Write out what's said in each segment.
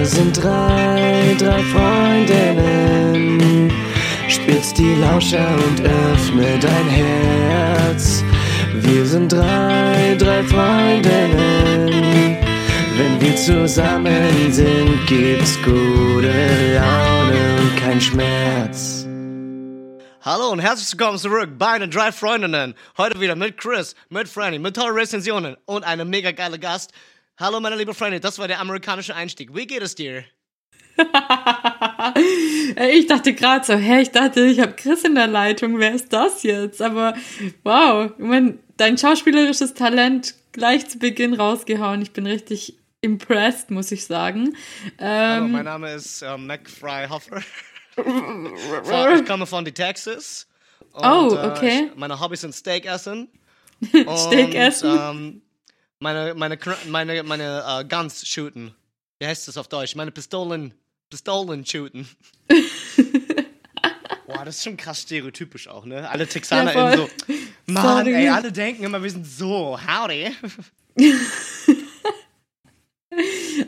Wir sind drei, drei Freundinnen. Spitz die Lauscher und öffne dein Herz. Wir sind drei, drei Freundinnen. Wenn wir zusammen sind, gibt's gute Laune und kein Schmerz. Hallo und herzlich willkommen zurück bei den drei Freundinnen. Heute wieder mit Chris, mit Franny, mit tollen Rezensionen und einem mega geile Gast. Hallo meine liebe Franny, das war der amerikanische Einstieg. Wie geht es dir? ich dachte gerade so, hä, ich dachte, ich habe Chris in der Leitung, wer ist das jetzt? Aber wow, ich mein, dein schauspielerisches Talent gleich zu Beginn rausgehauen. Ich bin richtig impressed, muss ich sagen. Hallo, Ähm, mein Name ist äh, McFry Hoffer. ich komme von die Texas. Und, Oh, äh, okay. ich, meine Hobbys sind Steak essen. Steak und, essen. Ähm, meine meine, Kr- meine, meine äh, Guns shooten. Wie heißt das auf Deutsch? Meine Pistolen, Pistolen shooten. Boah, das ist schon krass stereotypisch auch, ne? Alle Texaner Ja, so. Mann, ey, alle denken immer, wir sind so. Howdy.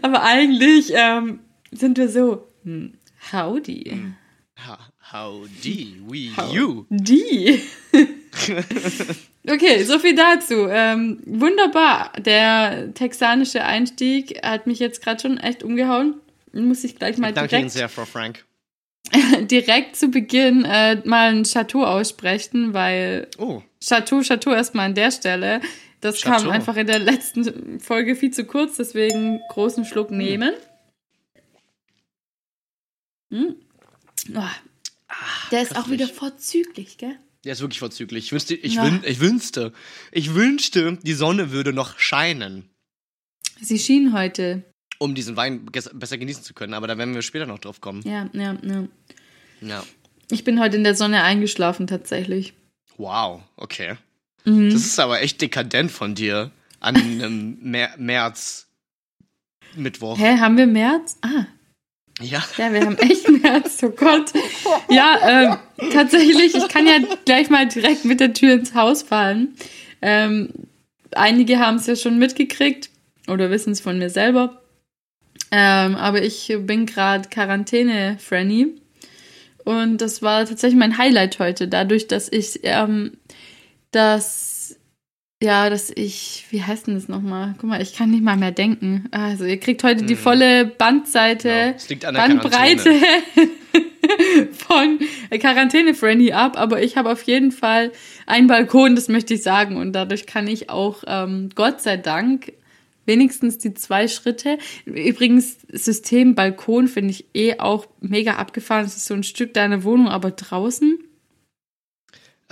aber eigentlich ähm, sind wir so, hm, howdy. Ha, howdy, we, you. Okay, so viel dazu. Ähm, wunderbar. Der texanische Einstieg hat mich jetzt gerade schon echt umgehauen. Muss ich gleich mal Danke Ihnen direkt, sehr, Frau Frank. direkt zu Beginn äh, mal ein Chateau aussprechen, weil Oh, Chateau, Chateau erstmal an der Stelle. Das Chateau. kam einfach in der letzten Folge viel zu kurz, deswegen großen Schluck Hm. nehmen. Mm. Oh, der ist auch wieder vorzüglich, gell? Der ist wirklich vorzüglich. Ich wünschte, ich, Ja. wün, ich wünschte, ich wünschte, die Sonne würde noch scheinen, Sie schien heute. um diesen Wein besser genießen zu können. Aber da werden wir später noch drauf kommen. Ja, ja, ja. Ja. Ich bin heute in der Sonne eingeschlafen, tatsächlich. Wow, okay. Mhm. Das ist aber echt dekadent von dir an einem Mer März Mittwoch. Hä, haben wir März? Ah, Ja. ja, wir haben echt März, oh Gott. Ja, ähm, tatsächlich, ich kann ja gleich mal direkt mit der Tür ins Haus fallen. Ähm, einige haben es ja schon mitgekriegt oder wissen es von mir selber. Ähm, aber ich bin gerade Quarantäne-Franny. Und das war tatsächlich mein Highlight heute, dadurch, dass ich ähm, das, ja, dass ich, wie heißt denn das nochmal? Guck mal, ich kann nicht mal mehr denken. Also, ihr kriegt heute die Hm. volle Bandseite, Genau. Bandbreite Quarantäne. von Quarantäne-Franny ab, aber ich habe auf jeden Fall einen Balkon, das möchte ich sagen. Und dadurch kann ich auch, ähm, Gott sei Dank, wenigstens die zwei Schritte. Übrigens, System Balkon finde ich eh auch mega abgefahren. Es ist so ein Stück deiner Wohnung, aber draußen.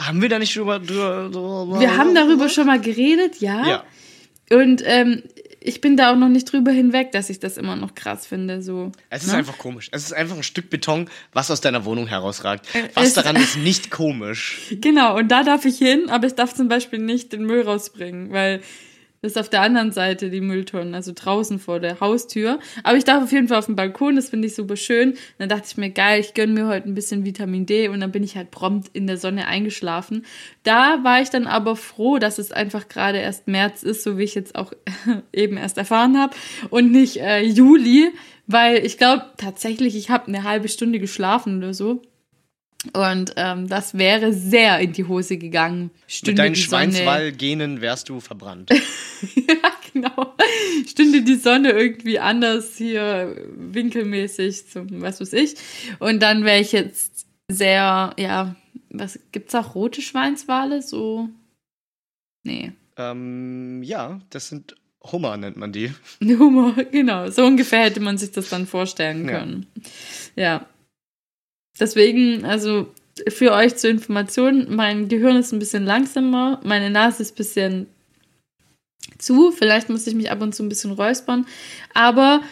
Haben wir da nicht drüber. drüber, drüber Wir haben darüber schon mal geredet, ja. Ja. Und ähm, ich bin da auch noch nicht drüber hinweg, dass ich das immer noch krass finde. So. Es ist Ne? einfach komisch. Es ist einfach ein Stück Beton, was aus deiner Wohnung herausragt. Äh, Was es- daran ist nicht komisch. Genau, und da darf ich hin, aber ich darf zum Beispiel nicht den Müll rausbringen, weil das ist auf der anderen Seite die Mülltonnen, also draußen vor der Haustür. Aber ich darf auf jeden Fall auf dem Balkon, das finde ich super schön. Dann dachte ich mir, geil, ich gönne mir heute ein bisschen Vitamin D und dann bin ich halt prompt in der Sonne eingeschlafen. Da war ich dann aber froh, dass es einfach gerade erst März ist, so wie ich jetzt auch eben erst erfahren habe und nicht äh, Juli, weil ich glaube tatsächlich, ich habe eine halbe Stunde geschlafen oder so. Und ähm, das wäre sehr in die Hose gegangen. Stünde Mit deinen Schweinswall-Genen wärst du verbrannt. ja, genau. Stünde die Sonne irgendwie anders hier winkelmäßig, zum, was weiß ich. Und dann wäre ich jetzt sehr, ja, was gibt's auch rote Schweinswale? So. Nee. ähm, ja, das sind Hummer, nennt man die. Humor, genau. So ungefähr hätte man sich das dann vorstellen Ja. können. Ja. Deswegen, also für euch zur Information, mein Gehirn ist ein bisschen langsamer, meine Nase ist ein bisschen zu, vielleicht muss ich mich ab und zu ein bisschen räuspern, aber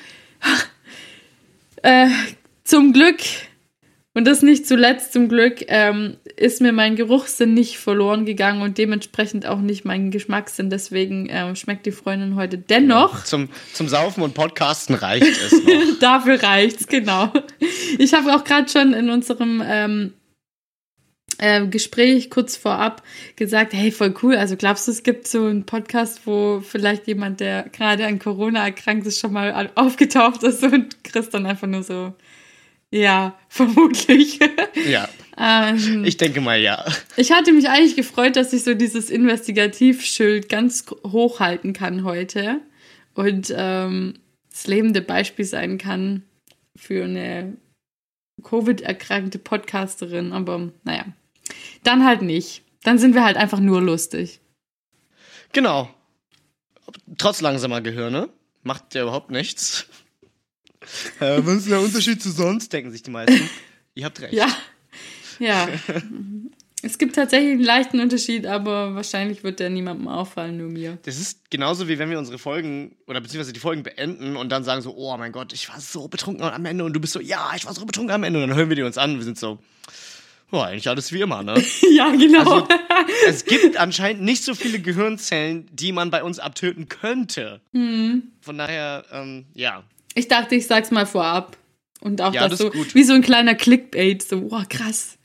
äh, zum Glück, und das nicht zuletzt zum Glück, ähm, ist mir mein Geruchssinn nicht verloren gegangen und dementsprechend auch nicht mein Geschmackssinn. Deswegen ähm, schmeckt die Freundin heute dennoch. Zum, zum Saufen und Podcasten reicht es noch. Dafür reicht's, genau. Ich habe auch gerade schon in unserem ähm, äh, Gespräch kurz vorab gesagt, hey, voll cool. Also glaubst du, es gibt so einen Podcast, wo vielleicht jemand, der gerade an Corona erkrankt ist, schon mal aufgetaucht ist und Chris dann einfach nur so, ja, vermutlich. Ja. ähm, Ich denke mal ja. ich hatte mich eigentlich gefreut, dass ich so dieses Investigativschild ganz hochhalten kann heute und ähm, das lebende Beispiel sein kann für eine Covid-erkrankte Podcasterin. Aber naja, dann halt nicht. Dann sind wir halt einfach nur lustig. Genau. Trotz langsamer Gehirne. Macht ja überhaupt nichts. Äh, was ist der Unterschied zu sonst? Denken sich die meisten. Ihr habt recht. Ja, ja. Es gibt tatsächlich einen leichten Unterschied, aber wahrscheinlich wird der niemandem auffallen, nur mir. Das ist genauso wie wenn wir unsere Folgen oder beziehungsweise die Folgen beenden und dann sagen so, oh mein Gott, ich war so betrunken am Ende und du bist so, ja, ich war so betrunken am Ende und dann hören wir die uns an und wir sind so, oh, eigentlich alles wie immer, ne? Ja, genau. Also, es gibt anscheinend nicht so viele Gehirnzellen, die man bei uns abtöten könnte. Mhm. Von daher, ähm, ja. Ich dachte, ich sag's mal vorab. Und auch Ja, das, so, wie so ein kleiner Clickbait, so, wow, krass.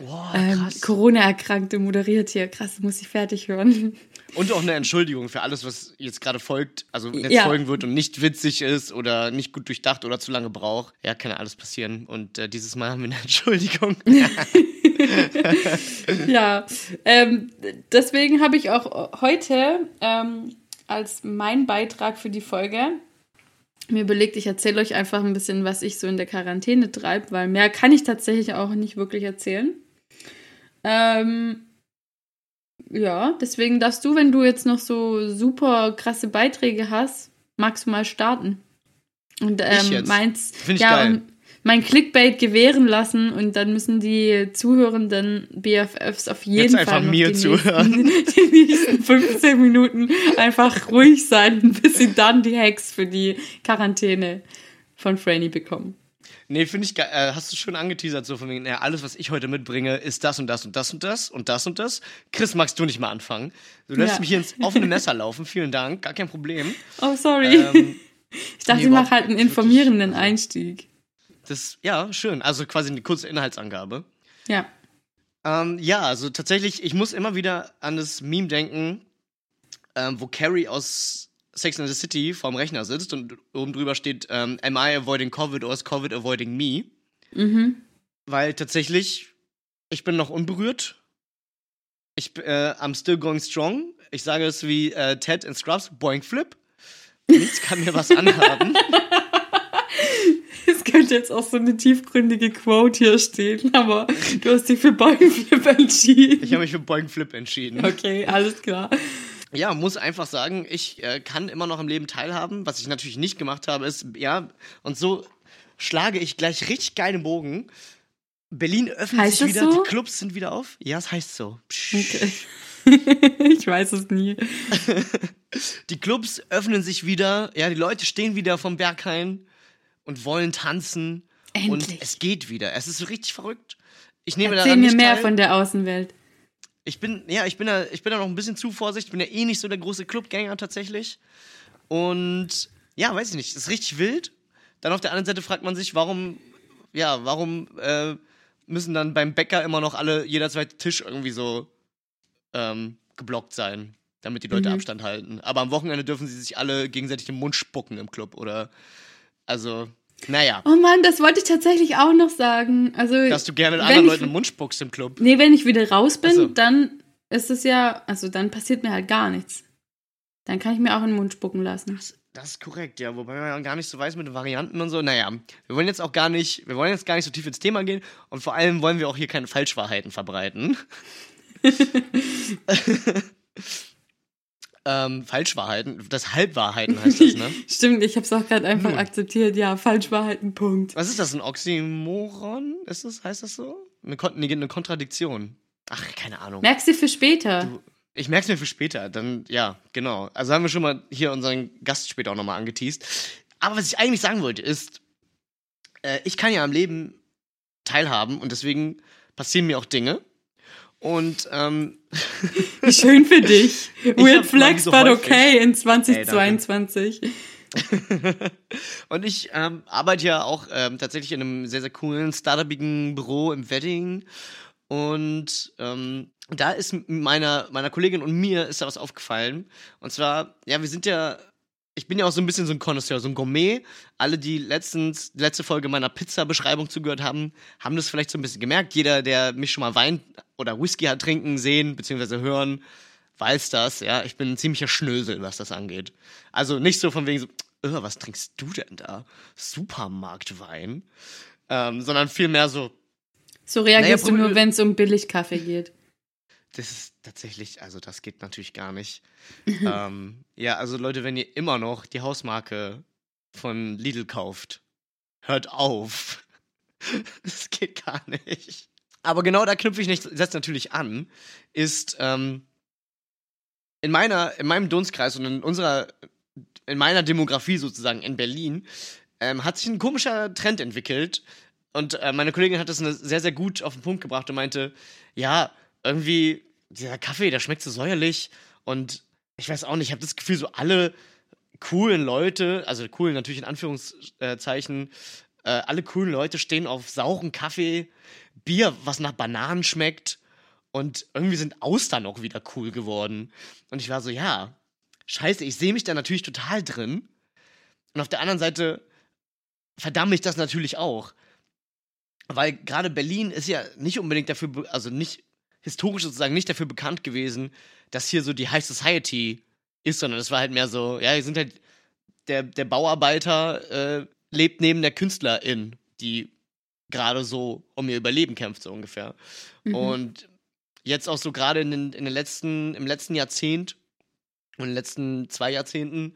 Wow, Ähm, Corona-Erkrankte moderiert hier, krass, muss ich fertig hören. Und auch eine Entschuldigung für alles, was jetzt gerade folgt, also jetzt Ja. folgen wird und nicht witzig ist oder nicht gut durchdacht oder zu lange braucht. Ja, kann ja alles passieren. Und äh, dieses Mal haben wir eine Entschuldigung. Ja, ähm, deswegen habe ich auch heute ähm, als mein Beitrag für die Folge mir überlegt, ich erzähle euch einfach ein bisschen, was ich so in der Quarantäne treibe, weil mehr kann ich tatsächlich auch nicht wirklich erzählen. Ähm, ja, deswegen darfst du, wenn du jetzt noch so super krasse Beiträge hast, magst du mal starten. Und ähm, Ich jetzt? meins, Find ich ja, geil. Mein Clickbait gewähren lassen und dann müssen die Zuhörenden BFFs auf jeden Jetzt Fall einfach noch mir die zuhören. Nächsten, die nächsten 15 Minuten einfach ruhig sein, bis sie dann die Hacks für die Quarantäne von Franny bekommen. Nee, finde ich geil. Äh, hast du schön angeteasert, so von wegen, ja, alles, was ich heute mitbringe, ist das und das und das und das und das und das. Chris, magst du nicht mal anfangen? Du lässt Ja. mich hier ins offene Messer laufen. Vielen Dank, gar kein Problem. Oh, sorry. Ähm, ich dachte, nee, ich mache halt einen informierenden. Einstieg. Das, ja, schön. Also quasi eine kurze Inhaltsangabe. Ja. Ähm, ja, also tatsächlich, ich muss immer wieder an das Meme denken, ähm, wo Carrie aus Sex and the City vorm Rechner sitzt und oben drüber steht, ähm, Am I avoiding Covid or is Covid avoiding me? Mhm. Weil tatsächlich, ich bin noch unberührt. Ich, äh, I'm still going strong. Ich sage es wie äh, Ted in Scrubs, Boing Flip. Nichts kann mir was anhaben. Es könnte jetzt auch so eine tiefgründige Quote hier stehen, aber du hast dich für Beugenflip entschieden. Ich habe mich für Boing Flip entschieden. Okay, alles klar. Ja, muss einfach sagen, ich äh, kann immer noch am Leben teilhaben. Was ich natürlich nicht gemacht habe, ist, ja, und so schlage ich gleich richtig geilen Bogen. Berlin öffnet Heißt sich das wieder, so? die Clubs sind wieder auf. Ja, es heißt so. Okay. ich weiß es nie. Die Clubs öffnen sich wieder, ja, die Leute stehen wieder vom Berghain und wollen tanzen. Und Endlich. es geht wieder. Es ist so richtig verrückt. Ich nehme Erzähl daran mir mehr teil. von der Außenwelt. Ich bin, ja, ich bin da, ich bin da noch ein bisschen zu vorsichtig. Ich bin ja eh nicht so der große Clubgänger tatsächlich. Und ja, weiß ich nicht. Das ist richtig wild. Dann auf der anderen Seite fragt man sich, warum, ja, warum äh, müssen dann beim Bäcker immer noch alle, jeder zweite Tisch irgendwie so ähm, geblockt sein, damit die Leute Mhm. Abstand halten. Aber am Wochenende dürfen sie sich alle gegenseitig den Mund spucken im Club oder, also, naja. Oh Mann, das wollte ich tatsächlich auch noch sagen. Also, Dass du gerne mit anderen Leuten im Mund spuckst im Club. nee, wenn ich wieder raus bin, Ach so. dann ist es ja, also dann passiert mir halt gar nichts. Dann kann ich mir auch in den Mund spucken lassen. Das ist korrekt, ja, wobei man ja gar nicht so weiß mit den Varianten und so. Naja, wir wollen jetzt auch gar nicht, wir wollen jetzt gar nicht so tief ins Thema gehen und vor allem wollen wir auch hier keine Falschwahrheiten verbreiten. ähm, Falschwahrheiten, das Halbwahrheiten heißt das, ne? Stimmt, ich habe es auch gerade einfach Hm. akzeptiert. Ja, Falschwahrheiten, Punkt. Was ist das, ein Oxymoron? Ist das, heißt das so? Eine, Kon nee, eine Kontradiktion. Ach, keine Ahnung. Merkst du für später? Du- Ich merke es mir für später. Dann, ja, genau. Also haben wir schon mal hier unseren Gast später auch nochmal angeteased. Aber was ich eigentlich sagen wollte, ist, äh, ich kann ja am Leben teilhaben und deswegen passieren mir auch Dinge. Und ähm, Wie schön für dich. Weird Flex, so but okay in 2022. und ich ähm, arbeite ja auch ähm, tatsächlich in einem sehr, sehr coolen, startupigen Büro im Wedding. Und ähm, da ist meiner, meiner Kollegin und mir ist da was aufgefallen. Und zwar, ja, wir sind ja, ich bin ja auch so ein bisschen so ein Connoisseur, so ein Gourmet. Alle, die letztens, letzte Folge meiner Pizza-Beschreibung zugehört haben, haben das vielleicht so ein bisschen gemerkt. Jeder, der mich schon mal Wein oder Whisky hat trinken sehen, beziehungsweise hören, weiß das, ja. Ich bin ein ziemlicher Schnösel, was das angeht. Also nicht so von wegen so, oh, was trinkst du denn da? Supermarktwein. Ähm, sondern vielmehr so. So reagierst Naja, du nur, wenn es um Billigkaffee geht. Das ist tatsächlich, also das geht natürlich gar nicht. ähm, ja, also Leute, wenn ihr immer noch die Hausmarke von Lidl kauft, hört auf. das geht gar nicht. Aber genau da knüpfe ich nicht, setzt natürlich an, ist ähm, in meiner, in meinem Dunstkreis und in unserer, in meiner Demografie sozusagen in Berlin, ähm, hat sich ein komischer Trend entwickelt. Und äh, meine Kollegin hat das eine- sehr, sehr gut auf den Punkt gebracht und meinte, ja, irgendwie, dieser Kaffee, der schmeckt so säuerlich. Und ich weiß auch nicht, ich habe das Gefühl, so alle coolen Leute, also coolen natürlich in Anführungszeichen, äh, alle coolen Leute stehen auf sauren Kaffee, Bier, was nach Bananen schmeckt. Und irgendwie sind Austern auch wieder cool geworden. Und ich war so, ja, scheiße, ich sehe mich da natürlich total drin. Und auf der anderen Seite verdamme ich das natürlich auch. Weil gerade Berlin ist ja nicht unbedingt dafür, also nicht historisch sozusagen nicht dafür bekannt gewesen, dass hier so die High Society ist, sondern es war halt mehr so, ja, hier sind halt der, der Bauarbeiter äh, lebt neben der Künstlerin, die gerade so um ihr Überleben kämpft, so ungefähr. Mhm. Und jetzt auch so gerade in den, in den letzten, im letzten Jahrzehnt und in den letzten zwei Jahrzehnten,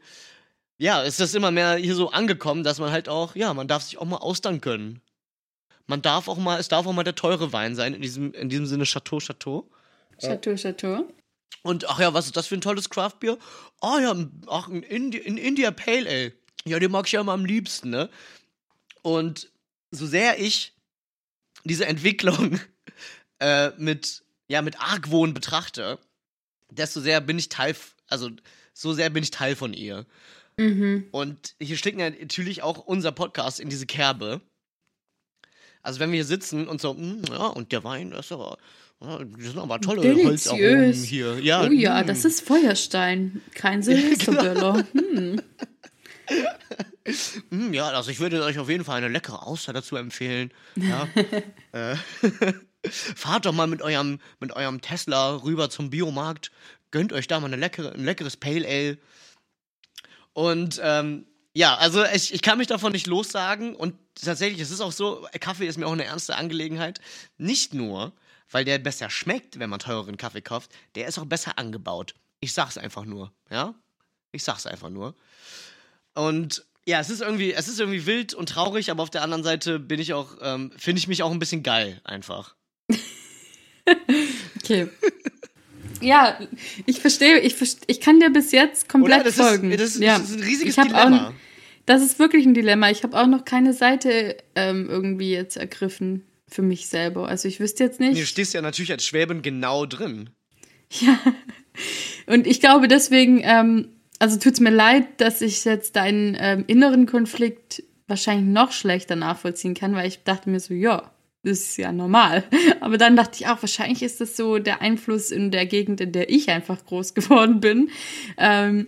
ja, ist das immer mehr hier so angekommen, dass man halt auch, ja, man darf sich auch mal austern können. Man darf auch mal, es darf auch mal der teure Wein sein, in diesem, in diesem Sinne Chateau Chateau. Chateau, Chateau. Und ach ja, was ist das für ein tolles Craftbier? Ah ja, ach, ein, Indi ein India Pale Ale. Ja, den mag ich ja immer am liebsten, ne? Und so sehr ich diese Entwicklung äh, mit, ja, mit Argwohn betrachte, desto sehr bin ich Teil, also so sehr bin ich Teil von ihr. Mhm. Und hier stecken ja natürlich auch unser Podcast in diese Kerbe. Also wenn wir hier sitzen und so, mm, ja, und der Wein, das ist aber, ja, das sind aber tolle. Holzaromen hier. Ja, oh ja, mm. das ist Feuerstein. Kein Silvesterböller. Hm. Mm, ja, also ich würde euch auf jeden Fall eine leckere Auster dazu empfehlen. Ja. äh, fahrt doch mal mit eurem, mit eurem Tesla rüber zum Biomarkt, gönnt euch da mal eine leckere, ein leckeres Pale Ale. Und ähm, ja, also ich, ich kann mich davon nicht lossagen und tatsächlich, es ist auch so, Kaffee ist mir auch eine ernste Angelegenheit. Nicht nur, weil der besser schmeckt, wenn man teureren Kaffee kauft, der ist auch besser angebaut. Ich sag's einfach nur, ja? Ich sag's einfach nur. Und ja, es ist irgendwie, es ist irgendwie wild und traurig, aber auf der anderen Seite bin ich auch, ähm, finde ich mich auch ein bisschen geil einfach. Okay. Ja, ich verstehe, ich, verste- ich kann dir bis jetzt komplett Das folgen. ist, das ist, ja. das ist ein riesiges Dilemma. Auch, das ist wirklich ein Dilemma. Ich habe auch noch keine Seite ähm, irgendwie jetzt ergriffen für mich selber. Also ich wüsste jetzt nicht. Du stehst ja natürlich als Schwäbin genau drin. Ja. Und ich glaube deswegen, ähm, also tut's mir leid, dass ich jetzt deinen ähm, inneren Konflikt wahrscheinlich noch schlechter nachvollziehen kann, weil ich dachte mir so, ja, das ist ja normal. Aber dann dachte ich auch, wahrscheinlich ist das so der Einfluss in der Gegend, in der ich einfach groß geworden bin. Ähm,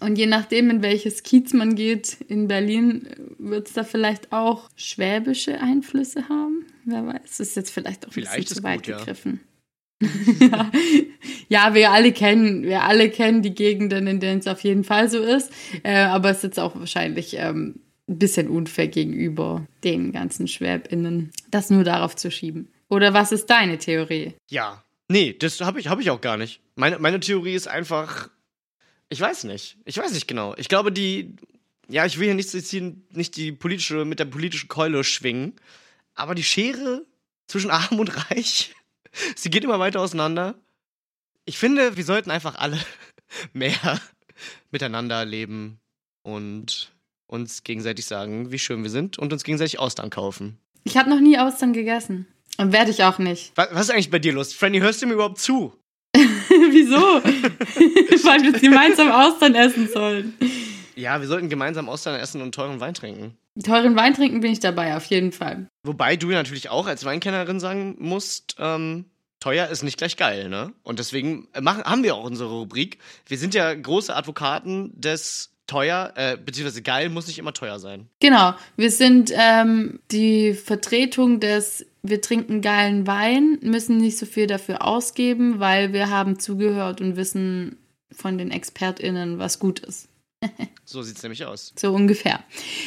und je nachdem, in welches Kiez man geht in Berlin, wird es da vielleicht auch schwäbische Einflüsse haben. Wer weiß, das ist jetzt vielleicht auch ein Vielleicht bisschen zu weit gut, ja. gegriffen. ja. ja, wir alle kennen, wir alle kennen die Gegenden, in denen es auf jeden Fall so ist. Äh, aber es ist jetzt auch wahrscheinlich ähm, ein bisschen unfair gegenüber den ganzen SchwäbInnen, das nur darauf zu schieben. Oder was ist deine Theorie? Ja. Nee, das habe ich, hab ich auch gar nicht. Meine, meine Theorie ist einfach, ich weiß nicht. Ich weiß nicht genau. Ich glaube, die, ja, ich will hier nicht, nicht die politische, mit der politischen Keule schwingen, aber die Schere zwischen Arm und Reich, sie geht immer weiter auseinander. Ich finde, wir sollten einfach alle mehr miteinander leben und uns gegenseitig sagen, wie schön wir sind und uns gegenseitig Austern kaufen. Ich habe noch nie Austern gegessen. Und werde ich auch nicht. Was, was ist eigentlich bei dir los? Franny, hörst du mir überhaupt zu? Wieso? Weil wir gemeinsam Austern essen sollen. Ja, wir sollten gemeinsam Austern essen und teuren Wein trinken. Teuren Wein trinken bin ich dabei, auf jeden Fall. Wobei du natürlich auch als Weinkennerin sagen musst, ähm, teuer ist nicht gleich geil, ne? Und deswegen machen, haben wir auch unsere Rubrik. Wir sind ja große Advokaten des teuer, äh, beziehungsweise geil muss nicht immer teuer sein. Genau, wir sind ähm, die Vertretung des wir trinken geilen Wein, müssen nicht so viel dafür ausgeben, weil wir haben zugehört und wissen von den ExpertInnen, was gut ist. so sieht es nämlich aus. So ungefähr.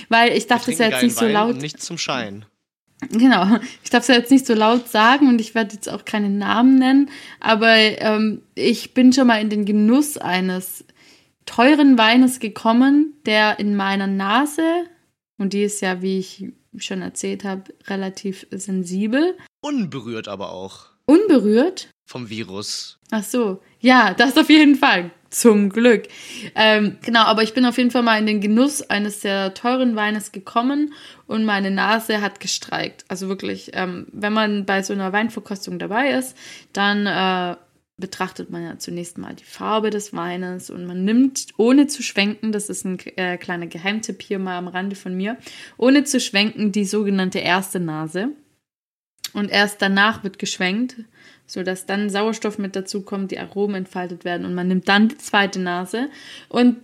Weil ich darf das ja jetzt nicht so Wein laut. Und nicht zum Schein. Genau, ich darf es ja jetzt nicht so laut sagen und ich werde jetzt auch keinen Namen nennen, aber ähm, ich bin schon mal in den Genuss eines teuren Weines gekommen, der in meiner Nase, und die ist ja, wie ich schon erzählt habe, relativ sensibel. Unberührt aber auch. Unberührt? Vom Virus. Ach so, ja, das auf jeden Fall. Zum Glück. Ähm, genau, aber ich bin auf jeden Fall mal in den Genuss eines sehr teuren Weines gekommen und meine Nase hat gestreikt. Also wirklich, ähm, wenn man bei so einer Weinverkostung dabei ist, dann äh, betrachtet man ja zunächst mal die Farbe des Weines und man nimmt, ohne zu schwenken, das ist ein äh, kleiner Geheimtipp hier mal am Rande von mir, ohne zu schwenken die sogenannte erste Nase. Und erst danach wird geschwenkt, sodass dann Sauerstoff mit dazu kommt, die Aromen entfaltet werden und man nimmt dann die zweite Nase und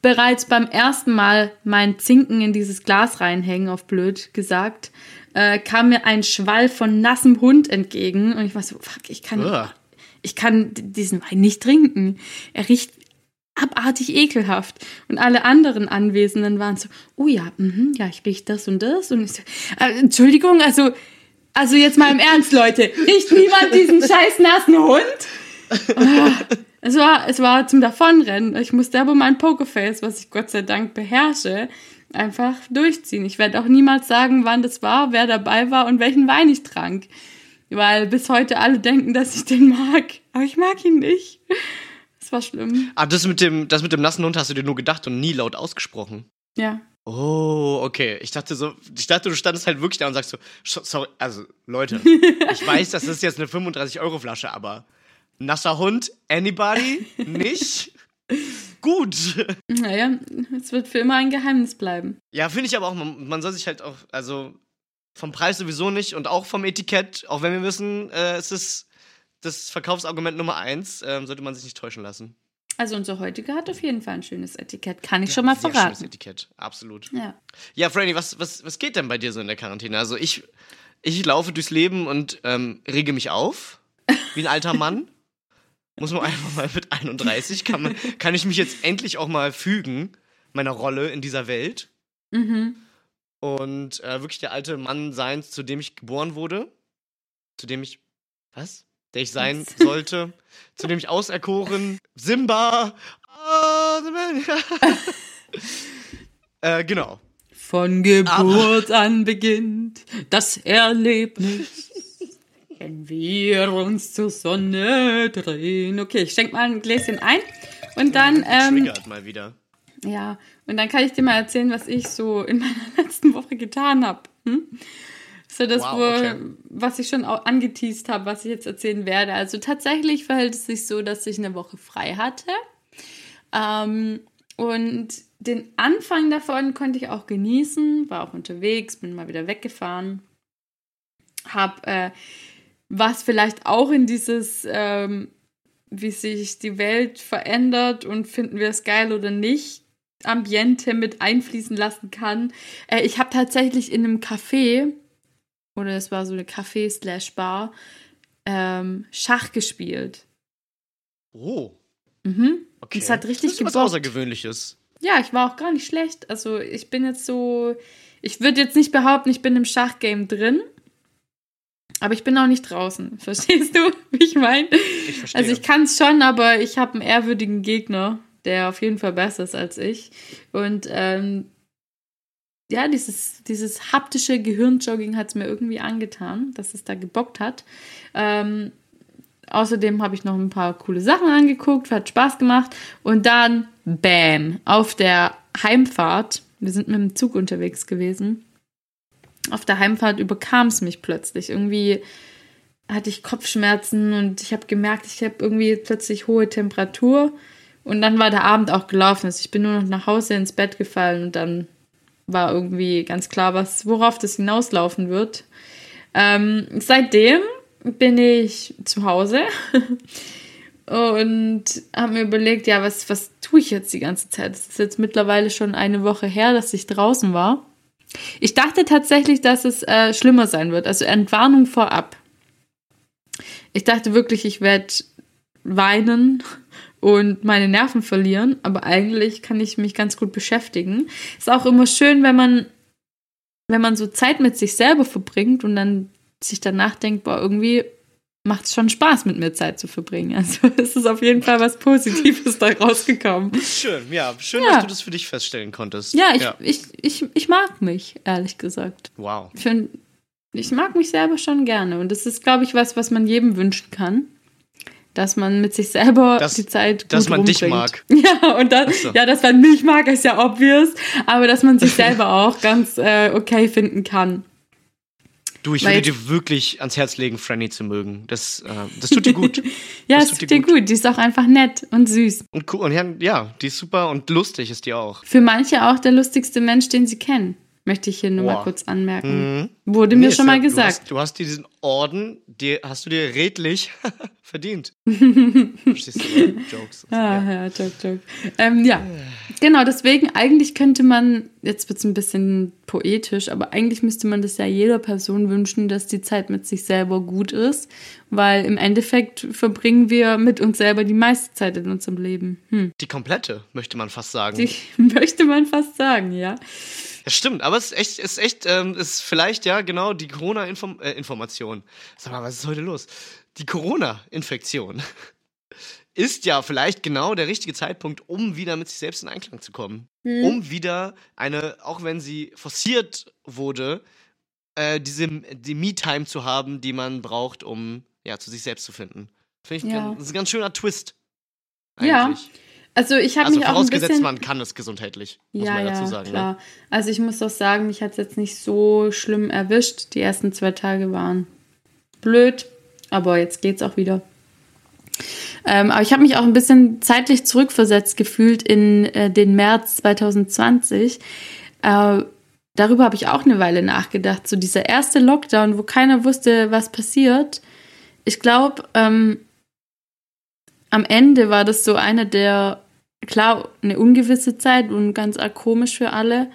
bereits beim ersten Mal mein Zinken in dieses Glas reinhängen, auf blöd gesagt, äh, kam mir ein Schwall von nassem Hund entgegen und ich war so, fuck, ich kann, Uah. Ich kann diesen Wein nicht trinken. Er riecht abartig ekelhaft. Und alle anderen Anwesenden waren so, oh ja, mhm, ja, ich rieche das und das. Und ich so, äh, Entschuldigung, also, also jetzt mal im Ernst, Leute, riecht niemand diesen scheiß nassen Hund? Ah, es war, es war zum Davonrennen. Ich musste aber mein Pokerface, was ich Gott sei Dank beherrsche, einfach durchziehen. Ich werde auch niemals sagen, wann das war, wer dabei war und welchen Wein ich trank. Weil bis heute alle denken, dass ich den mag. Aber ich mag ihn nicht. Das war schlimm. Ah, das mit dem, das mit dem nassen Hund hast du dir nur gedacht und nie laut ausgesprochen. Ja. Oh, okay. Ich dachte so, ich dachte, du standest halt wirklich da und sagst so, "Sch- sorry, also Leute, ich weiß, das ist jetzt eine 35-Euro-Flasche, aber nasser Hund, anybody? Nicht? Gut. Naja, es wird für immer ein Geheimnis bleiben. Ja, finde ich aber auch, man, man soll sich halt auch, also vom Preis sowieso nicht und auch vom Etikett, auch wenn wir wissen, äh, es ist das Verkaufsargument Nummer eins, ähm, sollte man sich nicht täuschen lassen. Also unser heutiger hat auf jeden Fall ein schönes Etikett. Kann ich schon mal Sehr schönes verraten. Etikett, absolut. Ja. Ja, Franny, was, was, was geht denn bei dir so in der Quarantäne? Also ich, ich laufe durchs Leben und ähm, rege mich auf, wie ein alter Mann. Muss man einfach mal mit 31, kann, man, kann ich mich jetzt endlich auch mal fügen, meiner Rolle in dieser Welt. Mhm. Und äh, wirklich der alte Mann sein, zu dem ich geboren wurde. Zu dem ich, was? Der ich sein Was? sollte. Zu dem ich auserkoren. Simba! Ah, äh, genau. Von Geburt an beginnt das Erlebnis. Wenn wir uns zur Sonne drehen. Okay, ich schenk mal ein Gläschen ein. Und dann, ähm, Triggert mal wieder. Ja, und dann kann ich dir mal erzählen, was ich so in meiner letzten Woche getan habe. Hm? So das, Wow, wo, okay. was ich schon auch angeteased habe, was ich jetzt erzählen werde. Also tatsächlich verhält es sich so, dass ich eine Woche frei hatte. Ähm, und den Anfang davon konnte ich auch genießen, war auch unterwegs, bin mal wieder weggefahren. Hab, äh, was vielleicht auch in dieses, ähm, wie sich die Welt verändert und finden wir es geil oder nicht, Ambiente mit einfließen lassen kann. Äh, ich habe tatsächlich in einem Café, oder es war so eine Café-Slash-Bar, ähm, Schach gespielt. Oh, Mhm. okay. Es hat richtig das ist was gebockt. Außergewöhnliches. Ja, ich war auch gar nicht schlecht. Also ich bin jetzt so, ich würde jetzt nicht behaupten, ich bin im Schachgame drin, aber ich bin auch nicht draußen. Verstehst du, wie ich meine? Ich verstehe. Also ich kann es schon, aber ich habe einen ehrwürdigen Gegner, der auf jeden Fall besser ist als ich. Und ähm, ja, dieses, dieses haptische Gehirnjogging hat es mir irgendwie angetan, dass es da gebockt hat. Ähm, außerdem habe ich noch ein paar coole Sachen angeguckt, hat Spaß gemacht. Und dann, bam, auf der Heimfahrt, wir sind mit dem Zug unterwegs gewesen, auf der Heimfahrt überkam es mich plötzlich. Irgendwie hatte ich Kopfschmerzen und ich habe gemerkt, ich habe irgendwie plötzlich hohe Temperatur. Und dann war der Abend auch gelaufen. Also ich bin nur noch nach Hause ins Bett gefallen und dann war irgendwie ganz klar, was, worauf das hinauslaufen wird. Ähm, seitdem bin ich zu Hause und habe mir überlegt, ja, was, was tue ich jetzt die ganze Zeit? Es ist jetzt mittlerweile schon eine Woche her, dass ich draußen war. Ich dachte tatsächlich, dass es äh, schlimmer sein wird, also Entwarnung vorab. Ich dachte wirklich, ich werde weinen und meine Nerven verlieren, aber eigentlich kann ich mich ganz gut beschäftigen. Ist auch immer schön, wenn man wenn man so Zeit mit sich selber verbringt und dann sich danach denkt, boah, irgendwie macht es schon Spaß, mit mir Zeit zu verbringen. Also es ist auf jeden Fall was Positives da rausgekommen. Schön, ja. Schön, Ja. dass du das für dich feststellen konntest. Ja, ich, Ich, ich, ich mag mich, ehrlich gesagt. Wow. Ich, find, ich mag mich selber schon gerne. Und das ist, glaube ich, was, was man jedem wünschen kann. Dass man mit sich selber Dass- die Zeit gut dass man dich rumbringt. mag. Ja, und das, so. ja, dass man mich mag, ist ja obvious. Aber dass man sich selber auch ganz äh, okay finden kann. Du, ich Weil würde dir wirklich ans Herz legen, Franny zu mögen. Das, äh, das tut dir gut. Ja, Das es tut dir dir gut. Die ist auch einfach nett und süß. und cool. Und ja, ja, die ist super und lustig ist die auch. Für manche auch der lustigste Mensch, den sie kennen. Möchte ich hier nur mal Boah. kurz anmerken. Mhm. Wurde mir Nee, schon ist mal gesagt. Du hast, du hast diesen Orden, die hast du dir redlich verdient. Verstehst du? Jokes. Ah, Ja. ja, Joke, Joke. Ähm, ja, genau, deswegen, eigentlich könnte man, jetzt wird es ein bisschen poetisch, aber eigentlich müsste man das ja jeder Person wünschen, dass die Zeit mit sich selber gut ist, weil im Endeffekt verbringen wir mit uns selber die meiste Zeit in unserem Leben. Hm. Die komplette, möchte man fast sagen. Die möchte man fast sagen, ja. Ja, stimmt, aber es ist echt, ist echt, ähm, ist vielleicht ja genau die Corona-Information. Äh. Sag mal, was ist heute los? Die Corona-Infektion ist ja vielleicht genau der richtige Zeitpunkt, um wieder mit sich selbst in Einklang zu kommen. Um wieder eine, auch wenn sie forciert wurde, äh, diese die Me-Time zu haben, die man braucht, um ja zu sich selbst zu finden. Finde ich, Ja. ganz, das ist ein ganz schöner Twist. Ja, Eigentlich. Also ich habe Also mich auch ein vorausgesetzt, bisschen... man kann es gesundheitlich, muss ja, man dazu sagen. Ne? klar. Also ich muss auch sagen, mich hat es jetzt nicht so schlimm erwischt. Die ersten zwei Tage waren blöd, aber jetzt geht's auch wieder. Ähm, aber ich habe mich auch ein bisschen zeitlich zurückversetzt gefühlt in äh, den März 2020. Äh, darüber habe ich auch eine Weile nachgedacht. So dieser erste Lockdown, wo keiner wusste, was passiert. Ich glaube, ähm, am Ende war das so eine der, klar, eine ungewisse Zeit und ganz komisch für alle.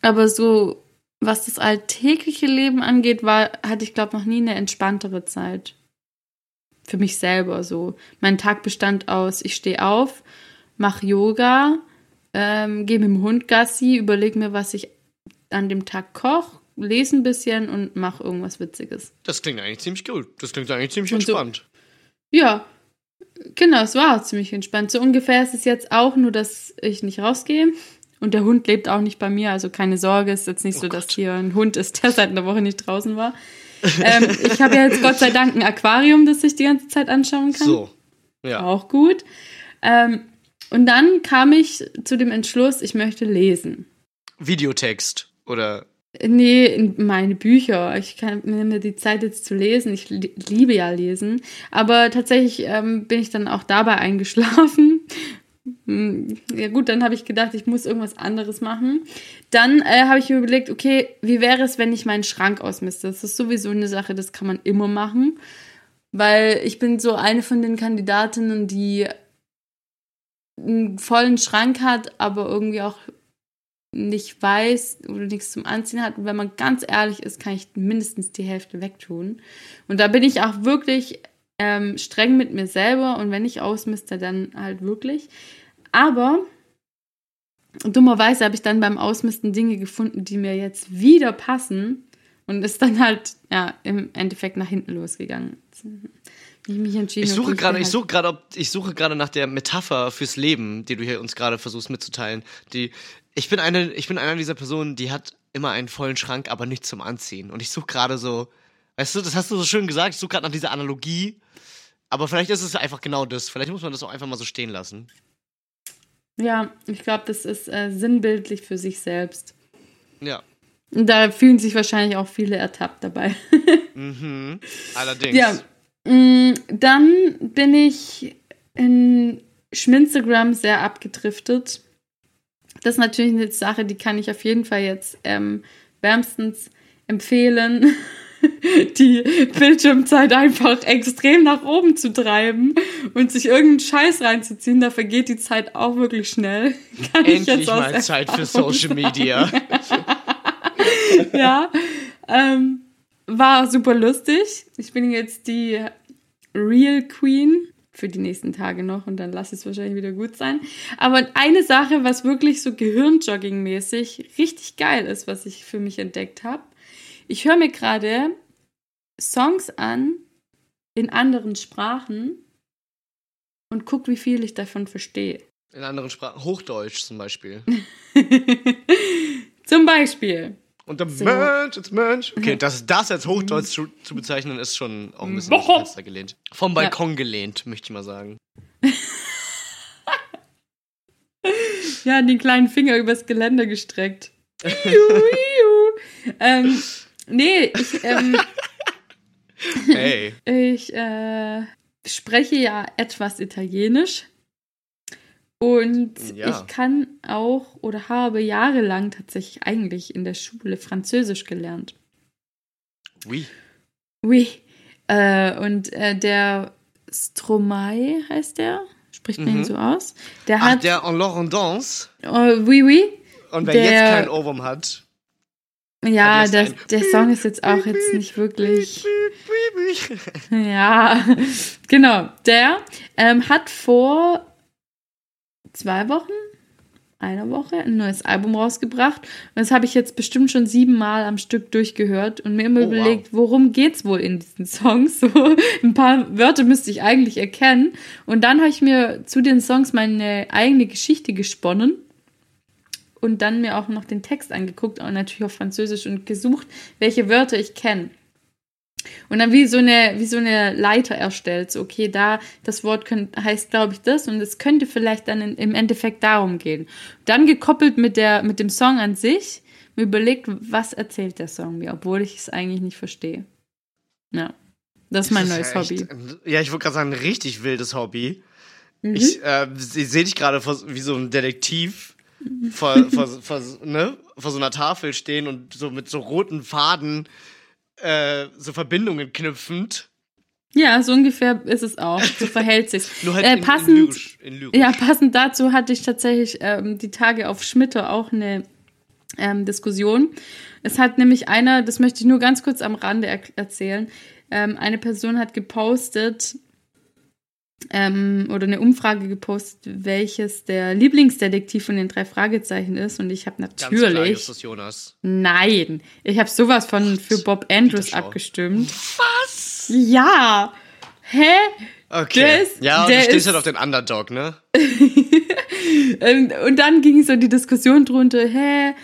Aber so, was das alltägliche Leben angeht, war, hatte ich, glaube noch nie eine entspanntere Zeit. Für mich selber so. Mein Tag bestand aus, ich stehe auf, mache Yoga, ähm, gehe mit dem Hund Gassi, überlege mir, was ich an dem Tag koche, lese ein bisschen und mache irgendwas Witziges. Das klingt eigentlich ziemlich gut. Das klingt eigentlich ziemlich Und so- entspannt. Ja, genau, es war auch ziemlich entspannt. So ungefähr ist es jetzt auch, nur dass ich nicht rausgehe. Und der Hund lebt auch nicht bei mir, also keine Sorge, es ist jetzt nicht so, dass hier ein Hund ist, der seit einer Woche nicht draußen war. ähm, ich habe ja jetzt Gott sei Dank ein Aquarium, das ich die ganze Zeit anschauen kann. So. Ja. Auch gut. Ähm, und dann kam ich zu dem Entschluss, ich möchte lesen. Videotext oder Nee, in meine Bücher. Ich kann mir die Zeit jetzt zu lesen. Ich li liebe ja lesen. Aber tatsächlich ähm, bin ich dann auch dabei eingeschlafen. Hm, Ja gut, dann habe ich gedacht, ich muss irgendwas anderes machen. Dann äh, habe ich mir überlegt, okay, wie wäre es, wenn ich meinen Schrank ausmiste? Das ist sowieso eine Sache, das kann man immer machen. Weil ich bin so eine von den Kandidatinnen, die einen vollen Schrank hat, aber irgendwie auch nicht weiß oder nichts zum Anziehen hat. Und wenn man ganz ehrlich ist, kann ich mindestens die Hälfte wegtun. Und da bin ich auch wirklich ähm, streng mit mir selber. Und wenn ich ausmiste, dann halt wirklich. Aber dummerweise habe ich dann beim Ausmisten Dinge gefunden, die mir jetzt wieder passen. Und ist dann halt, ja, im Endeffekt nach hinten losgegangen. Ich, mich entschieden, ich suche okay, gerade, will ich suche gerade, ob ich suche gerade nach der Metapher fürs Leben, die du hier uns gerade versuchst mitzuteilen. Die ich bin eine, ich bin einer dieser Personen, die hat immer einen vollen Schrank, aber nichts zum Anziehen. Und ich suche gerade so, weißt du, das hast du so schön gesagt. Ich suche gerade nach dieser Analogie. Aber vielleicht ist es einfach genau das. Vielleicht muss man das auch einfach mal so stehen lassen. Ja, ich glaube, das ist äh, sinnbildlich für sich selbst. Ja. Und da fühlen sich wahrscheinlich auch viele ertappt dabei. Mhm. Allerdings. Ja. Mm, Dann bin ich in Schminstagram sehr abgedriftet. Das ist natürlich eine Sache, die kann ich auf jeden Fall jetzt ähm, wärmstens empfehlen, die Bildschirmzeit einfach extrem nach oben zu treiben und sich irgendeinen Scheiß reinzuziehen. Da vergeht die Zeit auch wirklich schnell. Kann ich Endlich mal Zeit für Social Media. ja, ähm, war super lustig. Ich bin jetzt die Real Queen für die nächsten Tage noch und dann lasse ich es wahrscheinlich wieder gut sein. Aber eine Sache, was wirklich so Gehirnjogging-mäßig richtig geil ist, was ich für mich entdeckt habe. Ich höre mir gerade Songs an in anderen Sprachen und guck, wie viel ich davon verstehe. In anderen Sprachen. Hochdeutsch zum Beispiel. Zum Beispiel. Und der So. Mensch, it's Mensch. Okay, das, das als Hochdeutsch zu, zu bezeichnen, ist schon auch ein bisschen dem Fenster gelehnt. Vom Balkon gelehnt, möchte ich mal sagen. Ja, den kleinen Finger übers Geländer gestreckt. Iu, iu. ähm, nee, ich, ähm, Hey. ich äh, spreche ja etwas Italienisch. Und Ja. ich kann auch oder habe jahrelang tatsächlich eigentlich in der Schule Französisch gelernt. Oui. Oui. Äh, und äh, der Stromae heißt der. Spricht man ihn Mhm. so aus? Der Ach, hat. der en Laurendance. äh, oui, oui. Und wer Der- jetzt keinen Ohrwurm hat. Ja, der, ein- der Song ist jetzt auch jetzt nicht wirklich. Ja, genau. Der ähm, hat vor zwei Wochen, einer Woche, ein neues Album rausgebracht. Und das habe ich jetzt bestimmt schon siebenmal am Stück durchgehört und mir immer Oh, überlegt, worum geht's wohl in diesen Songs? So, ein paar Wörter müsste ich eigentlich erkennen. Und dann habe ich mir zu den Songs meine eigene Geschichte gesponnen und dann mir auch noch den Text angeguckt und natürlich auf Französisch und gesucht, welche Wörter ich kenne. Und dann wie so eine, wie so eine Leiter erstellt. So, okay, da, das Wort könnt, heißt, glaube ich, das und es könnte vielleicht dann in, im Endeffekt darum gehen. Dann gekoppelt mit der, mit dem Song an sich, mir überlegt, was erzählt der Song mir, obwohl ich es eigentlich nicht verstehe. Ja. Das ist mein Das neues ja echt Hobby. Ja, ich wollte gerade sagen, ein richtig wildes Hobby. Mhm. Ich äh, sehe dich gerade wie so ein Detektiv vor, vor, vor, ne, vor so einer Tafel stehen und so mit so roten Faden äh, so Verbindungen knüpfend. Ja, so ungefähr ist es auch. So verhält sich. Nur halt äh, in, passend, in lyrisch. In lyrisch. Ja, passend dazu hatte ich tatsächlich ähm, die Tage auf Schmitter auch eine ähm, Diskussion. Es hat nämlich einer, das möchte ich nur ganz kurz am Rande er erzählen, ähm, eine Person hat gepostet ähm, oder eine Umfrage gepostet, welches der Lieblingsdetektiv von den drei Fragezeichen ist. Und ich habe Ganz klar, natürlich, Justus Jonas. nein, ich habe sowas von für Bob Andrews abgestimmt. Was? Ja, hä? Okay. Der ist- ja, du stehst halt auf den Underdog, ne? Ähm, und dann ging so die Diskussion drunter, hä,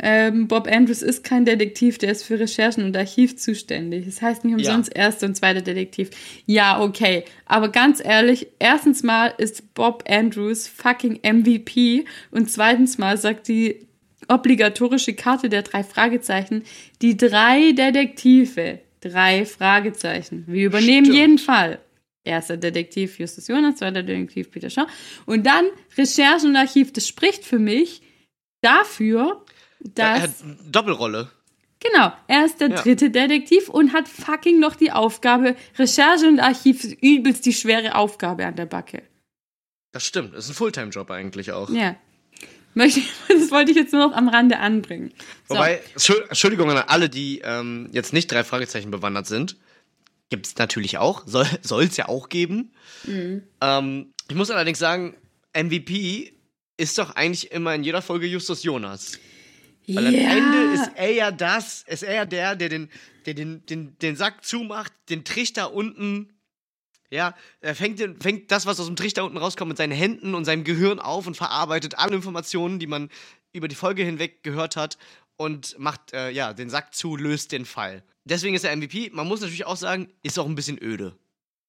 ähm, Bob Andrews ist kein Detektiv, der ist für Recherchen und Archiv zuständig. Das heißt nicht umsonst erster und zweiter Detektiv. Ja, okay. Aber ganz ehrlich, erstens mal ist Bob Andrews fucking MVP und zweitens mal sagt die obligatorische Karte der drei Fragezeichen, die drei Detektive, drei Fragezeichen. Wir übernehmen Stimmt. jeden Fall. Erster Detektiv Justus Jonas, zweiter Detektiv Peter Shaw. Und dann Recherchen und Archiv. Das spricht für mich dafür, Er dass. hat Doppelrolle. genau, er ist der Ja. dritte Detektiv und hat fucking noch die Aufgabe, Recherche und Archiv übelst die schwere Aufgabe an der Backe. Das stimmt. Das ist ein Fulltime-Job eigentlich auch. Ja. Möchte, das wollte ich jetzt nur noch am Rande anbringen. So. Wobei, Entschuld- Entschuldigung an alle, die ähm, jetzt nicht drei Fragezeichen bewandert sind. Gibt es natürlich auch. Soll es ja auch geben. Mhm. Ähm, ich muss allerdings sagen, MVP ist doch eigentlich immer in jeder Folge Justus Jonas. Weil am Ja. Ende ist er ja das, ist er ja der, der den, der den, den, den Sack zumacht, den Trichter unten. Ja, er fängt, den, fängt das, was aus dem Trichter unten rauskommt, mit seinen Händen und seinem Gehirn auf und verarbeitet alle Informationen, die man über die Folge hinweg gehört hat und macht äh, ja den Sack zu, löst den Fall. Deswegen ist er MVP. Man muss natürlich auch sagen, ist auch ein bisschen öde.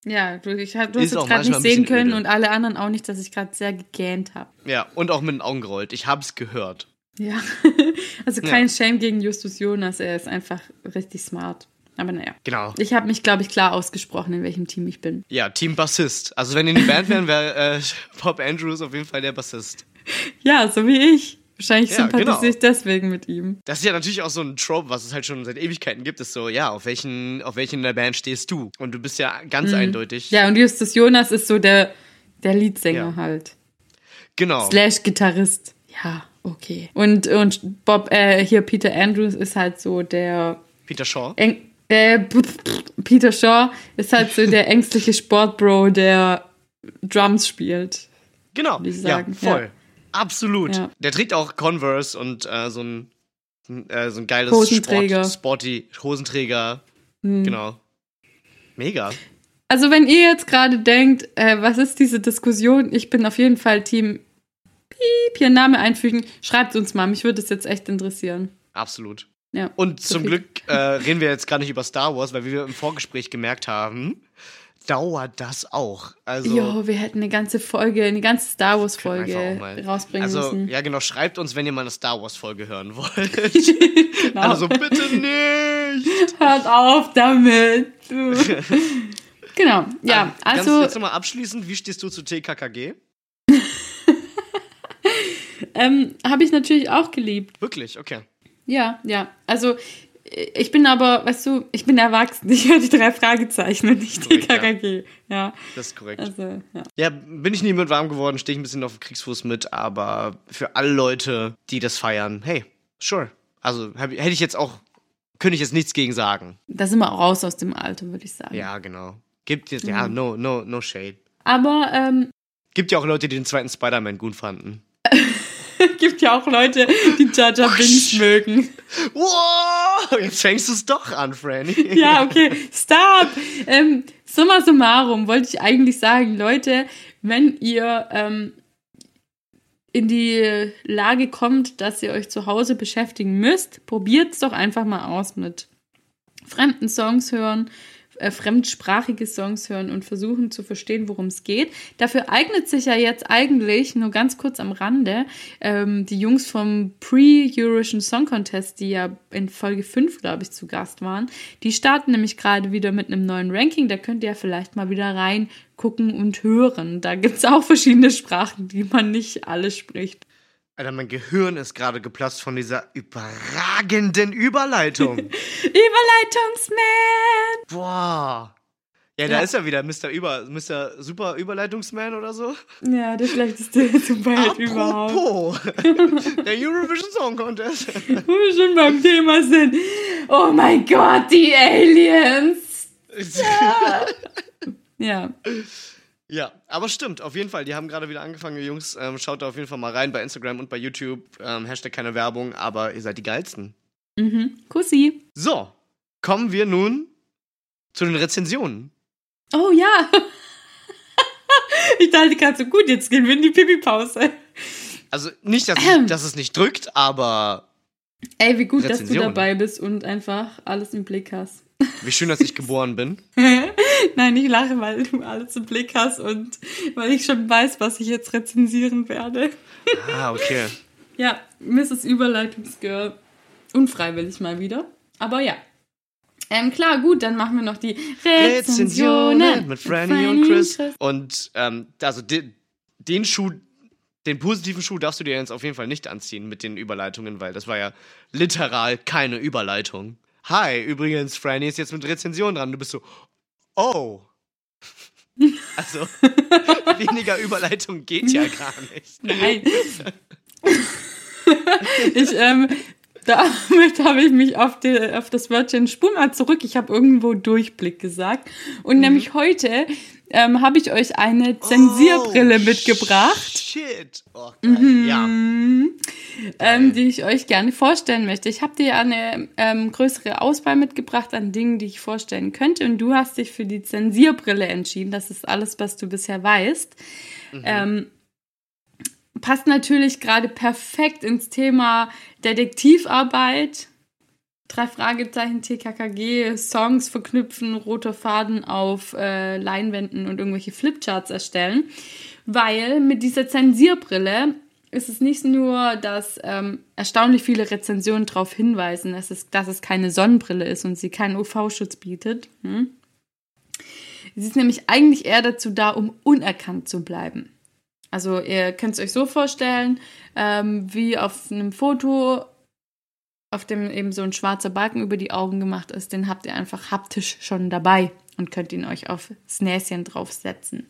Ja, du, ich, du hast Ist jetzt auch gerade nicht sehen können öde. und alle anderen auch nicht, dass ich gerade sehr gegähnt habe. Ja, und auch mit den Augen gerollt. Ich hab's gehört. Ja, also kein Shame gegen Justus Jonas, er ist einfach richtig smart. Aber naja. Genau. Ich habe mich, glaube ich, klar ausgesprochen, in welchem Team ich bin. Ja, Team Bassist. Also wenn ihr in die Band wären, wäre äh, Bob Andrews auf jeden Fall der Bassist. Ja, so wie ich. Wahrscheinlich Ja, sympathisiere genau. ich deswegen mit ihm. Das ist ja natürlich auch so ein Trope, was es halt schon seit Ewigkeiten gibt, ist so, ja, auf welchen, auf welchen in der Band stehst du? Und du bist ja ganz eindeutig. Mhm. Ja, und Justus Jonas ist so der, der Leadsänger Ja. halt. Genau. Slash Gitarrist. Ja, okay. Und, und Bob, äh, hier Peter Andrews ist halt so der Peter Shaw. Eng, äh, Peter Shaw ist halt so der ängstliche Sportbro, der Drums spielt. Genau. ich Ja, sagen, voll. ja. Absolut. Ja. Der trägt auch Converse und äh, so ein äh, so ein geiles Hosenträger. Sport, Sporty Hosenträger. Hm. Genau. Mega. Also wenn ihr jetzt gerade denkt, äh, was ist diese Diskussion? Ich bin auf jeden Fall Team Piep, hier Name einfügen. Schreibt uns mal, mich würde es jetzt echt interessieren. Absolut. Ja. Und zum viel. Glück äh, reden wir jetzt gar nicht über Star Wars, weil wie wir im Vorgespräch gemerkt haben, dauert das auch. Also, Jo, wir hätten eine ganze Folge, eine ganze Star Wars Folge rausbringen also müssen. ja genau, schreibt uns, wenn ihr mal eine Star Wars Folge hören wollt. Genau. Also bitte nicht. Hört auf damit. Du. genau. Ja, Ähm, ganz, also jetzt nochmal abschließend, wie stehst du zu TKKG? ähm, habe ich natürlich auch geliebt. Wirklich, okay. Ja, ja. Also ich bin aber, weißt du, ich bin erwachsen. Ich höre die drei Fragezeichen und nicht die Korrekt, ja. KKG. Ja, Das ist korrekt. also, ja. Ja, bin ich nie mit warm geworden, stehe ich ein bisschen auf dem Kriegsfuß mit, aber für alle Leute, die das feiern, hey, sure. Also hab, hätte ich jetzt auch, könnte ich jetzt nichts gegen sagen. Da sind wir auch raus aus dem Alter, würde ich sagen. Ja, genau. Gibt jetzt, ja, no, no, no shade. Aber ähm, Gibt ja auch Leute, die den zweiten Spider-Man gut fanden. gibt ja auch Leute, die Jaja Binks mögen. Wow, jetzt fängst du es doch an, Franny. Ja, okay, stop. Ähm, summa summarum wollte ich eigentlich sagen, Leute, wenn ihr ähm, in die Lage kommt, dass ihr euch zu Hause beschäftigen müsst, probiert es doch einfach mal aus mit fremden Songs hören, äh, fremdsprachige Songs hören und versuchen zu verstehen, worum es geht. Dafür eignet sich ja jetzt eigentlich, nur ganz kurz am Rande, ähm, die Jungs vom Pre-Eurovision Song Contest, die ja in Folge 5, glaube ich, zu Gast waren, die starten nämlich gerade wieder mit einem neuen Ranking. Da könnt ihr ja vielleicht mal wieder reingucken und hören. Da gibt es auch verschiedene Sprachen, die man nicht alle spricht. Alter, mein Gehirn ist gerade geplatzt von dieser überragenden Überleitung. Überleitungsman! Boah. Ja, da Ja. ist er wieder, Mr. Über, Mr. Super Überleitungsman oder so. Ja, der schlechteste Superheld überhaupt. Apropos, der Eurovision Song Contest. Wo wir schon beim Thema sind. Oh mein Gott, die Aliens! Ja, ja, aber stimmt, auf jeden Fall. Die haben gerade wieder angefangen, Jungs. Ähm, schaut da auf jeden Fall mal rein bei Instagram und bei YouTube. Ähm, Hashtag keine Werbung, aber ihr seid die geilsten. mhm. Kussi. So, kommen wir nun zu den Rezensionen. Oh ja. ich dachte gerade so, gut, jetzt gehen wir in die Pipi-Pause. Also nicht, dass, Ähm. es, dass es nicht drückt, aber Ey, wie gut, dass du dabei bist und einfach alles im Blick hast. Wie schön, dass ich geboren bin. Nein, ich lache, weil du alles im Blick hast und weil ich schon weiß, was ich jetzt rezensieren werde. Ah, okay. Ja, Mrs. Überleitungsgirl. Unfreiwillig mal wieder. Aber ja. Ähm, klar, gut, dann machen wir noch die Rezensionen, Rezensionen mit Franny und Chris. Und ähm, also de, den Schuh, den positiven Schuh darfst du dir jetzt auf jeden Fall nicht anziehen mit den Überleitungen, weil das war ja literal keine Überleitung. Hi, übrigens, Franny ist jetzt mit Rezension dran. Du bist so, oh. Also, weniger Überleitung geht ja gar nicht. Nein. ich, ähm, damit habe ich mich auf, die, auf das Wörtchen mal zurück. Ich habe irgendwo Durchblick gesagt. Und nämlich heute ähm, habe ich euch eine Zensierbrille Oh, mitgebracht. Shit. Oh, geil. Ja. Mhm. ähm, die ich euch gerne vorstellen möchte. Ich habe dir eine ähm, größere Auswahl mitgebracht an Dingen, die ich vorstellen könnte. Und du hast dich für die Zensierbrille entschieden. Das ist alles, was du bisher weißt. Ähm, passt natürlich gerade perfekt ins Thema Detektivarbeit. Drei Fragezeichen, TKKG, Songs verknüpfen, roter Faden auf äh, Leinwänden und irgendwelche Flipcharts erstellen. Weil mit dieser Zensierbrille ist es nicht nur, dass ähm, erstaunlich viele Rezensionen darauf hinweisen, dass es, dass es keine Sonnenbrille ist und sie keinen UV-Schutz bietet. Hm? Sie ist nämlich eigentlich eher dazu da, um unerkannt zu bleiben. Also ihr könnt es euch so vorstellen, ähm, wie auf einem Foto, auf dem eben so ein schwarzer Balken über die Augen gemacht ist, den habt ihr einfach haptisch schon dabei und könnt ihn euch aufs Näschen draufsetzen.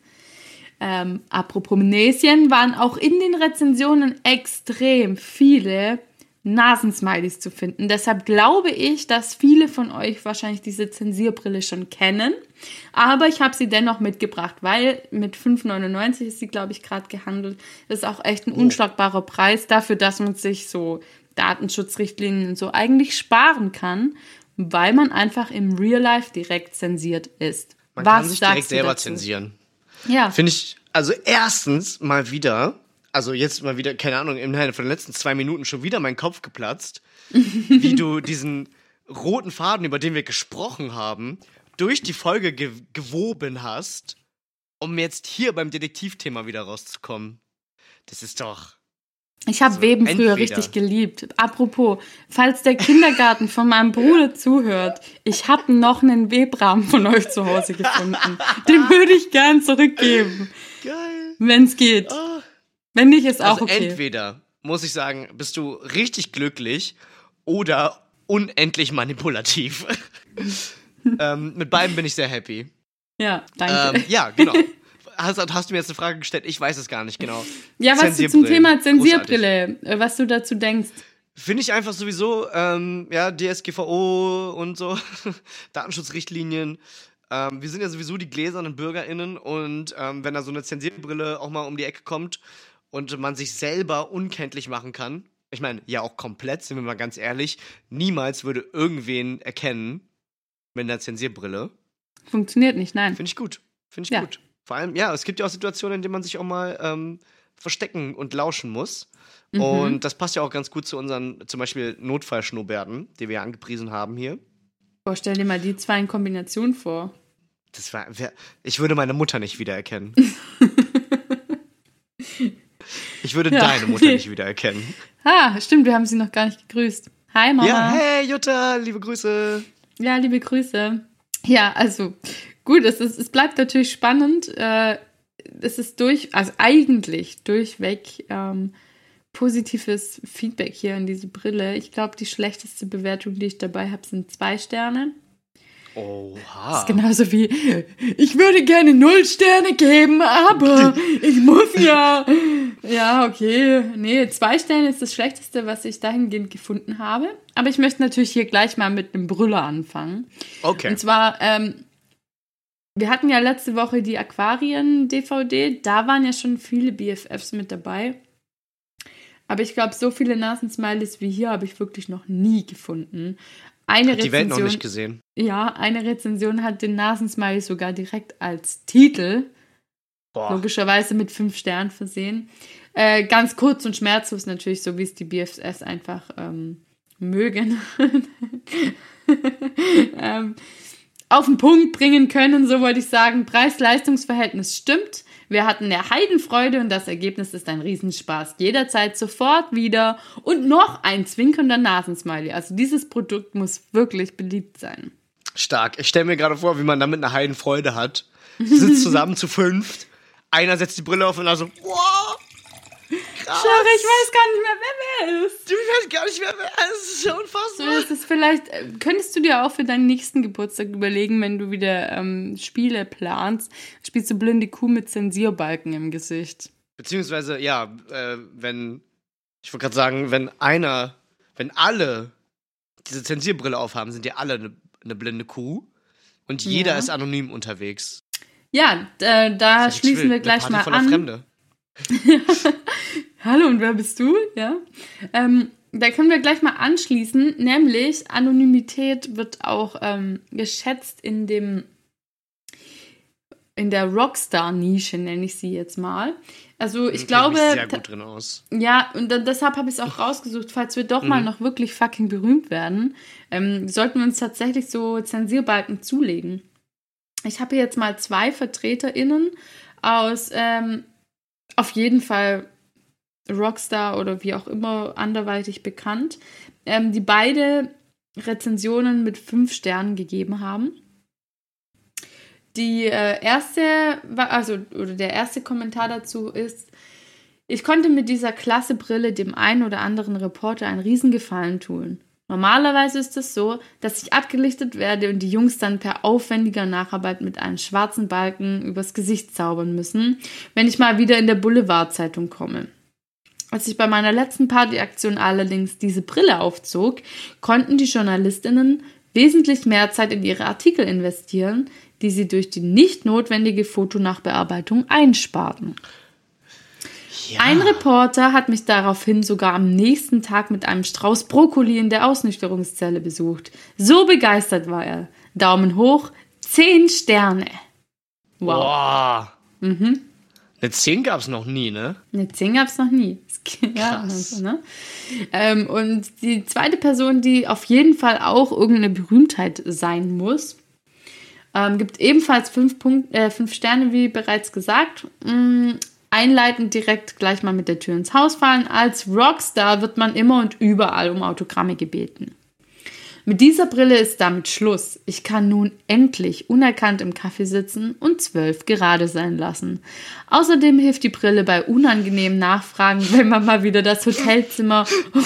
Ähm, apropos Näschen, waren auch in den Rezensionen extrem viele Nasensmileys zu finden. Deshalb glaube ich, dass viele von euch wahrscheinlich diese Zensierbrille schon kennen. Aber ich habe sie dennoch mitgebracht, weil mit 5,99 ist sie, glaube ich, gerade gehandelt. Das ist auch echt ein oh. unschlagbarer Preis dafür, dass man sich so Datenschutzrichtlinien und so eigentlich sparen kann, weil man einfach im Real Life direkt zensiert ist. Man Was kann sich direkt selber dazu? zensieren. Ja. Finde ich, also erstens mal wieder, also jetzt mal wieder, keine Ahnung, innerhalb von den letzten zwei Minuten schon wieder mein Kopf geplatzt, wie du diesen roten Faden, über den wir gesprochen haben, durch die Folge ge gewoben hast, um jetzt hier beim Detektivthema wieder rauszukommen. Das ist doch. Ich habe also Weben entweder. früher richtig geliebt. Apropos, falls der Kindergarten von meinem Bruder zuhört, ich habe noch einen Webrahmen von euch zu Hause gefunden. Den würde ich gern zurückgeben. Geil. Wenn es geht. Oh. Wenn nicht, ist auch also okay. Entweder, muss ich sagen, bist du richtig glücklich oder unendlich manipulativ. ähm, mit beiden bin ich sehr happy. Ja, danke. Ähm, ja, genau. Hast, hast, du mir jetzt eine Frage gestellt? Ich weiß es gar nicht genau. Ja, was du zum Thema Zensierbrille, Großartig. Äh, was du dazu denkst. Finde ich einfach sowieso, ähm, ja, DSGVO und so, Datenschutzrichtlinien. Ähm, wir sind ja sowieso die gläsernen BürgerInnen und ähm, wenn da so eine Zensierbrille auch mal um die Ecke kommt und man sich selber unkenntlich machen kann, ich meine, ja auch komplett, sind wir mal ganz ehrlich, niemals würde irgendwen erkennen mit einer Zensierbrille. Funktioniert nicht, nein. Finde ich gut. Finde ich ja. gut. Vor allem, ja, es gibt ja auch Situationen, in denen man sich auch mal ähm, verstecken und lauschen muss. Mhm. Und das passt ja auch ganz gut zu unseren, zum Beispiel Notfallschnurrbärten, die wir ja angepriesen haben hier. Boah, stell dir mal die zwei in Kombination vor. Das war, ich würde meine Mutter nicht wiedererkennen. ich würde ja. deine Mutter nicht wiedererkennen. Ah, stimmt, wir haben sie noch gar nicht gegrüßt. Hi, Mama. Ja, hey, Jutta, liebe Grüße. Ja, liebe Grüße. Ja, also gut, es, ist, es bleibt natürlich spannend. Äh, es ist durch, also eigentlich durchweg ähm, positives Feedback hier an diese Brille. Ich glaube, die schlechteste Bewertung, die ich dabei habe, sind zwei Sterne. Oha. Das ist genauso wie, ich würde gerne null Sterne geben, aber ich muss ja. Ja, okay. Nee, zwei Sterne ist das Schlechteste, was ich dahingehend gefunden habe. Aber ich möchte natürlich hier gleich mal mit einem Brüller anfangen. Okay. Und zwar, ähm, wir hatten ja letzte Woche die Aquarien-DVD. Da waren ja schon viele BFFs mit dabei. Aber ich glaube, so viele Nasensmileys wie hier habe ich wirklich noch nie gefunden. Eine hat die Welt noch nicht gesehen. Ja, eine Rezension hat den Nasensmiley sogar direkt als Titel. Boah. Logischerweise mit fünf Sternen versehen. Äh, ganz kurz und schmerzlos natürlich, so wie es die BFS einfach ähm, mögen. ähm, auf den Punkt bringen können, so wollte ich sagen. Preis-Leistungs-Verhältnis stimmt. Wir hatten eine Heidenfreude und das Ergebnis ist ein Riesenspaß. Jederzeit sofort wieder und noch ein zwinkernder Nasensmiley. Also dieses Produkt muss wirklich beliebt sein. Stark. Ich stelle mir gerade vor, wie man damit eine Heidenfreude hat. Sitzt zusammen zu fünft. Einer setzt die Brille auf und dann so, wow, krass. Schau, ich weiß gar nicht mehr, wer wer ist. Du weißt gar nicht mehr, wer ist. Das ist ja unfassbar. So, ist vielleicht, äh, könntest du dir auch für deinen nächsten Geburtstag überlegen, wenn du wieder ähm, Spiele planst, spielst du blinde Kuh mit Zensierbalken im Gesicht. Beziehungsweise, ja, äh, wenn, ich wollte gerade sagen, wenn einer, wenn alle diese Zensierbrille aufhaben, sind ja alle eine ne blinde Kuh. Und jeder ja. ist anonym unterwegs. Ja, da, da schließen wir gleich mal an. Fremde. Hallo und wer bist du? Ja. Ähm, da können wir gleich mal anschließen, nämlich Anonymität wird auch ähm, geschätzt in dem in der Rockstar-Nische, nenne ich sie jetzt mal. Also ich glaube. Mich sehr gut drin aus. Ja, und deshalb habe ich es auch rausgesucht, falls wir doch mhm. mal noch wirklich fucking berühmt werden, ähm, sollten wir uns tatsächlich so Zensierbalken zulegen. Ich habe jetzt mal zwei VertreterInnen aus ähm, auf jeden Fall Rockstar oder wie auch immer anderweitig bekannt, ähm, die beide Rezensionen mit fünf Sternen gegeben haben. Die äh, erste, also oder der erste Kommentar dazu ist, Ich konnte mit dieser klasse Brille dem einen oder anderen Reporter einen Riesengefallen tun. Normalerweise ist es so, dass ich abgelichtet werde und die Jungs dann per aufwendiger Nacharbeit mit einem schwarzen Balken übers Gesicht zaubern müssen, wenn ich mal wieder in der Boulevardzeitung komme. Als ich bei meiner letzten Partyaktion allerdings diese Brille aufzog, konnten die Journalistinnen wesentlich mehr Zeit in ihre Artikel investieren, die sie durch die nicht notwendige Fotonachbearbeitung einsparten. Ja. Ein Reporter hat mich daraufhin sogar am nächsten Tag mit einem Strauß Brokkoli in der Ausnüchterungszelle besucht. So begeistert war er. Daumen hoch, zehn Sterne. Wow. Boah. Mhm. Eine 10 gab es noch nie, ne? Eine 10 gab es noch nie. Ja, Krass. also, ne? ähm, und die zweite Person, die auf jeden Fall auch irgendeine Berühmtheit sein muss, ähm, gibt ebenfalls fünf, Punkt, äh, fünf Sterne, wie bereits gesagt. Mm, einleitend direkt gleich mal mit der Tür ins Haus fallen. Als Rockstar wird man immer und überall um Autogramme gebeten. Mit dieser Brille ist damit Schluss. Ich kann nun endlich unerkannt im Kaffee sitzen und zwölf gerade sein lassen. Außerdem hilft die Brille bei unangenehmen Nachfragen, wenn man mal wieder das Hotelzimmer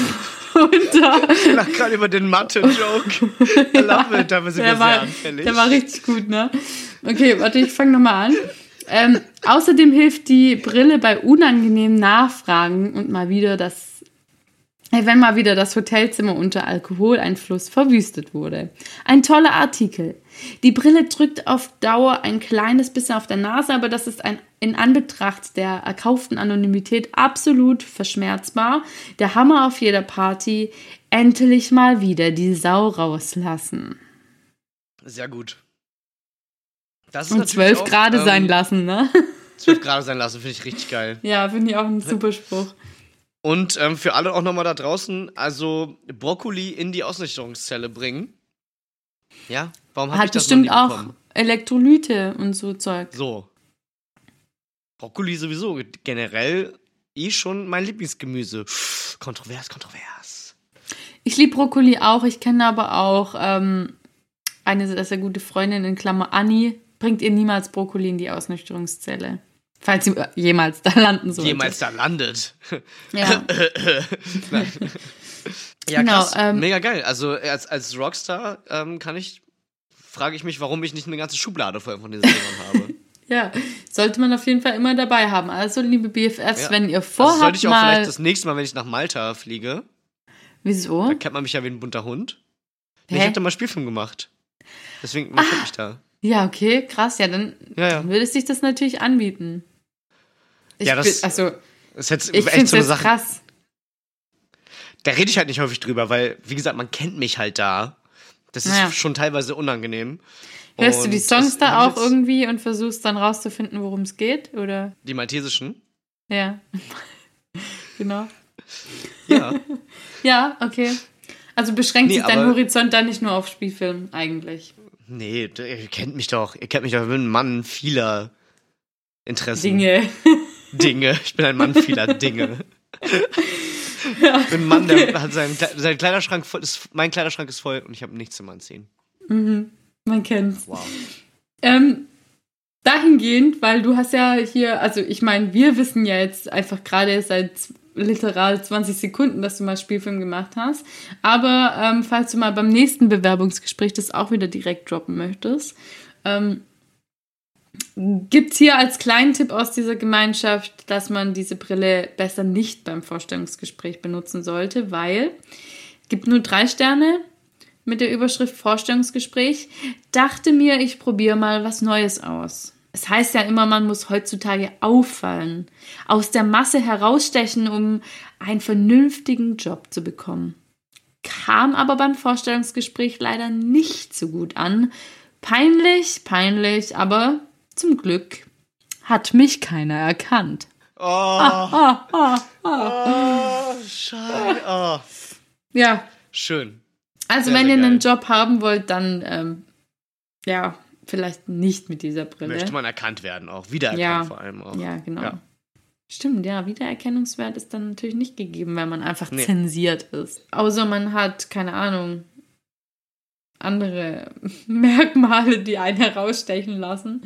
unter. Ich lach gerade über den Mathe-Joke. I love it, da sind wir Der sehr war, anfällig. der war richtig gut, ne? Okay, warte, ich fange nochmal an. Ähm, außerdem hilft die Brille bei unangenehmen Nachfragen und mal wieder das wenn mal wieder das Hotelzimmer unter Alkoholeinfluss verwüstet wurde. Ein toller Artikel. Die Brille drückt auf Dauer ein kleines bisschen auf der Nase, aber das ist ein, in Anbetracht der erkauften Anonymität absolut verschmerzbar. Der Hammer auf jeder Party. Endlich mal wieder die Sau rauslassen. Sehr gut. Das Und natürlich zwölf auch, Grad ähm, sein lassen, ne? 12 Grad sein lassen, finde ich richtig geil. Ja, finde ich auch ein super Spruch. Und ähm, für alle auch nochmal da draußen, also Brokkoli in die Ausnüchterungszelle bringen. Ja, warum habe ich Hat das bestimmt auch bekommen? Elektrolyte und so Zeug. So. Brokkoli sowieso generell eh schon mein Lieblingsgemüse. Kontrovers, kontrovers. Ich liebe Brokkoli auch. Ich kenne aber auch ähm, eine sehr, sehr gute Freundin in Klammer Anni. Bringt ihr niemals Brokkoli in die Ausnüchterungszelle. Falls sie jemals da landen sollte. Jemals da landet. Ja. Ja, Genau, krass. ähm, Mega geil. Also als, als Rockstar ähm, kann ich, frage ich mich, warum ich nicht eine ganze Schublade voll von diesen Dingern habe. ja, sollte man auf jeden Fall immer dabei haben. Also, liebe BFFs, Ja. wenn ihr Also vorhabt, sollte ich auch mal... vielleicht das nächste Mal, wenn ich nach Malta fliege, Wieso? da kennt man mich ja wie ein bunter Hund. Hä? Ich habe da mal Spielfilm gemacht. Deswegen man kennt mich da. Ja, okay, krass. Ja, dann, Ja, ja. würde sich das natürlich anbieten. Ich Ja, das- bin, also, Das ist jetzt ich echt so eine Sache. krass. Da rede ich halt nicht häufig drüber, weil, wie gesagt, man kennt mich halt da. Das ist Naja. schon teilweise unangenehm. Hörst du Und die Songs da auch irgendwie und versuchst dann rauszufinden, worum es geht? Oder? Die maltesischen? Ja. genau. Ja. Ja, okay. Also beschränkt Nee, sich dein Horizont dann nicht nur auf Spielfilm eigentlich. nee, ihr kennt mich doch. Ihr kennt mich doch. Ich bin ein Mann vieler Interessen. Dinge. Dinge. Ich bin ein Mann vieler Dinge. Ich bin ein Mann, der hat seinen, sein Kleiderschrank voll, ist, mein Kleiderschrank ist voll und ich habe nichts zum Anziehen. Man kennt's. Wow. Ähm, dahingehend, weil du hast ja hier, also ich meine, wir wissen ja jetzt einfach gerade seit literal 20 Sekunden, dass du mal Spielfilm gemacht hast. Aber ähm, falls du mal beim nächsten Bewerbungsgespräch das auch wieder direkt droppen möchtest, ähm, gibt hier als kleinen Tipp aus dieser Gemeinschaft, dass man diese Brille besser nicht beim Vorstellungsgespräch benutzen sollte, weil es gibt nur drei Sterne mit der Überschrift Vorstellungsgespräch. Dachte mir, ich probiere mal was Neues aus. Es heißt ja immer, man muss heutzutage auffallen, aus der Masse herausstechen, um einen vernünftigen Job zu bekommen. Kam aber beim Vorstellungsgespräch leider nicht so gut an. Peinlich, peinlich, aber zum Glück hat mich keiner erkannt. Oh, Ah, ah. oh scheiße. Oh. Ja, Schön. also Sehr, wenn sehr ihr einen geil. Job haben wollt, dann ähm, ja, vielleicht nicht mit dieser Brille. Möchte man erkannt werden auch. Wiedererkannt Ja. vor allem auch. Ja, genau. Ja. Stimmt, ja, Wiedererkennungswert ist dann natürlich nicht gegeben, wenn man einfach Nee. zensiert ist. Außer man hat, keine Ahnung, andere Merkmale, die einen herausstechen lassen.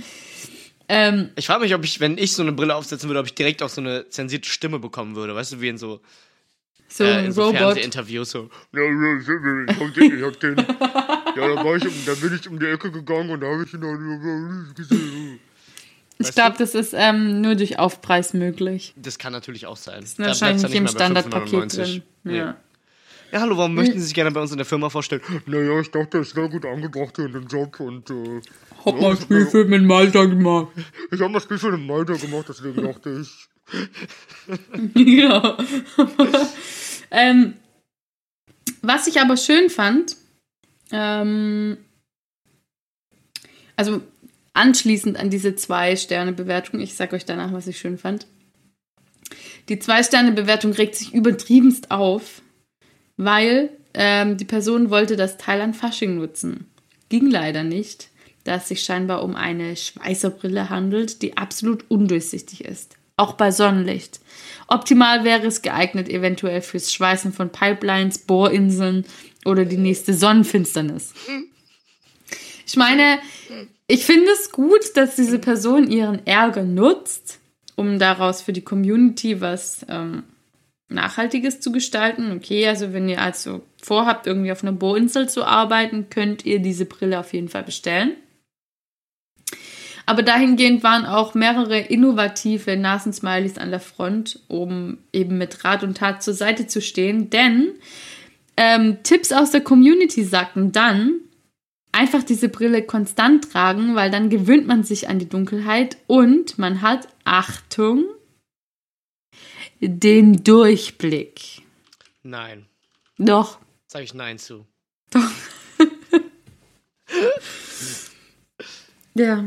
Ähm, Ich frage mich, ob ich, wenn ich so eine Brille aufsetzen würde, ob ich direkt auch so eine zensierte Stimme bekommen würde. Weißt du, wie in so, so äh, in so. Fernsehinterviews so. Ja, ja, ich hab den, ich hab den. Ja, da, war ich, um- da bin ich um die Ecke gegangen und da habe ich ihn dann gesehen. Ich glaube, das ist ähm, nur durch Aufpreis möglich. Das kann natürlich auch sein. Ist wahrscheinlich nicht im Standardpaket drin. Ja. Ja, hallo, warum möchten Sie sich gerne bei uns in der Firma vorstellen? Naja, ich dachte, es wäre gut angebracht hier in den Job und äh, Hab mal Spielfilm mit Malta gemacht. ich habe das Spiel schon im Malta gemacht, deswegen dachte ich. ja. ähm, was ich aber schön fand, ähm, also anschließend an diese Zwei-Sterne-Bewertung, ich sag euch danach, was ich schön fand. Die Zwei-Sterne-Bewertung regt sich übertriebenst auf, weil ähm, die Person wollte das Teil an Fasching nutzen. Ging leider nicht, da es sich scheinbar um eine Schweißerbrille handelt, die absolut undurchsichtig ist. Auch bei Sonnenlicht. Optimal wäre es geeignet, eventuell fürs Schweißen von Pipelines, Bohrinseln oder die nächste Sonnenfinsternis. Ich meine, ich finde es gut, dass diese Person ihren Ärger nutzt, um daraus für die Community was ähm, Nachhaltiges zu gestalten. Okay, also wenn ihr also vorhabt, irgendwie auf einer Bohrinsel zu arbeiten, könnt ihr diese Brille auf jeden Fall bestellen. Aber dahingehend waren auch mehrere innovative Nasensmileys an der Front, um eben mit Rat und Tat zur Seite zu stehen. Denn ähm, Tipps aus der Community sagten dann, einfach diese Brille konstant tragen, weil dann gewöhnt man sich an die Dunkelheit und man hat, Achtung, den Durchblick. Nein. Doch, Sag ich Nein zu. ja.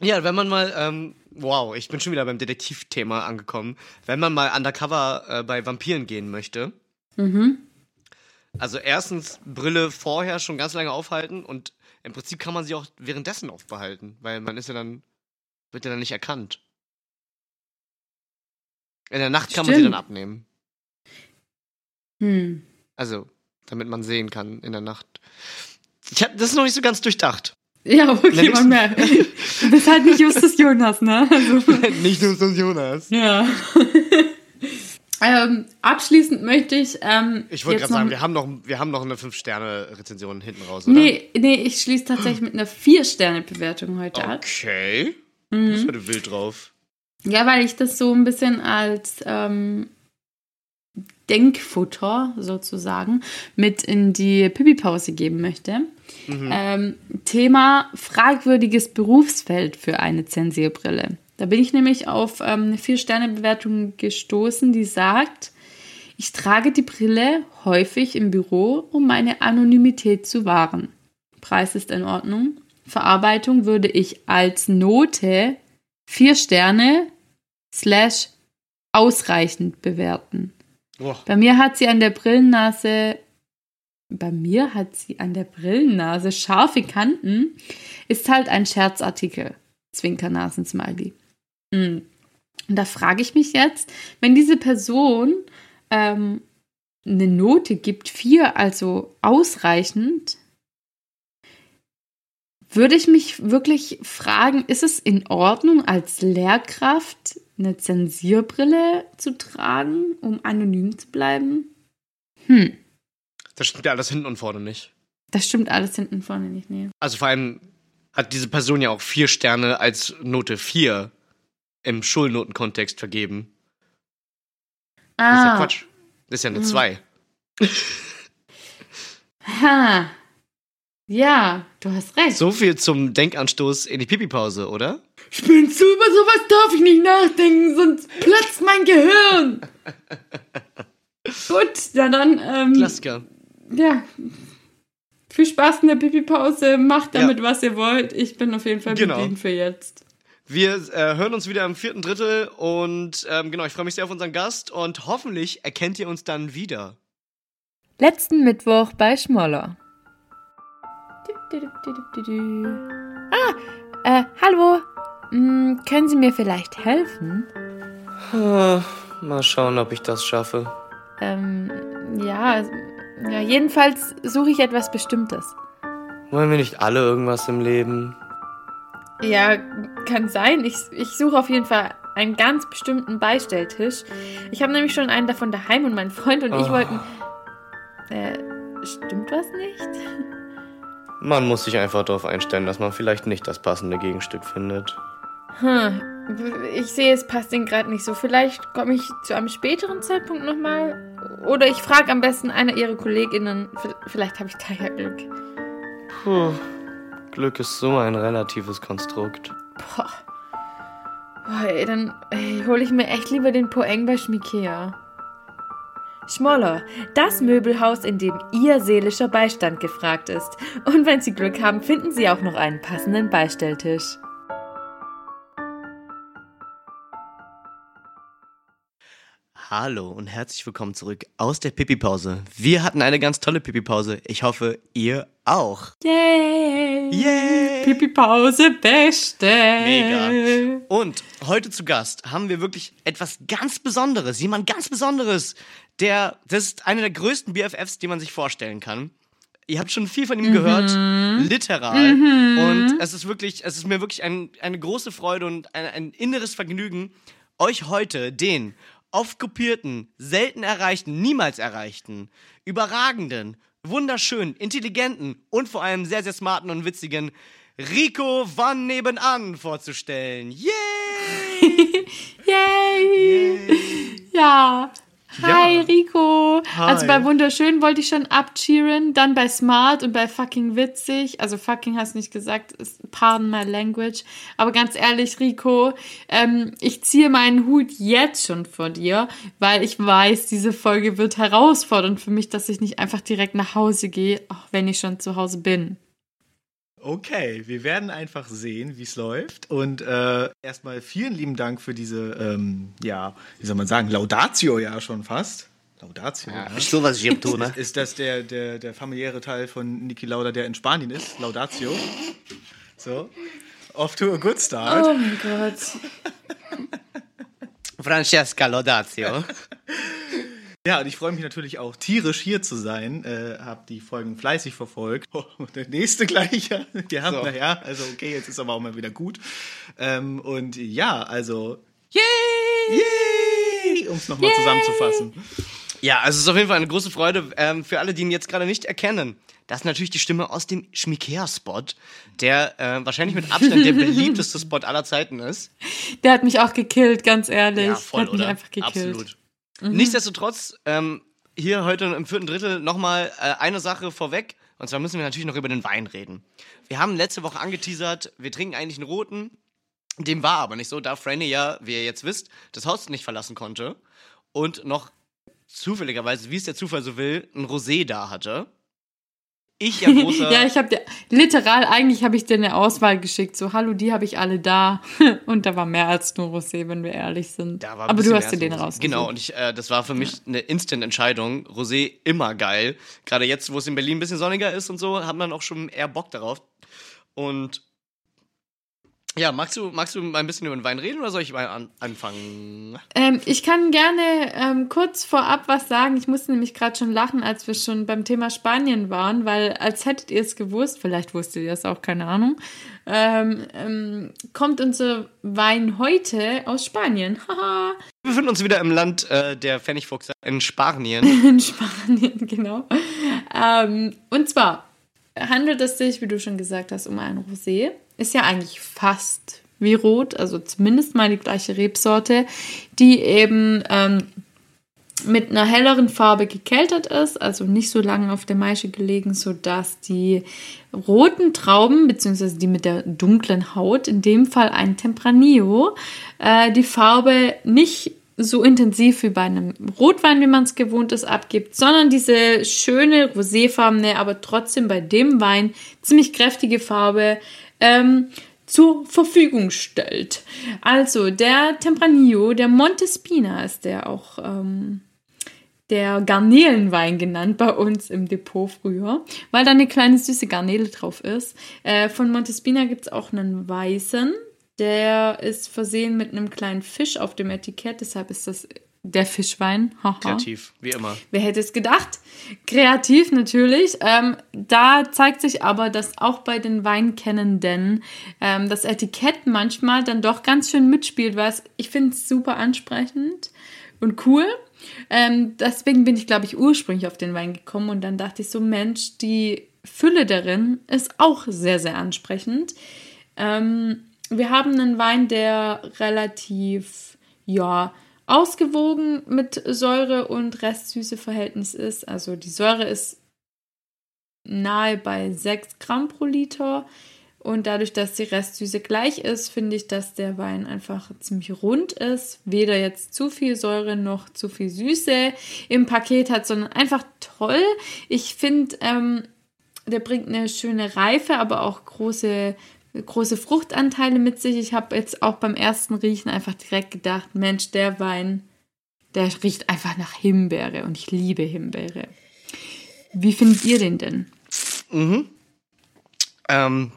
Ja, wenn man mal, ähm, wow, ich bin schon wieder beim Detektivthema angekommen. Wenn man mal undercover äh, bei Vampiren gehen möchte, Mhm. also erstens Brille vorher schon ganz lange aufhalten und im Prinzip kann man sie auch währenddessen aufbehalten, weil man ist ja dann, wird ja dann nicht erkannt. In der Nacht kann man sie Stimmt. dann abnehmen. Hm. Also, damit man sehen kann in der Nacht. Ich hab, das ist noch nicht so ganz durchdacht. Ja, okay, man merkt. Du bist halt nicht Justus Jonas, ne? Also, nicht so Jonas. ja. ähm, abschließend möchte ich. Ähm, Ich wollte gerade sagen, wir haben noch, wir haben noch eine 5-Sterne-Rezension hinten raus, oder? Nee, nee, ich schließe tatsächlich mit einer 4-Sterne-Bewertung heute ab. Okay. Mhm. bist heute wild drauf. Ja, weil ich das so ein bisschen als ähm, Denkfutter sozusagen mit in die Pipi-Pause geben möchte. Mhm. Ähm, Thema fragwürdiges Berufsfeld für eine Zensierbrille. Da bin ich nämlich auf ähm, eine Vier-Sterne-Bewertung gestoßen, die sagt, ich trage die Brille häufig im Büro, um meine Anonymität zu wahren. Preis ist in Ordnung. Verarbeitung würde ich als Note vier Sterne slash ausreichend bewerten. Boah. Bei mir hat sie an der Brillennase, bei mir hat sie an der Brillennase scharfe Kanten, ist halt ein Scherzartikel. Zwinkernasen-Smiley. Mm. Und da frage ich mich jetzt, wenn diese Person ähm, eine Note gibt, vier, also ausreichend, würde ich mich wirklich fragen, ist es in Ordnung als Lehrkraft eine Zensierbrille zu tragen, um anonym zu bleiben? Hm, Das stimmt ja alles hinten und vorne nicht. das stimmt alles hinten und vorne nicht. Nee. Also vor allem hat diese Person ja auch vier Sterne als Note 4 im Schulnotenkontext vergeben. Das ist ja Ah, Quatsch. Das ist ja eine Mhm. 2. ha. Ja, du hast recht. So viel zum Denkanstoß in die Pipi-Pause, oder? Spinnst du über sowas darf ich nicht nachdenken, sonst platzt mein Gehirn. Gut, ja dann, ähm, Klassiker. ja. Viel Spaß in der Pipi-Pause, macht Ja. damit, was ihr wollt. Ich bin auf jeden Fall Genau. bedient für jetzt. Wir äh, hören uns wieder im vierten Drittel und ähm, genau, ich freue mich sehr auf unseren Gast und hoffentlich erkennt ihr uns dann wieder. Letzten Mittwoch bei Schmoller. Ah, äh, hallo. Hm, können Sie mir vielleicht helfen? Mal schauen, ob ich das schaffe. Ähm, ja, ja, jedenfalls suche ich etwas Bestimmtes. Wollen wir nicht alle irgendwas im Leben? Ja, kann sein. Ich, ich suche auf jeden Fall einen ganz bestimmten Beistelltisch. Ich habe nämlich schon einen davon daheim und mein Freund und ich Oh. wollten. Äh, stimmt was nicht? Man muss sich einfach darauf einstellen, dass man vielleicht nicht das passende Gegenstück findet. Hm, ich sehe, es passt Ihnen gerade nicht so. Vielleicht komme ich zu einem späteren Zeitpunkt nochmal. Oder ich frage am besten eine Ihrer KollegInnen. Vielleicht habe ich da ja Glück. Puh. Glück ist so ein relatives Konstrukt. Boah. Boah, ey, dann hole ich mir echt lieber den Poeng bei Schmikea. Schmoller, das Möbelhaus, in dem Ihr seelischer Beistand gefragt ist. Und wenn Sie Glück haben, finden Sie auch noch einen passenden Beistelltisch. Hallo und herzlich willkommen zurück aus der Pipi-Pause. Wir hatten eine ganz tolle Pipi-Pause. Ich hoffe, ihr auch. Yay! Yay! Pipi-Pause, beste! Mega. Und heute zu Gast haben wir wirklich etwas ganz Besonderes. Jemand ganz Besonderes. Der, das ist einer der größten BFFs, die man sich vorstellen kann. Ihr habt schon viel von ihm gehört, literal. Und es ist wirklich, es ist mir wirklich ein, eine große Freude und ein, ein inneres Vergnügen, euch heute den oft kopierten, selten erreichten, niemals erreichten, überragenden, wunderschönen, intelligenten und vor allem sehr, sehr smarten und witzigen Rico van nebenan vorzustellen. Yay! Yay! Ja. Hi, Ja. Rico. Also Hi. bei Wunderschön wollte ich schon abcheeren, dann bei Smart und bei fucking witzig. Also fucking hast nicht gesagt, pardon my language. Aber ganz ehrlich, Rico, ähm, ich ziehe meinen Hut jetzt schon vor dir, weil ich weiß, diese Folge wird herausfordernd für mich, dass ich nicht einfach direkt nach Hause gehe, auch wenn ich schon zu Hause bin. Okay, wir werden einfach sehen, wie es läuft. Und äh, erstmal vielen lieben Dank für diese, ähm, ja, wie soll man sagen, Laudatio ja schon fast. Laudatio, ja. So was ich tue, ne? Ist das der, der, der familiäre Teil von Niki Lauda, der in Spanien ist? Laudatio. So. Off to a good start. Oh mein Gott. Francesca Laudatio. Ja, und ich freue mich natürlich auch tierisch hier zu sein. Äh, hab die Folgen fleißig verfolgt. Oh, und der nächste gleich. ja. Wir haben, So. naja, also okay, jetzt ist aber auch mal wieder gut. Ähm, und ja, also, Yay! yay, um es nochmal zusammenzufassen. Ja, also es ist auf jeden Fall eine große Freude ähm, für alle, die ihn jetzt gerade nicht erkennen. Das ist natürlich die Stimme aus dem Schmikea-Spot, der äh, wahrscheinlich mit Abstand der beliebteste Spot aller Zeiten ist. Der hat mich auch gekillt, ganz ehrlich. Ja, voll, der hat mich oder? einfach gekillt. Absolut. Nichtsdestotrotz, ähm, hier heute im vierten Drittel nochmal äh, eine Sache vorweg. Und zwar müssen wir natürlich noch über den Wein reden. Wir haben letzte Woche angeteasert, wir trinken eigentlich einen roten. Dem war aber nicht so, da Franny ja, wie ihr jetzt wisst, das Haus nicht verlassen konnte und noch zufälligerweise, wie es der Zufall so will, ein Rosé da hatte. Ich ja großer. ja, ich habe dir literal eigentlich habe ich dir eine Auswahl geschickt, so hallo, die habe ich alle da und da war mehr als nur Rosé, wenn wir ehrlich sind. Aber du hast dir den rausgesucht. Genau, und ich, äh, das war für mich eine Instant-Entscheidung. Rosé immer geil. Gerade jetzt, wo es in Berlin ein bisschen sonniger ist und so, hat man auch schon eher Bock darauf. Und ja, magst du, magst du mal ein bisschen über den Wein reden oder soll ich mal an, anfangen? Ähm, ich kann gerne ähm, kurz vorab was sagen. Ich musste nämlich gerade schon lachen, als wir schon beim Thema Spanien waren, weil als hättet ihr es gewusst, vielleicht wusstet ihr es auch, keine Ahnung, ähm, ähm, kommt unser Wein heute aus Spanien. Haha. Wir befinden uns wieder im Land äh, der Pfennigfuchse in Spanien. In Spanien, genau. Ähm, und zwar handelt es sich, wie du schon gesagt hast, um ein Rosé. Ist ja eigentlich fast wie rot, also zumindest mal die gleiche Rebsorte, die eben ähm, mit einer helleren Farbe gekeltert ist, also nicht so lange auf der Maische gelegen, sodass die roten Trauben, beziehungsweise die mit der dunklen Haut, in dem Fall ein Tempranillo, äh, die Farbe nicht so intensiv wie bei einem Rotwein, wie man es gewohnt ist, abgibt, sondern diese schöne roséfarbene, aber trotzdem bei dem Wein ziemlich kräftige Farbe ähm, zur Verfügung stellt. Also der Tempranillo, der Montespina ist der auch ähm, der Garnelenwein genannt bei uns im Depot früher, weil da eine kleine süße Garnele drauf ist. Äh, von Montespina gibt es auch einen weißen, der ist versehen mit einem kleinen Fisch auf dem Etikett, deshalb ist das der Fischwein. Haha. Kreativ, wie immer. Wer hätte es gedacht? Kreativ natürlich. Ähm, da zeigt sich aber, dass auch bei den Weinkennenden ähm, das Etikett manchmal dann doch ganz schön mitspielt, was ich finde es super ansprechend und cool. Ähm, deswegen bin ich, glaube ich, ursprünglich auf den Wein gekommen und dann dachte ich so, Mensch, die Fülle darin ist auch sehr, sehr ansprechend. Ähm, wir haben einen Wein, der relativ, ja, ausgewogen mit Säure und Restsüße-Verhältnis ist. Also die Säure ist nahe bei 6 Gramm pro Liter. Und dadurch, dass die Restsüße gleich ist, finde ich, dass der Wein einfach ziemlich rund ist. Weder jetzt zu viel Säure noch zu viel Süße im Paket hat, sondern einfach toll. Ich finde, ähm, der bringt eine schöne Reife, aber auch große große Fruchtanteile mit sich. Ich habe jetzt auch beim ersten Riechen einfach direkt gedacht, Mensch, der Wein, der riecht einfach nach Himbeere und ich liebe Himbeere. Wie findet ihr den denn? Ähm,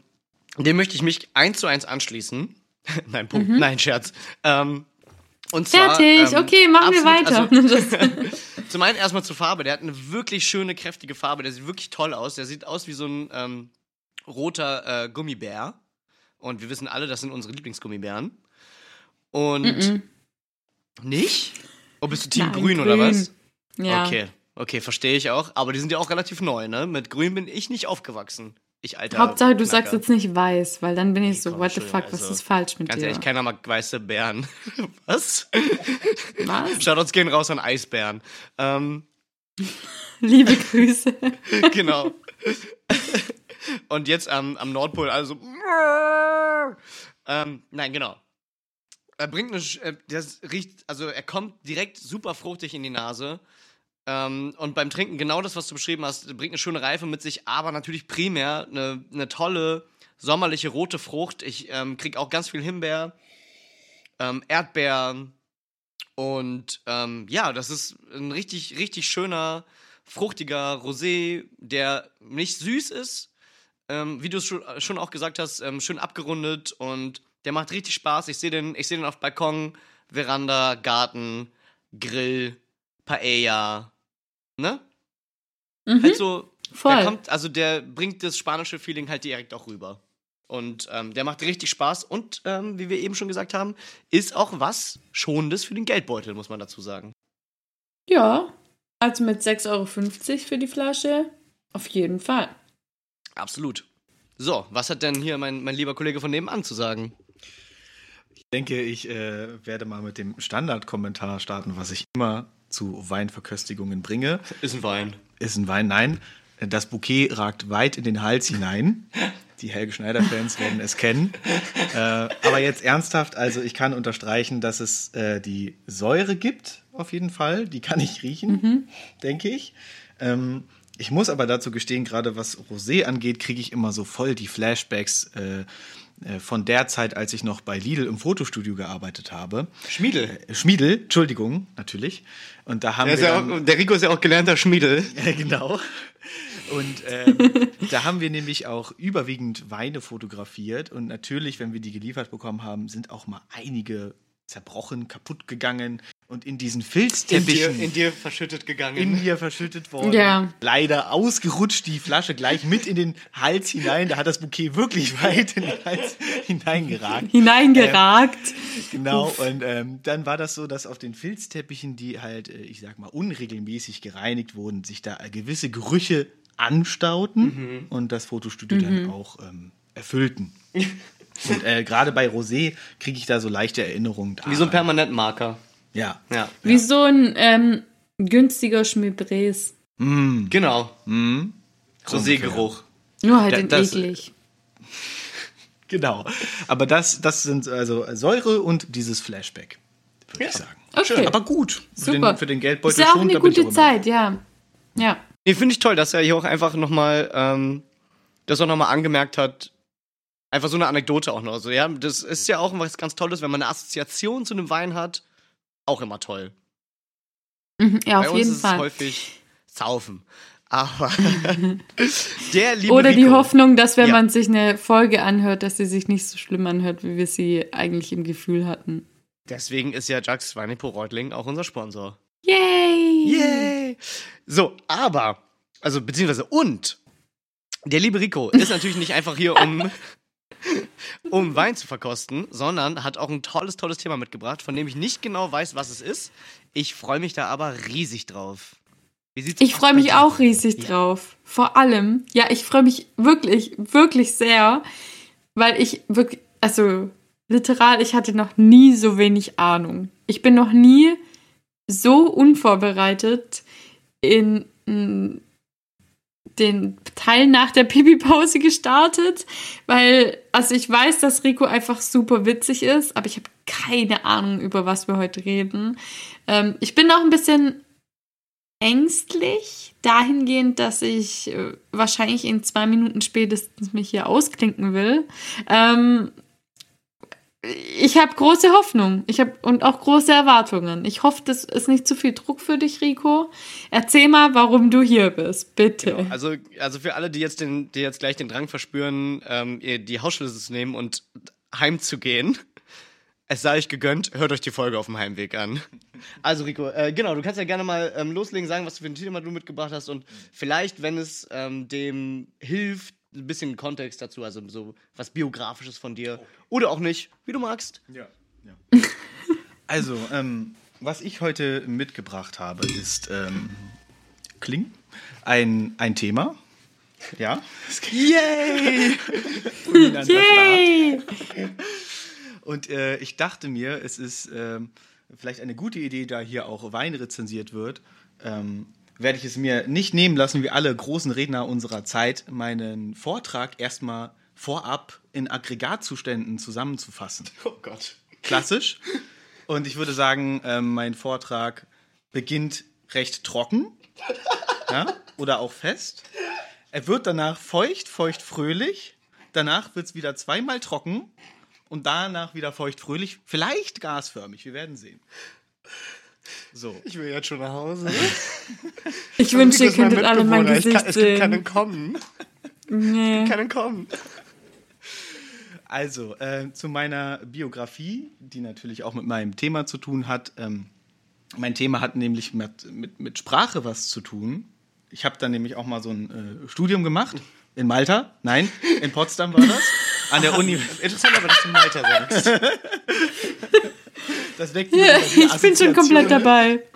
dem möchte ich mich eins zu eins anschließen. Nein, Punkt. Nein, Scherz. Ähm, und zwar, Fertig, ähm, okay, machen wir absolut- weiter. Also, zum einen erstmal zur Farbe. Der hat eine wirklich schöne, kräftige Farbe. Der sieht wirklich toll aus. Der sieht aus wie so ein ähm, roter äh, Gummibär. Und wir wissen alle, das sind unsere Lieblingsgummibären. Und nicht? Oh, bist du Team Nein, Grün, oder grün. was? ja. Okay, okay, verstehe ich auch. Aber die sind ja auch relativ neu, ne? Mit Grün bin ich nicht aufgewachsen. Ich alter. Hauptsache, du Knacker. sagst jetzt nicht weiß, weil dann bin ich so, what the fuck, was also, ist falsch mit Ganz dir? ehrlich, keiner mag weiße Bären. was? Was? Schaut uns gehen raus an Eisbären. Ähm, Liebe Grüße. genau. Und jetzt am, am Nordpol, also. Ähm, nein, genau. Er bringt eine. Äh, Das riecht. Also, er kommt direkt super fruchtig in die Nase. Ähm, und beim Trinken genau das, was du beschrieben hast, bringt eine schöne Reife mit sich, aber natürlich primär eine, eine tolle sommerliche rote Frucht. Ich ähm, krieg auch ganz viel Himbeer, ähm, Erdbeeren und ähm, ja, das ist ein richtig, richtig schöner, fruchtiger Rosé, der nicht süß ist, ähm, wie du es schon, schon auch gesagt hast, ähm, schön abgerundet und der macht richtig Spaß. Ich sehe den, ich seh den auf Balkon, Veranda, Garten, Grill, Paella, ne? Mhm, Halt so, voll. der kommt, also der bringt das spanische Feeling halt direkt auch rüber. Und ähm, der macht richtig Spaß und, ähm, wie wir eben schon gesagt haben, ist auch was Schonendes für den Geldbeutel, muss man dazu sagen. Ja, also mit 6,50 Euro für die Flasche, auf jeden Fall. Absolut. So, was hat denn hier mein, mein lieber Kollege von nebenan zu sagen? Ich denke, ich äh, werde mal mit dem Standardkommentar starten, was ich immer zu Weinverköstigungen bringe. Ist ein Wein. Ist ein Wein? Nein. Das Bouquet ragt weit in den Hals hinein. Die Helge Schneider-Fans werden es kennen. Äh, aber jetzt ernsthaft, also ich kann unterstreichen, dass es äh, die Säure gibt, auf jeden Fall. Die kann ich riechen, denke ich. Ähm, ich muss aber dazu gestehen, gerade was Rosé angeht, kriege ich immer so voll die Flashbacks äh, äh, von der Zeit, als ich noch bei Lidl im Fotostudio gearbeitet habe. Schmiedel. Äh, Schmiedel, Entschuldigung, natürlich. Und da haben Der, wir ja dann, auch, der Rico ist ja auch gelernter Schmiedel. ja, genau. Und ähm, da haben wir nämlich auch überwiegend Weine fotografiert. Und natürlich, wenn wir die geliefert bekommen haben, sind auch mal einige zerbrochen, kaputt gegangen und in diesen In dir, Filzteppichen in dir verschüttet gegangen. in mir verschüttet worden. Ja. Leider ausgerutscht die Flasche gleich mit in den Hals hinein. Da hat das Bouquet wirklich weit in den Hals hineingeragt. Hineingeragt. Genau, und ähm, dann war das so, dass auf den Filzteppichen, die halt, äh, ich sag mal, unregelmäßig gereinigt wurden, sich da gewisse Gerüche anstauten und das Fotostudio dann auch ähm, erfüllten. und äh, gerade bei Rosé kriege ich da so leichte Erinnerungen. Wie so ein Permanentmarker. Ja. Ja. Wie so ein ähm, günstiger Schmibres. Mm, Genau. mm, Roségeruch. Nur halt Da- in das- eklig. genau. Aber das, das sind also Säure und dieses Flashback, würde ich sagen. Okay. Aber gut. Für Super. den, für den Geldbeutel Ist ja auch schon, eine gute Zeit, ja. Ja. Nee, finde ich toll, dass er hier auch einfach nochmal, ähm, das auch nochmal angemerkt hat. Einfach so eine Anekdote auch noch. So, ja, das ist ja auch was ganz Tolles, wenn man eine Assoziation zu einem Wein hat. Auch immer toll. Mhm, ja, Bei auf uns jeden ist es Fall. häufig Saufen. Aber der liebe Oder die Rico, Hoffnung, dass wenn Ja. man sich eine Folge anhört, dass sie sich nicht so schlimm anhört, wie wir sie eigentlich im Gefühl hatten. Deswegen ist ja Jax Schweinepo Reutling auch unser Sponsor. Yay! Yay! So, aber, also beziehungsweise und, der liebe Rico ist natürlich nicht einfach hier, um, um Wein zu verkosten, sondern hat auch ein tolles, tolles Thema mitgebracht, von dem ich nicht genau weiß, was es ist. Ich freue mich da aber riesig drauf. Ich aus freue mich auch riesig drauf. Vor allem, ja, ich freue mich wirklich, wirklich sehr, weil ich wirklich, also literal, ich hatte noch nie so wenig Ahnung. Ich bin noch nie so unvorbereitet in mm, den Teil nach der Pipi-Pause gestartet, weil, also ich weiß, dass Rico einfach super witzig ist, aber ich habe keine Ahnung, über was wir heute reden. Ähm, ich bin auch ein bisschen ängstlich, dahingehend, dass ich äh, wahrscheinlich in zwei Minuten spätestens mich hier ausklinken will. Ähm, ich habe große Hoffnung. Ich habe und auch große Erwartungen. Ich hoffe, das ist nicht zu viel Druck für dich, Rico. Erzähl mal, warum du hier bist, bitte. Genau, also, also für alle, die jetzt, den, die jetzt gleich den Drang verspüren, ähm, die Hausschlüssel zu nehmen und heimzugehen, es sei euch gegönnt, hört euch die Folge auf dem Heimweg an. Also Rico, äh, genau, du kannst ja gerne mal ähm, loslegen, sagen, was für ein Thema du mitgebracht hast und vielleicht, wenn es ähm, dem hilft, ein bisschen Kontext dazu, also so was Biografisches von dir oder auch nicht, wie du magst. Ja. ja. Also, ähm, was ich heute mitgebracht habe, ist ähm, Kling. Ein, ein Thema. Ja. Yay! Yay! Und äh, ich dachte mir, es ist ähm, vielleicht eine gute Idee, da hier auch Wein rezensiert wird. Ähm, werde ich es mir nicht nehmen lassen, wie alle großen Redner unserer Zeit, meinen Vortrag erstmal vorab in Aggregatzuständen zusammenzufassen. Oh Gott. klassisch. Und ich würde sagen, ähm, mein Vortrag beginnt recht trocken ja, oder auch fest. Er wird danach feucht, feucht, fröhlich. Danach wird es wieder zweimal trocken und danach wieder feucht, fröhlich. Vielleicht gasförmig, wir werden sehen. So. Ich will jetzt schon nach Hause. Ich wünsche, ihr könntet alle mein Gesicht es gibt keinen sehen. Kommen. Nee. Keinen Kommen. Also, äh, zu meiner Biografie, die natürlich auch mit meinem Thema zu tun hat. Ähm, mein Thema hat nämlich mit, mit, mit Sprache was zu tun. Ich habe dann nämlich auch mal so ein äh, Studium gemacht. In Malta? Nein, in Potsdam war das. An der Uni. Interessant aber, dass du Malta sagst. Das weckt Ja, ich bin schon komplett dabei.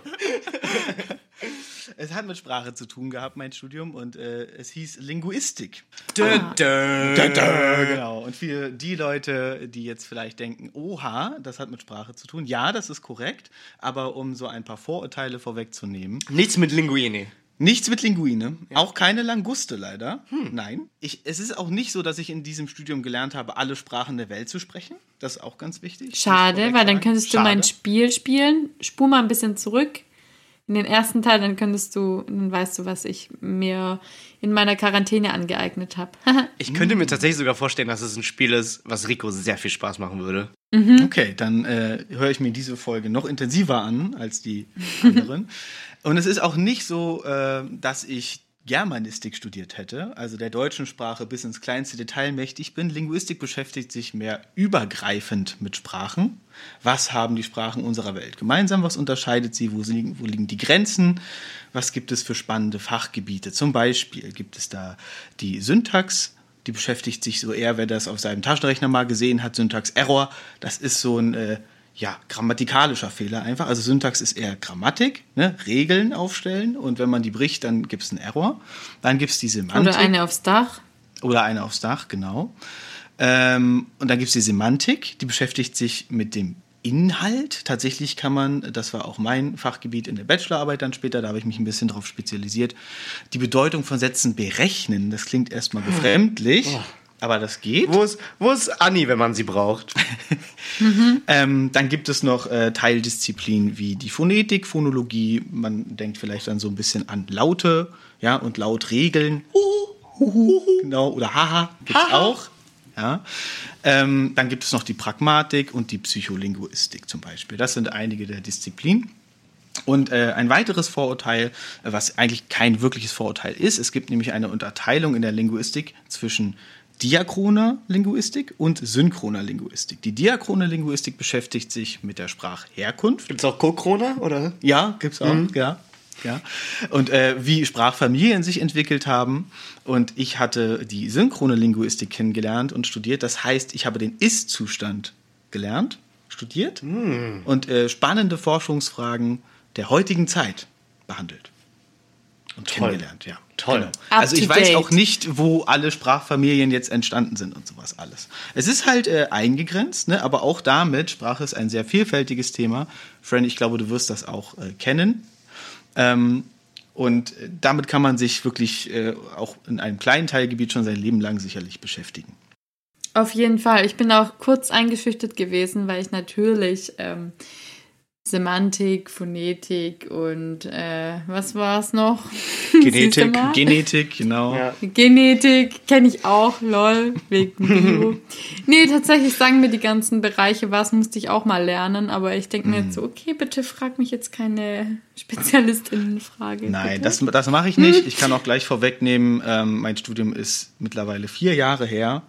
Es hat mit Sprache zu tun gehabt, mein Studium, und äh, es hieß Linguistik. Dö, dö. Genau. Und für die Leute, die jetzt vielleicht denken, oha, das hat mit Sprache zu tun, ja, das ist korrekt, aber um so ein paar Vorurteile vorwegzunehmen, Nichts mit Linguine. Nichts mit Linguine, auch keine Languste leider. Nein. Ich, es ist auch nicht so, dass ich in diesem Studium gelernt habe, alle Sprachen der Welt zu sprechen. Das ist auch ganz wichtig. Schade, weil dann könntest du sagen. mein Spiel spielen. Spur mal ein bisschen zurück. In den ersten Teil, dann könntest du, dann weißt du, was ich mir in meiner Quarantäne angeeignet habe. Ich könnte mir tatsächlich sogar vorstellen, dass es ein Spiel ist, was Rico sehr viel Spaß machen würde. Okay, dann äh, höre ich mir diese Folge noch intensiver an als die anderen. Und es ist auch nicht so, äh, dass ich Germanistik studiert hätte, also der deutschen Sprache bis ins kleinste Detail mächtig bin. Linguistik beschäftigt sich mehr übergreifend mit Sprachen. Was haben die Sprachen unserer Welt gemeinsam? Was unterscheidet sie? Wo, liegen, wo liegen die Grenzen? Was gibt es für spannende Fachgebiete? Zum Beispiel gibt es da die Syntax, die beschäftigt sich so eher, wer das auf seinem Taschenrechner mal gesehen hat, Syntax-Error. Das ist so ein äh, ja, grammatikalischer Fehler einfach. Also Syntax ist eher Grammatik, ne? Regeln aufstellen und wenn man die bricht, dann gibt es einen Error. Dann gibt es die Semantik. Oder eine aufs Dach. Oder eine aufs Dach, genau. Ähm, und dann gibt es die Semantik, die beschäftigt sich mit dem Inhalt. Tatsächlich kann man, das war auch mein Fachgebiet in der Bachelorarbeit dann später, da habe ich mich ein bisschen drauf spezialisiert, die Bedeutung von Sätzen berechnen. Das klingt erstmal befremdlich, aber das geht. Wo ist, wo ist Anni, wenn man sie braucht? Ähm, dann gibt es noch äh, Teildisziplinen wie die Phonetik, Phonologie. Man denkt vielleicht dann so ein bisschen an Laute, ja, und Lautregeln. Genau, oder Haha gibt's auch. Ja. Ähm, dann gibt es noch die Pragmatik und die Psycholinguistik zum Beispiel. Das sind einige der Disziplinen. Und äh, ein weiteres Vorurteil, was eigentlich kein wirkliches Vorurteil ist, es gibt nämlich eine Unterteilung in der Linguistik zwischen diachroner Linguistik und synchroner Linguistik. Die diachrone Linguistik beschäftigt sich mit der Sprachherkunft. Gibt es auch Co-Krone, oder? Ja, gibt's auch. Ja, ja. Und äh, wie Sprachfamilien sich entwickelt haben. Und ich hatte die synchrone Linguistik kennengelernt und studiert. Das heißt, ich habe den Ist-Zustand gelernt, studiert und äh, spannende Forschungsfragen der heutigen Zeit behandelt. Und kennengelernt, ja. Toll. Genau. Also ich weiß date. auch nicht, wo alle Sprachfamilien jetzt entstanden sind und sowas alles. Es ist halt äh, eingegrenzt, ne? aber auch damit, Sprache ist ein sehr vielfältiges Thema. Fran, ich glaube, du wirst das auch äh, kennen. Ähm, und äh, damit kann man sich wirklich äh, auch in einem kleinen Teilgebiet schon sein Leben lang sicherlich beschäftigen. Auf jeden Fall. Ich bin auch kurz eingeschüchtert gewesen, weil ich natürlich ähm, Semantik, Phonetik und äh, was war es noch? Genetik? Genetik, genau. Ja. Genetik kenne ich auch, lol, wegen Bio. nee, tatsächlich sagen mir die ganzen Bereiche was, musste ich auch mal lernen, aber ich denke mir jetzt so, okay, bitte frag mich jetzt keine Spezialistinnenfrage. Nein, bitte. das, das mache ich nicht. Ich kann auch gleich vorwegnehmen, ähm, mein Studium ist mittlerweile vier Jahre her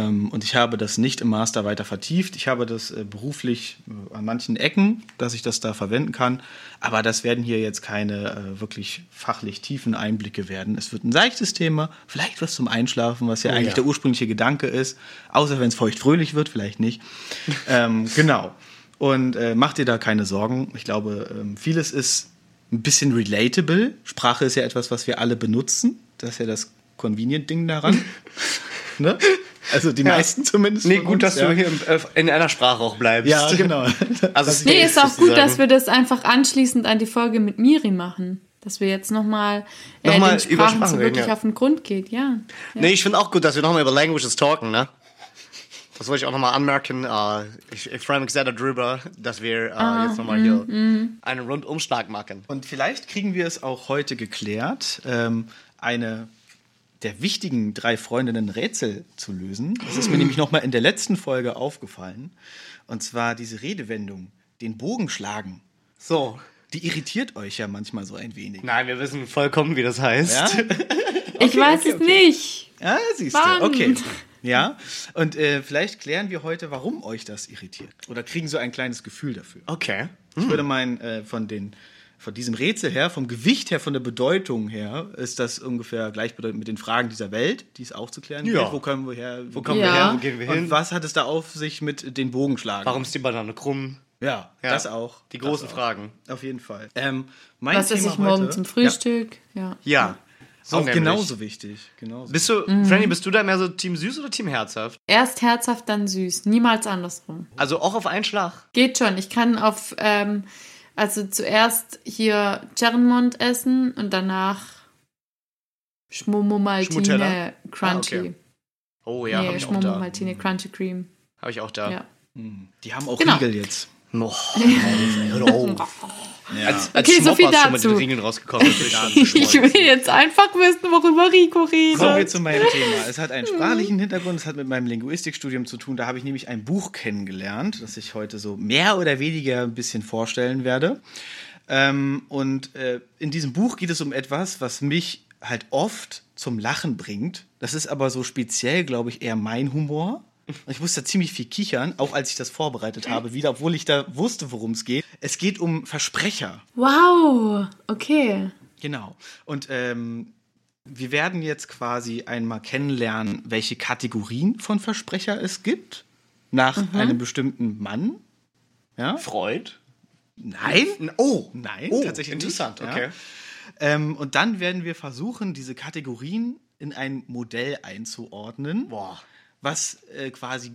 und ich habe das nicht im Master weiter vertieft. Ich habe das äh, beruflich äh, an manchen Ecken, dass ich das da verwenden kann. Aber das werden hier jetzt keine äh, wirklich fachlich tiefen Einblicke werden. Es wird ein seichtes Thema, vielleicht was zum Einschlafen, was ja eigentlich ja. der ursprüngliche Gedanke ist. Außer wenn es feuchtfröhlich wird, vielleicht nicht. ähm, genau. Und äh, mach dir da keine Sorgen. Ich glaube, ähm, vieles ist ein bisschen relatable. Sprache ist ja etwas, was wir alle benutzen. Das ist ja das Convenient-Ding daran. ne? Also die meisten zumindest. Nee, gut, uns, dass ja. du hier äh, in einer Sprache auch bleibst. Ja, genau. Also, Nee, ist auch gut, dass wir das einfach anschließend an die Folge mit Miri machen. Dass wir jetzt nochmal äh, Nochmal den über Sprachen so reden, wirklich ja. auf den Grund geht, ja. Nee, ich finde auch gut, dass wir nochmal über Languages talken, ne? Das wollte ich auch nochmal anmerken. Äh, ich ich freue mich sehr darüber, dass wir äh, jetzt nochmal hier einen Rundumschlag machen. Und vielleicht kriegen wir es auch heute geklärt, ähm, eine der wichtigen drei Freundinnen Rätsel zu lösen. Das ist mir nämlich noch mal in der letzten Folge aufgefallen. Und zwar diese Redewendung, den Bogen schlagen. So. Die irritiert euch ja manchmal so ein wenig. Nein, wir wissen vollkommen, wie das heißt. Ja? ich weiß es nicht. Ja, siehst du. Okay. Ja, und äh, vielleicht klären wir heute, warum euch das irritiert. Oder kriegen so ein kleines Gefühl dafür. Okay. Ich würde meinen, äh, von, den, von diesem Rätsel her, vom Gewicht her, von der Bedeutung her, ist das ungefähr gleichbedeutend mit den Fragen dieser Welt, die es auch zu klären Ja. gilt. Wo kommen wir her? Wo Kommen Ja. wir her? Wo gehen wir Und hin? was hat es da auf sich mit den Bogenschlagen? Warum ist die Banane krumm? Ja, Ja. das auch. Die großen auch. Fragen. Auf jeden Fall. Ähm, mein Was esse ich morgen zum Frühstück? Ja. Ja. Ja, auch nämlich. genauso wichtig. Genauso. Bist du, Franny, bist du da mehr so Team süß oder Team herzhaft? Erst herzhaft, dann süß. Niemals andersrum. Also auch auf einen Schlag. Geht schon. Ich kann auf, ähm, also zuerst hier Cherrenmond essen und danach Schmomomaltine Schmutella? Crunchy. Ah, okay. Oh ja, nee, hab ich auch da. Schmomomaltine Crunchy Cream. Hab ich auch da. Ja. Die haben auch Genau. Riegel jetzt. Noch. Hör auf. Ja. Als, als Okay, so viel Schmoppers schon mit dazu. den Riegeln rausgekommen ist, ich will jetzt einfach wissen, worüber Rico redet. Kommen wir zu meinem Thema. Es hat einen sprachlichen Hintergrund, es hat mit meinem Linguistikstudium zu tun. Da habe ich nämlich ein Buch kennengelernt, das ich heute so mehr oder weniger ein bisschen vorstellen werde. Ähm, und äh, in diesem Buch geht es um etwas, was mich halt oft zum Lachen bringt. Das ist aber so speziell, glaube ich, eher mein Humor. Ich musste ziemlich viel kichern, auch als ich das vorbereitet habe, wieder, obwohl ich da wusste, worum es geht. Es geht um Versprecher. Wow, okay. Genau. Und ähm, wir werden jetzt quasi einmal kennenlernen, welche Kategorien von Versprecher es gibt. Nach einem bestimmten Mann. Ja? Freud? Nein. Oh. Nein, Oh, tatsächlich interessant, nicht, okay. Ja. Ähm, und dann werden wir versuchen, diese Kategorien in ein Modell einzuordnen, Boah. Was äh, quasi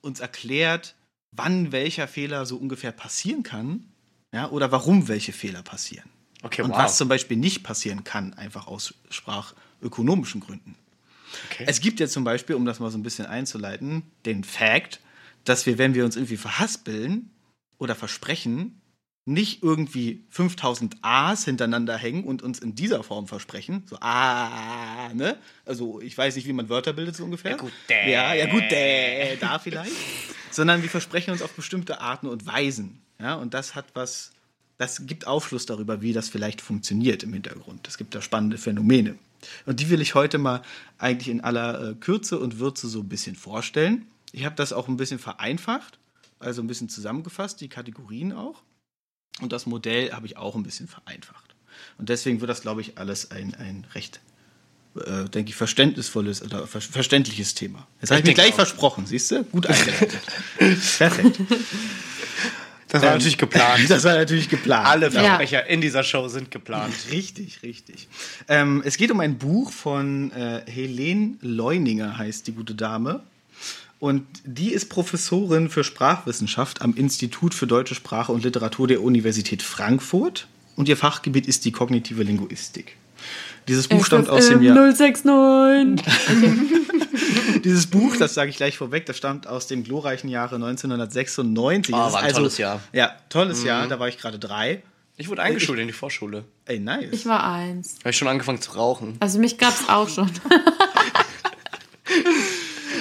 uns erklärt, wann welcher Fehler so ungefähr passieren kann, ja, oder warum welche Fehler passieren. Okay, und wow. was zum Beispiel nicht passieren kann, einfach aus sprachökonomischen Gründen. Okay. Es gibt ja zum Beispiel, um das mal so ein bisschen einzuleiten, den Fact, dass wir, wenn wir uns irgendwie verhaspeln oder versprechen, nicht irgendwie 5000 A's hintereinander hängen und uns in dieser Form versprechen. So, ah, ne? Also, ich weiß nicht, wie man Wörter bildet, so ungefähr. Ja, gut, dä. Ja, ja, gut, dä, da vielleicht. Sondern wir versprechen uns auf bestimmte Arten und Weisen. Ja, und das hat was, das gibt Aufschluss darüber, wie das vielleicht funktioniert im Hintergrund. Es gibt da spannende Phänomene. Und die will ich heute mal eigentlich in aller äh, Kürze und Würze so ein bisschen vorstellen. Ich habe das auch ein bisschen vereinfacht, also ein bisschen zusammengefasst, die Kategorien auch. Und das Modell habe ich auch ein bisschen vereinfacht. Und deswegen wird das, glaube ich, alles ein, ein recht, äh, denke ich, verständnisvolles oder ver verständliches Thema. Jetzt habe ich mir gleich auch. versprochen, siehst du? Gut eingeleitet. Perfekt. Das war natürlich geplant. Das war natürlich geplant. Alle Ja. Versprecher in dieser Show sind geplant. Richtig, richtig. Ähm, es geht um ein Buch von äh, Helene Leuninger, heißt die gute Dame. Und die ist Professorin für Sprachwissenschaft am Institut für Deutsche Sprache und Literatur der Universität Frankfurt. Und ihr Fachgebiet ist die kognitive Linguistik. Dieses Buch stammt aus dem Jahr. 069. Dieses Buch, das sage ich gleich vorweg, das stammt aus dem glorreichen Jahre 1996. Ah, Das ist war ein tolles Jahr. Ja, tolles Jahr. Da war ich gerade drei. Ich wurde eingeschult in die Vorschule. Ey, nice. Ich war eins. Habe ich schon angefangen zu rauchen. Also mich gab's auch schon.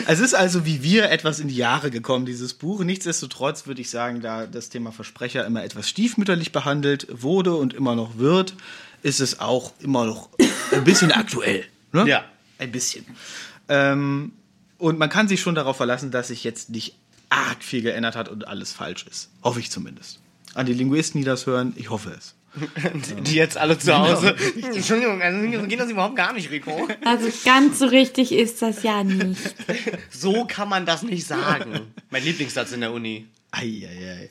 Es ist also wie wir etwas in die Jahre gekommen, dieses Buch. Nichtsdestotrotz würde ich sagen, da das Thema Versprecher immer etwas stiefmütterlich behandelt wurde und immer noch wird, ist es auch immer noch ein bisschen aktuell. Ne? Ja. Ein bisschen. Ähm, und man kann sich schon darauf verlassen, dass sich jetzt nicht arg viel geändert hat und alles falsch ist. Hoffe ich zumindest. An die Linguisten, die das hören, ich hoffe es. Die jetzt alle zu Hause. Entschuldigung, also so geht das überhaupt gar nicht, Rico. Also ganz so richtig ist das ja nicht. So kann man das nicht sagen. Mein Lieblingssatz in der Uni. Eieiei.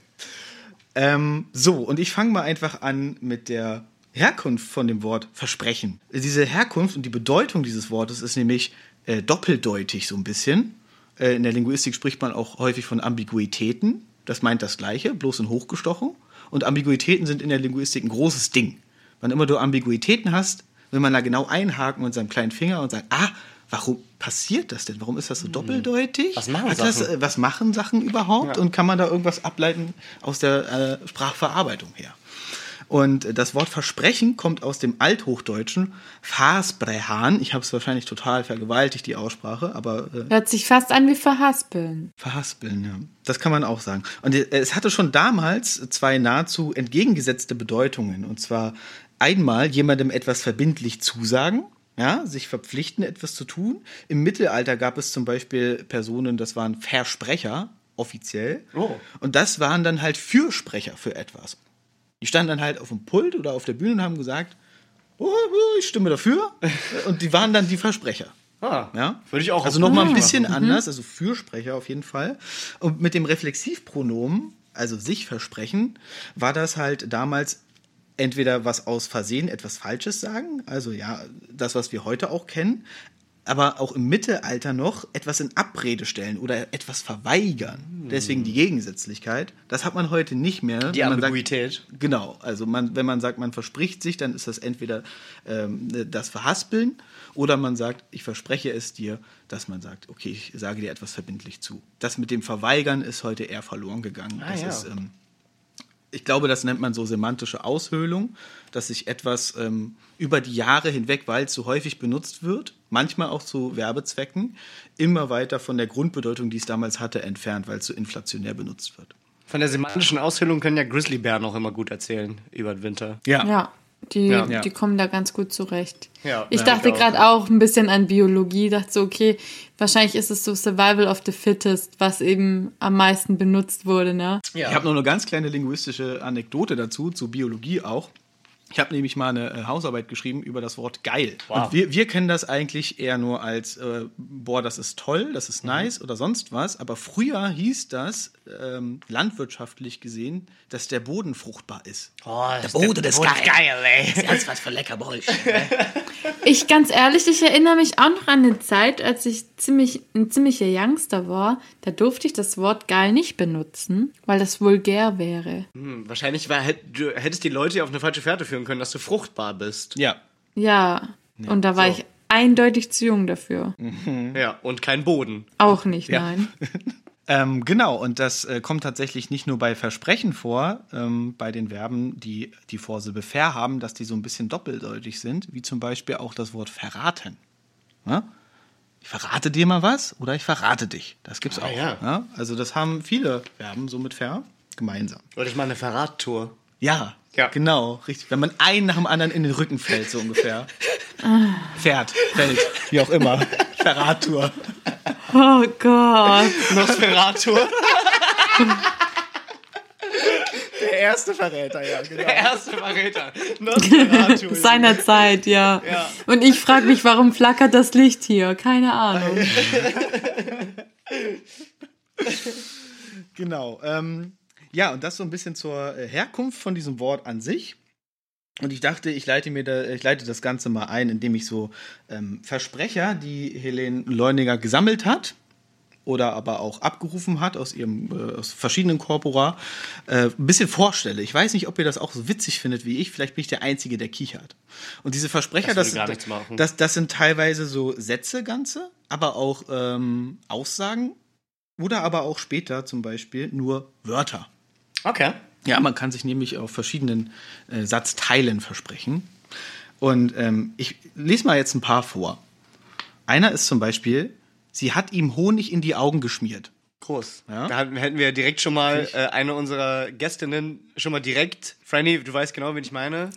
Ähm, so, und ich fange mal einfach an mit der Herkunft von dem Wort Versprechen. Diese Herkunft und die Bedeutung dieses Wortes ist nämlich äh, doppeldeutig so ein bisschen. Äh, in der Linguistik spricht man auch häufig von Ambiguitäten. Das meint das Gleiche, bloß in hochgestochen. Und Ambiguitäten sind in der Linguistik ein großes Ding. Wann immer du Ambiguitäten hast, will man da genau einhaken mit seinem kleinen Finger und sagen, ah, warum passiert das denn? Warum ist das so doppeldeutig? Was machen Hat das, Sachen? äh, was machen Sachen überhaupt? Und kann man da irgendwas ableiten aus der äh, Sprachverarbeitung her? Und das Wort Versprechen kommt aus dem Althochdeutschen Versprechen. Ich habe es wahrscheinlich total vergewaltigt, die Aussprache, aber äh, Hört sich fast an wie verhaspeln. Verhaspeln, ja. Das kann man auch sagen. Und äh, es hatte schon damals zwei nahezu entgegengesetzte Bedeutungen. Und zwar einmal jemandem etwas verbindlich zusagen, ja, sich verpflichten, etwas zu tun. Im Mittelalter gab es zum Beispiel Personen, das waren Versprecher, offiziell. Oh. Und das waren dann halt Fürsprecher für etwas. Die standen dann halt auf dem Pult oder auf der Bühne und haben gesagt, oh, oh, ich stimme dafür. Und die waren dann die Versprecher. Ah, Ja? Würde ich auch Also nochmal ein bisschen anders, also Fürsprecher auf jeden Fall. Und mit dem Reflexivpronomen, also sich versprechen, war das halt damals entweder was aus Versehen etwas Falsches sagen, also ja, das, was wir heute auch kennen, aber auch im Mittelalter noch etwas in Abrede stellen oder etwas verweigern. Deswegen die Gegensätzlichkeit. Das hat man heute nicht mehr. Die sagt- Ambiguität. Genau, also man, wenn man sagt, man verspricht sich, dann ist das entweder ähm, das Verhaspeln oder man sagt, ich verspreche es dir, dass man sagt, okay, ich sage dir etwas verbindlich zu. Das mit dem Verweigern ist heute eher verloren gegangen. Ah, das ja. ist, ähm, ich glaube, das nennt man so semantische Aushöhlung, dass sich etwas ähm, über die Jahre hinweg, weil es so häufig benutzt wird, manchmal auch zu Werbezwecken, immer weiter von der Grundbedeutung, die es damals hatte, entfernt, weil es so inflationär benutzt wird. Von der semantischen Aushöhlung können ja Grizzlybären auch immer gut erzählen über den Winter. Ja, die, Ja. Ja. die kommen da ganz gut zurecht. Ja, ich ja, dachte gerade auch ein bisschen an Biologie, dachte so, okay, wahrscheinlich ist es so Survival of the Fittest, was eben am meisten benutzt wurde, ne? Ich habe noch eine ganz kleine linguistische Anekdote dazu, zu Biologie auch. Ich habe nämlich mal eine äh, Hausarbeit geschrieben über das Wort geil. Und wir, wir kennen das eigentlich eher nur als, äh, boah, das ist toll, das ist nice oder sonst was. Aber früher hieß das, ähm, landwirtschaftlich gesehen, dass der Boden fruchtbar ist. Oh, der Boden ist geil. geil, ey. Ganz was für lecker Bräuche. Ich ganz ehrlich, ich erinnere mich auch noch an eine Zeit, als ich ziemlich ein ziemlicher Youngster war. Da durfte ich das Wort geil nicht benutzen, weil das vulgär wäre. Hm, wahrscheinlich war, hätt, du hättest die Leute auf eine falsche Fährte führen können, dass du fruchtbar bist. Ja. Ja, und da war so. ich eindeutig zu jung dafür. Ja, und kein Boden. Auch nicht, Ja. nein. Ähm, genau, und das äh, kommt tatsächlich nicht nur bei Versprechen vor, ähm, bei den Verben, die die Vorsilbe ver haben, dass die so ein bisschen doppeldeutig sind, wie zum Beispiel auch das Wort verraten. Ja? Ich verrate dir mal was oder ich verrate dich. Das gibt's auch. ja. Ja? Also das haben viele Verben so mit ver gemeinsam. Oder ich mache eine Verrattour. Ja, Ja. genau, richtig. Wenn man einen nach dem anderen in den Rücken fällt, so ungefähr. Pferd, Feld, wie auch immer. Ferratur. Oh Gott. Nosferator. Der erste Verräter, ja, genau. Der erste Verräter. Nosferatu. Seiner Zeit, ja. Ja. Und ich frage mich, warum flackert das Licht hier? Keine Ahnung. Genau. Ähm, ja, und das so ein bisschen zur äh, Herkunft von diesem Wort an sich. Und ich dachte, ich leite mir da, ich leite das Ganze mal ein, indem ich so ähm, Versprecher, die Helene Leuniger gesammelt hat oder aber auch abgerufen hat aus ihrem äh, aus verschiedenen Corpora, äh, ein bisschen vorstelle. Ich weiß nicht, ob ihr das auch so witzig findet wie ich. Vielleicht bin ich der Einzige, der kichert. Und diese Versprecher, Das das, das, das sind teilweise so Sätze ganze, aber auch ähm, Aussagen oder aber auch später zum Beispiel nur Wörter. Okay. Ja, man kann sich nämlich auf verschiedenen äh, Satzteilen versprechen. Und ähm, ich lese mal jetzt ein paar vor. Einer ist zum Beispiel, sie hat ihm Honig in die Augen geschmiert. Groß. Ja. Da hätten wir direkt schon mal äh, eine unserer Gästinnen schon mal direkt. Franny, du weißt genau, wen ich meine.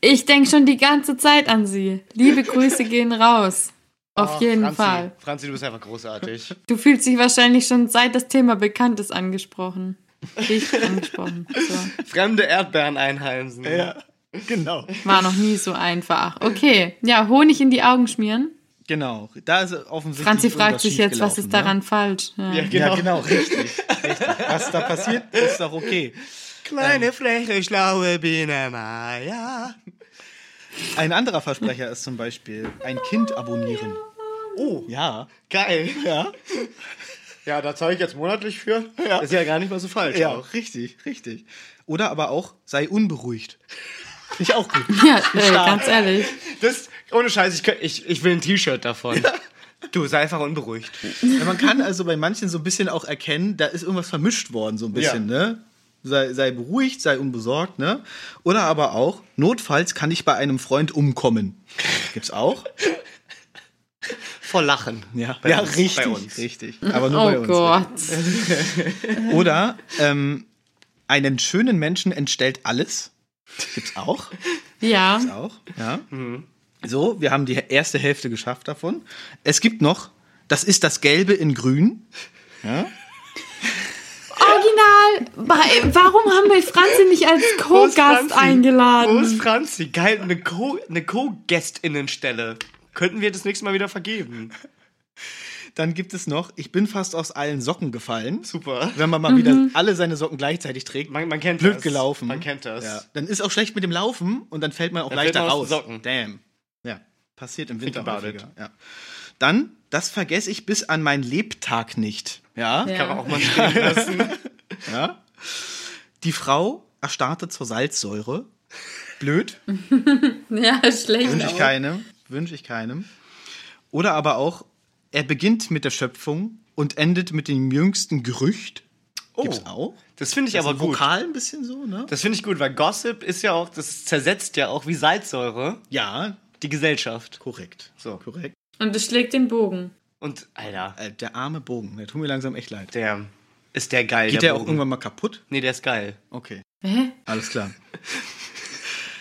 Ich denke schon die ganze Zeit an sie. Liebe Grüße gehen raus. Auf Oh, jeden Franzi. Fall. Franzi, du bist einfach großartig. Du fühlst dich wahrscheinlich schon seit das Thema bekannt ist angesprochen. Angesprochen. So. Fremde Erdbeeren einheimsen. genau. War noch nie so einfach. Okay, ja, Honig in die Augen schmieren. Genau. Da ist offensichtlich. Franzi fragt sich jetzt, was ist daran falsch? Ja. Ja, Ne? genau. Ja, genau, richtig. richtig. Was da passiert, ist doch okay. Kleine, freche, schlaue Biene Maya. Ein anderer Versprecher ist zum Beispiel ein Kind abonnieren. Oh, Ja. geil. Ja. Ja, da zahle ich jetzt monatlich für. Ja. Ist ja gar nicht mal so falsch. Ja, auch. richtig, richtig. Oder aber auch sei unberuhigt. Finde ich auch gut. Ja, äh, ganz ehrlich. Das, ohne Scheiß, ich, ich, ich will ein T-Shirt davon. Du, sei einfach unberuhigt. Ja, man kann also bei manchen so ein bisschen auch erkennen, da ist irgendwas vermischt worden, so ein bisschen, ne? Sei, sei beruhigt, sei unbesorgt, ne? Oder aber auch, notfalls kann ich bei einem Freund umkommen. Gibt's auch? Vor Lachen. Ja, Bei ja uns, richtig. bei uns. Richtig. Aber nur bei Oh uns. Gott. Oder ähm, einen schönen Menschen entstellt alles. Gibt's auch. Ja. auch, ja. So, wir haben die erste Hälfte geschafft davon. Es gibt noch, das ist das Gelbe in Grün. Ja. Original. Wa- Warum haben wir Franzi nicht als Co-Gast Franzi? Wo ist eingeladen? Franzi? Geil, eine Co- eine Co-Gästinnenstelle. Könnten wir das nächste Mal wieder vergeben. Dann gibt es noch, ich bin fast aus allen Socken gefallen. Super. Wenn man mal wieder alle seine Socken gleichzeitig trägt. Man, man kennt Blöd das. gelaufen. Man kennt das. Ja. Dann ist auch schlecht mit dem Laufen und dann fällt man auch Dann leichter man raus. den Socken. Damn. Ja, passiert im Winter häufiger. Ja. Dann, das vergesse ich bis an meinen Lebtag nicht. Ja. Ja. Kann man auch mal stehen lassen. ja. Die Frau erstarrte zur Salzsäure. Blöd. Ja, schlecht. Wünsche ich auch. Wünsche ich keinem. Oder aber auch, er beginnt mit der Schöpfung und endet mit dem jüngsten Gerücht. Gibt's auch. Das finde ich Also aber gut. Vokal ein bisschen so, ne? Das finde ich gut, weil Gossip ist ja auch, das zersetzt ja auch wie Salzsäure Ja, die Gesellschaft. korrekt. So. Korrekt. Und es schlägt den Bogen. Und, Alter, Äh, der arme Bogen, der tut mir langsam echt leid. der ist der geil. Geht der, auch Bogen. irgendwann mal kaputt? Nee, der ist geil. Okay, Hä? alles klar.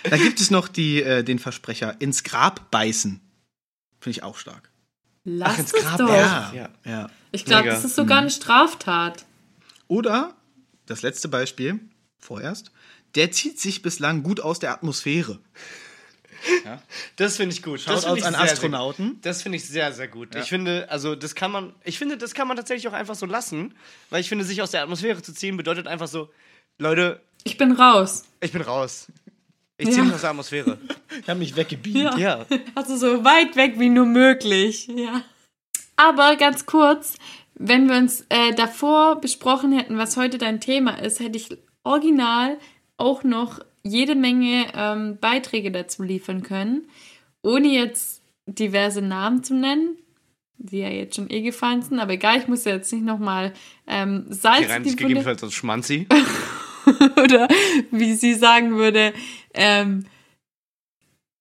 Dann gibt es noch die, äh, den Versprecher ins Grab beißen. Finde ich auch stark. Lass ins es Grab, doch. ja. Ja. ja. Ich glaube, das ist sogar eine Straftat. Oder, das letzte Beispiel, vorerst, der zieht sich bislang gut aus der Atmosphäre. Das finde ich gut. das finde ich an sehr, sehr Astronauten. gut. Das finde ich sehr, sehr gut. Ich finde, also das kann man, ich finde, das kann man tatsächlich auch einfach so lassen, weil ich finde, sich aus der Atmosphäre zu ziehen bedeutet einfach so, Leute, Ich bin raus. ich bin raus. Ich ziehe Ja. mich aus der Atmosphäre. Ich habe mich weggebeamt. Ja. Ja. Also so weit weg wie nur möglich. Ja. Aber ganz kurz, wenn wir uns äh, davor besprochen hätten, was heute dein Thema ist, hätte ich original auch noch jede Menge ähm, Beiträge dazu liefern können, ohne jetzt diverse Namen zu nennen, die ja jetzt schon eh gefallen sind, aber egal, ich muss ja jetzt nicht nochmal ähm, Salz Die reimt die sich gegebenenfalls als Schmanzi. oder wie sie sagen würde, ähm,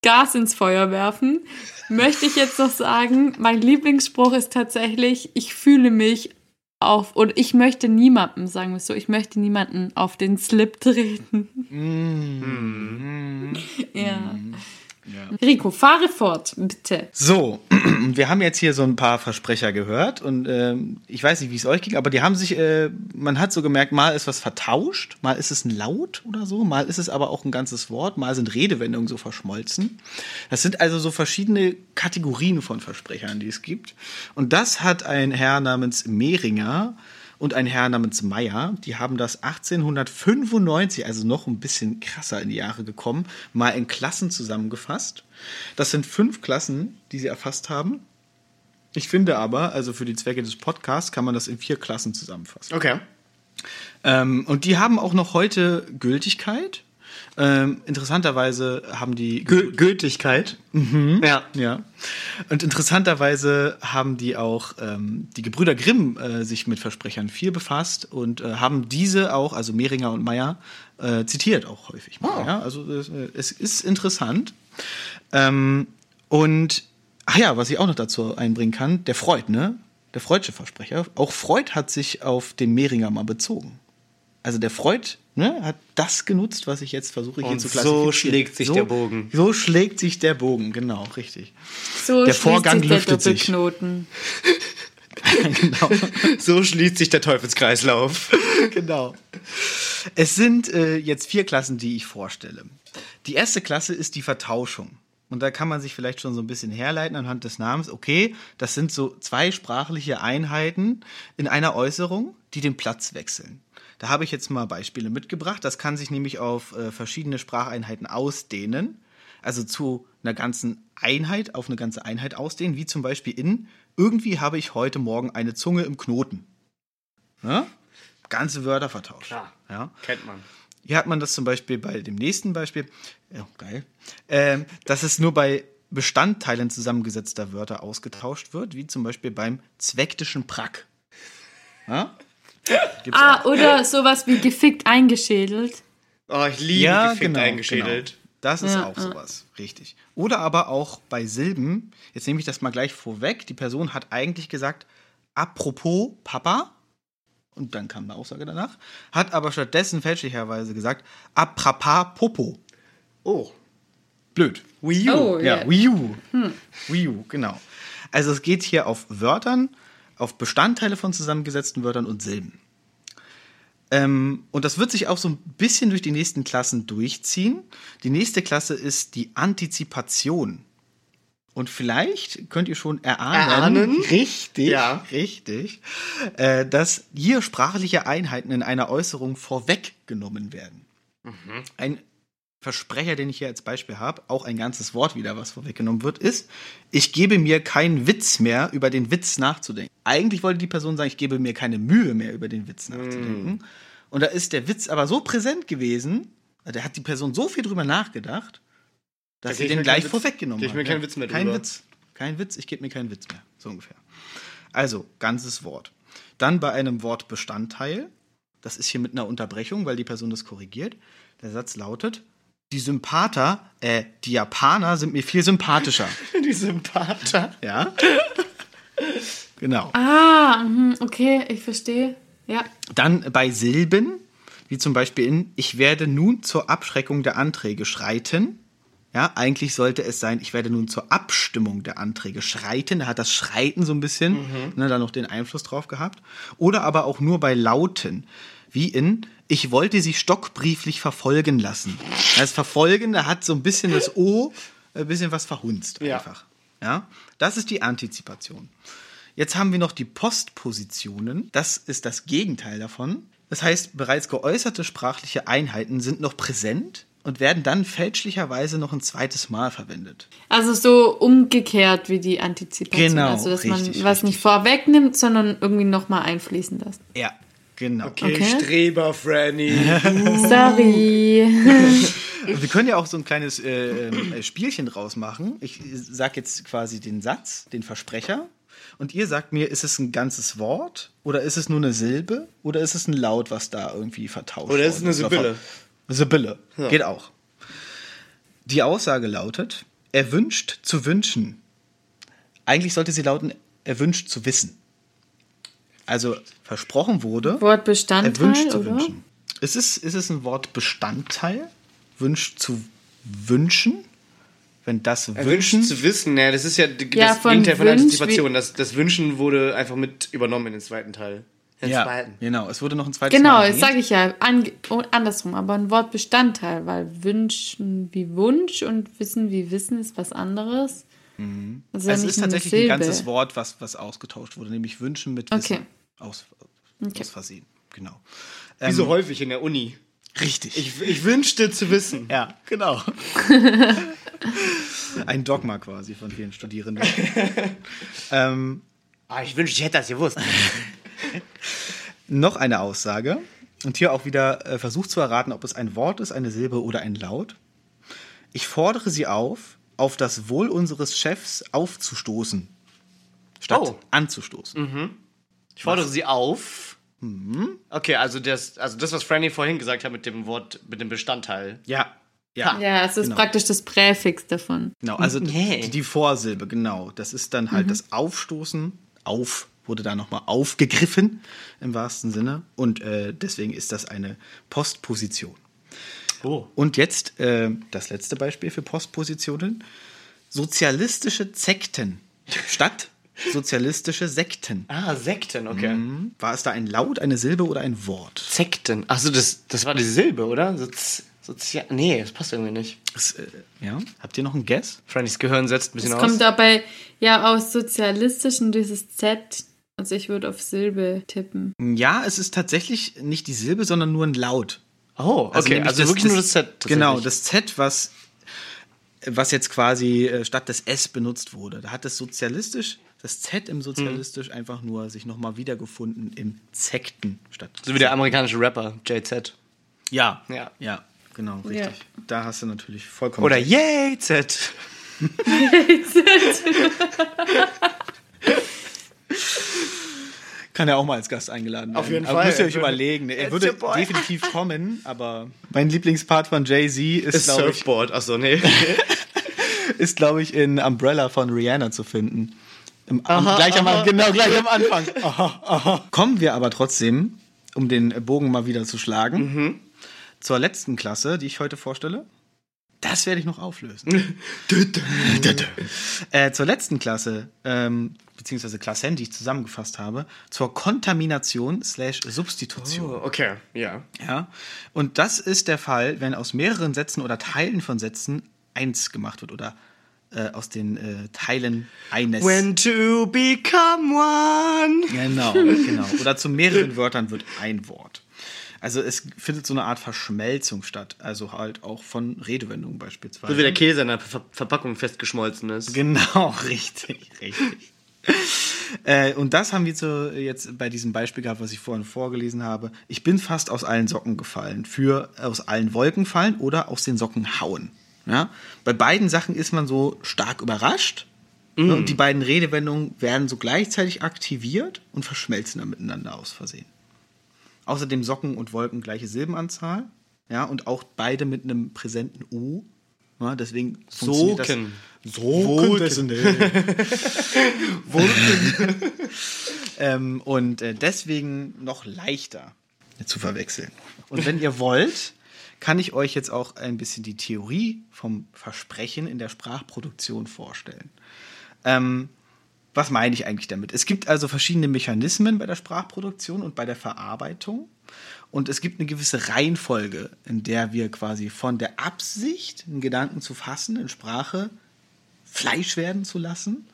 Gas ins Feuer werfen, möchte ich jetzt noch sagen, mein Lieblingsspruch ist tatsächlich, ich fühle mich auf, oder ich möchte niemandem, sagen wir es so, ich möchte niemanden auf den Slip treten. Mm. Ja. Ja. Rico, fahre fort, bitte. So, wir haben jetzt hier so ein paar Versprecher gehört und ähm, ich weiß nicht, wie es euch ging, aber die haben sich, äh, man hat so gemerkt, mal ist was vertauscht, mal ist es ein Laut oder so, mal ist es aber auch ein ganzes Wort, mal sind Redewendungen so verschmolzen. Das sind also so verschiedene Kategorien von Versprechern, die es gibt. Und das hat ein Herr namens Mehringer und ein Herr namens Meyer, die haben das 1895, also noch ein bisschen krasser in die Jahre gekommen, mal in Klassen zusammengefasst. Das sind fünf Klassen, die sie erfasst haben. Ich finde aber, also für die Zwecke des Podcasts kann man das in vier Klassen zusammenfassen. Okay. Ähm, und die haben auch noch heute Gültigkeit. Ähm, interessanterweise haben die Gü Gültigkeit. Ja. ja. Und interessanterweise haben die auch ähm, die Gebrüder Grimm äh, sich mit Versprechern viel befasst und äh, haben diese auch, also Mehringer und Meyer, äh, zitiert auch häufig. Mal, ja? Also äh, es ist interessant. Ähm, und ach ja, was ich auch noch dazu einbringen kann, der Freud, ne? Der Freudsche Versprecher. Auch Freud hat sich auf den Mehringer mal bezogen. Also der Freud ne, hat das genutzt, was ich jetzt versuche hier Und zu so klassifizieren. schlägt sich der Bogen. So schlägt sich der Bogen, genau, richtig. So Der schließt Vorgang sich der lüftet sich. Genau. So schließt sich der Teufelskreislauf. genau. Es sind äh, jetzt vier Klassen, die ich vorstelle. Die erste Klasse ist die Vertauschung. Und da kann man sich vielleicht schon so ein bisschen herleiten anhand des Namens. Okay, das sind so zwei sprachliche Einheiten in einer Äußerung, die den Platz wechseln. Da habe ich jetzt mal Beispiele mitgebracht. Das kann sich nämlich auf äh, verschiedene Spracheinheiten ausdehnen. Also zu einer ganzen Einheit, auf eine ganze Einheit ausdehnen, wie zum Beispiel in, irgendwie habe ich heute Morgen eine Zunge im Knoten. Ne? Ganze Wörter vertauscht. Klar. Ja? Kennt man. Hier hat man das zum Beispiel bei dem nächsten Beispiel, ja, geil, ähm, dass es nur bei Bestandteilen zusammengesetzter Wörter ausgetauscht wird, wie zum Beispiel beim zwecktischen Prack. Ja? Gibt's Ah, auch. oder sowas wie gefickt eingeschädelt. Oh, ich liebe ja, gefickt genau, eingeschädelt. Genau. Das ist Ja, auch ja. sowas, richtig. Oder aber auch bei Silben, jetzt nehme ich das mal gleich vorweg, die Person hat eigentlich gesagt, apropos Papa, und dann kam eine Aussage danach, hat aber stattdessen fälschlicherweise gesagt, aprapa Popo. Oh. Blöd. Wii U. Oh, Ja, ja. Wii U. Wii U, genau. Also es geht hier auf Wörtern, auf Bestandteile von zusammengesetzten Wörtern und Silben. Ähm, und das wird sich auch so ein bisschen durch die nächsten Klassen durchziehen. Die nächste Klasse ist die Antizipation. Und vielleicht könnt ihr schon erahnen, Erahnen? richtig, Ja. richtig, äh, dass hier sprachliche Einheiten in einer Äußerung vorweggenommen werden. Ein Versprecher, den ich hier als Beispiel habe, auch ein ganzes Wort wieder, was vorweggenommen wird, ist, ich gebe mir keinen Witz mehr, über den Witz nachzudenken. Eigentlich wollte die Person sagen, ich gebe mir keine Mühe mehr, über den Witz nachzudenken. Und da ist der Witz aber so präsent gewesen, da hat die Person so viel drüber nachgedacht, dass Da sie den gleich Witz- vorweggenommen geb ich hat. mir keinen Witz mehr Kein drüber. Witz. Kein Witz, ich gebe mir keinen Witz mehr. So ungefähr. Also, ganzes Wort. Dann bei einem Wortbestandteil, das ist hier mit einer Unterbrechung, weil die Person das korrigiert. Der Satz lautet: Die Sympather, äh, die Japaner sind mir viel sympathischer. Die Sympather. ja? genau. Ah, mhm, okay, ich verstehe. Ja. Dann bei Silben, wie zum Beispiel in Ich werde nun zur Abschreckung der Anträge schreiten. Ja, eigentlich sollte es sein, ich werde nun zur Abstimmung der Anträge schreiten. Da hat das Schreiten so ein bisschen, ne, da noch den Einfluss drauf gehabt. Oder aber auch nur bei Lauten, wie in Ich wollte sie stockbrieflich verfolgen lassen. Das Verfolgen, da hat so ein bisschen das O, ein bisschen was verhunzt Ja. einfach. Ja, das ist die Antizipation. Jetzt haben wir noch die Postpositionen. Das ist das Gegenteil davon. Das heißt, bereits geäußerte sprachliche Einheiten sind noch präsent und werden dann fälschlicherweise noch ein zweites Mal verwendet. Also so umgekehrt wie die Antizipation. Genau, also dass richtig, man was nicht vorwegnimmt, sondern irgendwie nochmal einfließen lässt. Ja, genau. Okay, Okay. Streber, Franny. Sorry. Wir können ja auch so ein kleines äh, äh, Spielchen draus machen. Ich sage jetzt quasi den Satz, den Versprecher. Und ihr sagt mir, ist es ein ganzes Wort oder ist es nur eine Silbe oder ist es ein Laut, was da irgendwie vertauscht Oder ist es eine Sibylle? Eine Sibylle. Geht auch. Die Aussage lautet, er wünscht zu wünschen. Eigentlich sollte sie lauten, er wünscht zu wissen. Also versprochen wurde, Wortbestandteil, wünscht zu oder? wünschen. Ist es, ist es ein Wort Bestandteil? Wünscht zu wünschen? wenn das Wünschen Wünschen. zu wissen, ne, das ist ja Ja, das von Gegenteil von Wünsch, Antizipation. Das, das Wünschen wurde einfach mit übernommen in den zweiten Teil. Den Ja, zweiten. genau. Es wurde noch ein zweites Genau, Mal das sage ich ja. Ange oh, andersrum, aber ein Wortbestandteil, weil wünschen wie Wunsch und wissen wie Wissen ist was anderes. Das ja Es ist tatsächlich ein ganzes Wort, was, was ausgetauscht wurde, nämlich Wünschen mit Wissen Okay. Aus, Okay. aus Versehen. Genau. Wie so häufig in der Uni. Richtig. Ich, ich wünschte zu wissen. ja, genau. ein Dogma quasi von vielen Studierenden. ähm, Ah, ich wünschte, ich hätte das gewusst. noch eine Aussage. Und hier auch wieder äh, versucht zu erraten, ob es ein Wort ist, eine Silbe oder ein Laut. Ich fordere Sie auf, auf das Wohl unseres Chefs aufzustoßen, statt Oh. anzustoßen. Ich fordere sie auf. Okay, also das, also das, was Franny vorhin gesagt hat mit dem Wort, mit dem Bestandteil. Ja, ja. Ja, es ist Genau. praktisch das Präfix davon. Genau, also Nee. die, die Vorsilbe, genau. Das ist dann halt das Aufstoßen. Auf wurde da nochmal aufgegriffen im wahrsten Sinne. Und äh, deswegen ist das eine Postposition. Oh. Und jetzt äh, das letzte Beispiel für Postpositionen. Sozialistische Sekten statt sozialistische Sekten. Ah, Sekten, okay. War es da ein Laut, eine Silbe oder ein Wort? Sekten. Achso, das, das war die Silbe, oder? Sozi Sozi nee, das passt irgendwie nicht. Das, äh, ja, habt ihr noch ein Guess? Frannys Gehirn setzt ein bisschen Es aus. kommt dabei ja aus sozialistischen dieses Z. Also ich würde auf Silbe tippen. Ja, es ist tatsächlich nicht die Silbe, sondern nur ein Laut. oh, okay. nämlich Also, wirklich nur das Z. Genau, das Z, was, was jetzt quasi äh, statt des S benutzt wurde. Da hat das sozialistisch, das Z im sozialistisch Hm. einfach nur sich nochmal wiedergefunden im Zekten statt. So wie der amerikanische Rapper, JZ. Ja, Ja. ja, genau, richtig. Ja. Da hast du natürlich vollkommen Oder recht. Yay, Z. Kann er auch mal als Gast eingeladen werden. Auf jeden aber Fall. Müsst ihr euch überlegen. ne? Er würde definitiv kommen, aber mein Lieblingspart von Jay-Z ist, Ist glaube ich, Surfboard. Achso, nee. ist, glaube ich, in Umbrella von Rihanna zu finden. Im, am, gleich am, genau, gleich am Anfang. Aha, aha. Kommen wir aber trotzdem, um den Bogen mal wieder zu schlagen, zur letzten Klasse, die ich heute vorstelle. Das werde ich noch auflösen. äh, zur letzten Klasse, ähm, beziehungsweise Klassen, die ich zusammengefasst habe, zur Kontamination slash Substitution. Oh, okay, ja. Ja. Und das ist der Fall, wenn aus mehreren Sätzen oder Teilen von Sätzen eins gemacht wird oder äh, aus den äh, Teilen eines. When to become one. Genau, genau. Oder zu mehreren Wörtern wird ein Wort. Also es findet so eine Art Verschmelzung statt. Also halt auch von Redewendungen beispielsweise. So wie der Käse in der Ver Verpackung festgeschmolzen ist. Genau, richtig, richtig. äh, und das haben wir zu, jetzt bei diesem Beispiel gehabt, was ich vorhin vorgelesen habe. Ich bin fast aus allen Socken gefallen. Für aus allen Wolken fallen oder aus den Socken hauen. Ja? Bei beiden Sachen ist man so stark überrascht. ne, Und die beiden Redewendungen werden so gleichzeitig aktiviert und verschmelzen dann miteinander aus Versehen. Außerdem Socken und Wolken gleiche Silbenanzahl. Ja, und auch beide mit einem präsenten U. Ja, deswegen funktioniert das- Soken. Soken. dessen- ähm, und äh, deswegen noch leichter zu verwechseln. Und wenn ihr wollt, kann ich euch jetzt auch ein bisschen die Theorie vom Versprechen in der Sprachproduktion vorstellen. Ähm, was meine ich eigentlich damit? Es gibt also verschiedene Mechanismen bei der Sprachproduktion und bei der Verarbeitung. Und es gibt eine gewisse Reihenfolge, in der wir quasi von der Absicht, einen Gedanken zu fassen, in Sprache Fleisch werden zu lassen,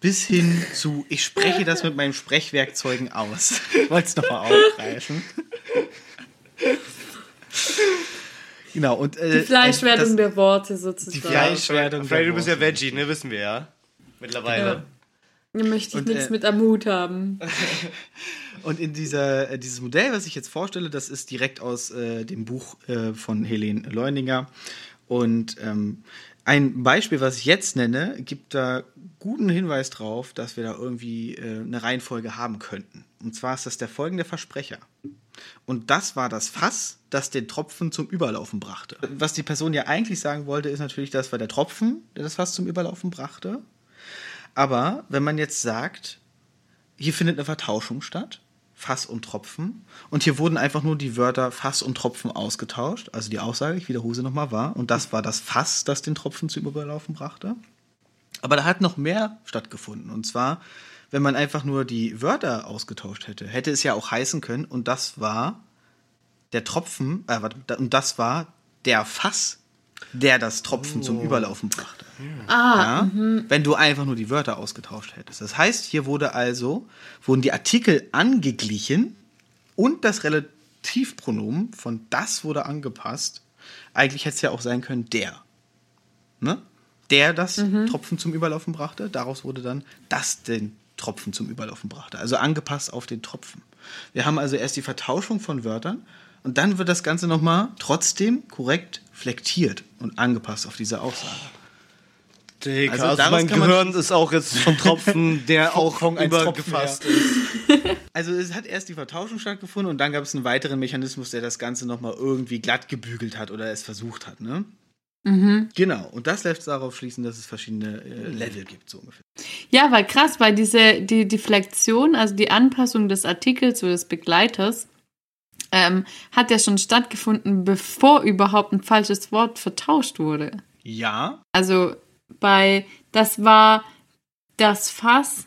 bis hin zu, ich spreche das mit meinen Sprechwerkzeugen aus. Ich wollte es nochmal aufgreifen. Genau, und äh, Die Fleischwerdung das- der Worte sozusagen. Die Fleischwerdung. Freddy, du bist ja. Veggie, ne? Wissen wir ja. Mittlerweile. Ja. Da möchte ich Und, nichts äh, mit am Hut haben. Und in dieser, äh, dieses Modell, was ich jetzt vorstelle, das ist direkt aus äh, dem Buch äh, von Helene Leuninger. Und ähm, ein Beispiel, was ich jetzt nenne, gibt da guten Hinweis drauf, dass wir da irgendwie äh, eine Reihenfolge haben könnten. Und zwar ist das der folgende Versprecher. Und das war das Fass, das den Tropfen zum Überlaufen brachte. Was die Person ja eigentlich sagen wollte, ist natürlich, das war der Tropfen, der das Fass zum Überlaufen brachte. Aber wenn man jetzt sagt, hier findet eine Vertauschung statt Fass und Tropfen. Und hier wurden einfach nur die Wörter Fass und Tropfen ausgetauscht. Also die Aussage, ich wiederhole sie nochmal, war. Und das war das Fass, das den Tropfen zu überlaufen brachte. Aber da hat noch mehr stattgefunden. Und zwar, wenn man einfach nur die Wörter ausgetauscht hätte, hätte es ja auch heißen können, und das war der Tropfen, äh, und das war der Fass, der das Tropfen zum Überlaufen brachte. ja? Wenn du einfach nur die Wörter ausgetauscht hättest. Das heißt, hier wurde also, wurden die Artikel angeglichen und das Relativpronomen von das wurde angepasst. Eigentlich hätte es ja auch sein können, der. Ne? Der das Tropfen zum Überlaufen brachte. Daraus wurde dann das den Tropfen zum Überlaufen brachte. Also angepasst auf den Tropfen. Wir haben also erst die Vertauschung von Wörtern und dann wird das Ganze nochmal trotzdem korrekt flektiert und angepasst auf diese Aussage. Digga, Also also, mein Gehirn ist auch jetzt von Tropfen, der auch übergefasst ist. Also es hat erst die Vertauschung stattgefunden und dann gab es einen weiteren Mechanismus, der das Ganze nochmal irgendwie glatt gebügelt hat oder es versucht hat. Ne? Genau, und das lässt darauf schließen, dass es verschiedene äh, Level gibt, so ungefähr. Ja, weil krass, weil diese, die, Flexion, also die Anpassung des Artikels oder des Begleiters, ähm, hat ja schon stattgefunden, bevor überhaupt ein falsches Wort vertauscht wurde. Ja, Also bei, das war das Fass,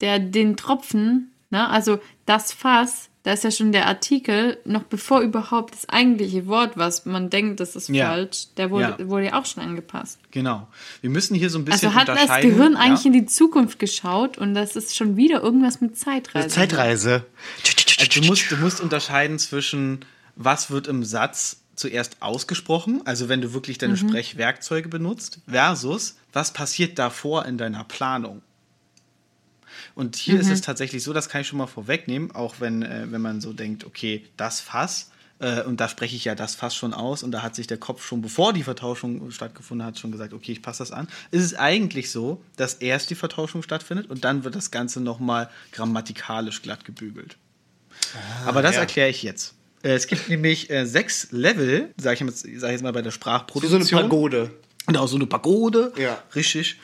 der den Tropfen, ne, also das Fass, da ist ja schon der Artikel, noch bevor überhaupt das eigentliche Wort, was man denkt, das ist Ja. falsch, der wurde, Ja. wurde ja auch schon angepasst. genau. Wir müssen hier so ein bisschen Also hat das. Gehirn eigentlich ja? in die Zukunft geschaut und das ist schon wieder irgendwas mit Zeitreise. Zeitreise. Also du musst, du musst unterscheiden zwischen, was wird im Satz zuerst ausgesprochen, also wenn du wirklich deine Sprechwerkzeuge benutzt, versus, was passiert davor in deiner Planung. Und hier ist es tatsächlich so, das kann ich schon mal vorwegnehmen, auch wenn, äh, wenn man so denkt, okay, das Fass, äh, und da spreche ich ja das Fass schon aus, und da hat sich der Kopf schon, bevor die Vertauschung stattgefunden hat, schon gesagt, okay, ich passe das an. Ist es eigentlich so, dass erst die Vertauschung stattfindet und dann wird das Ganze nochmal grammatikalisch glatt gebügelt. Aber das ja. erkläre ich jetzt. Äh, Es gibt nämlich äh, sechs Level, sage ich, jetzt- sag ich jetzt mal bei der Wie so Sprachproduktion. eine Pagode. Genau, so eine Pagode. Ja. Richtig.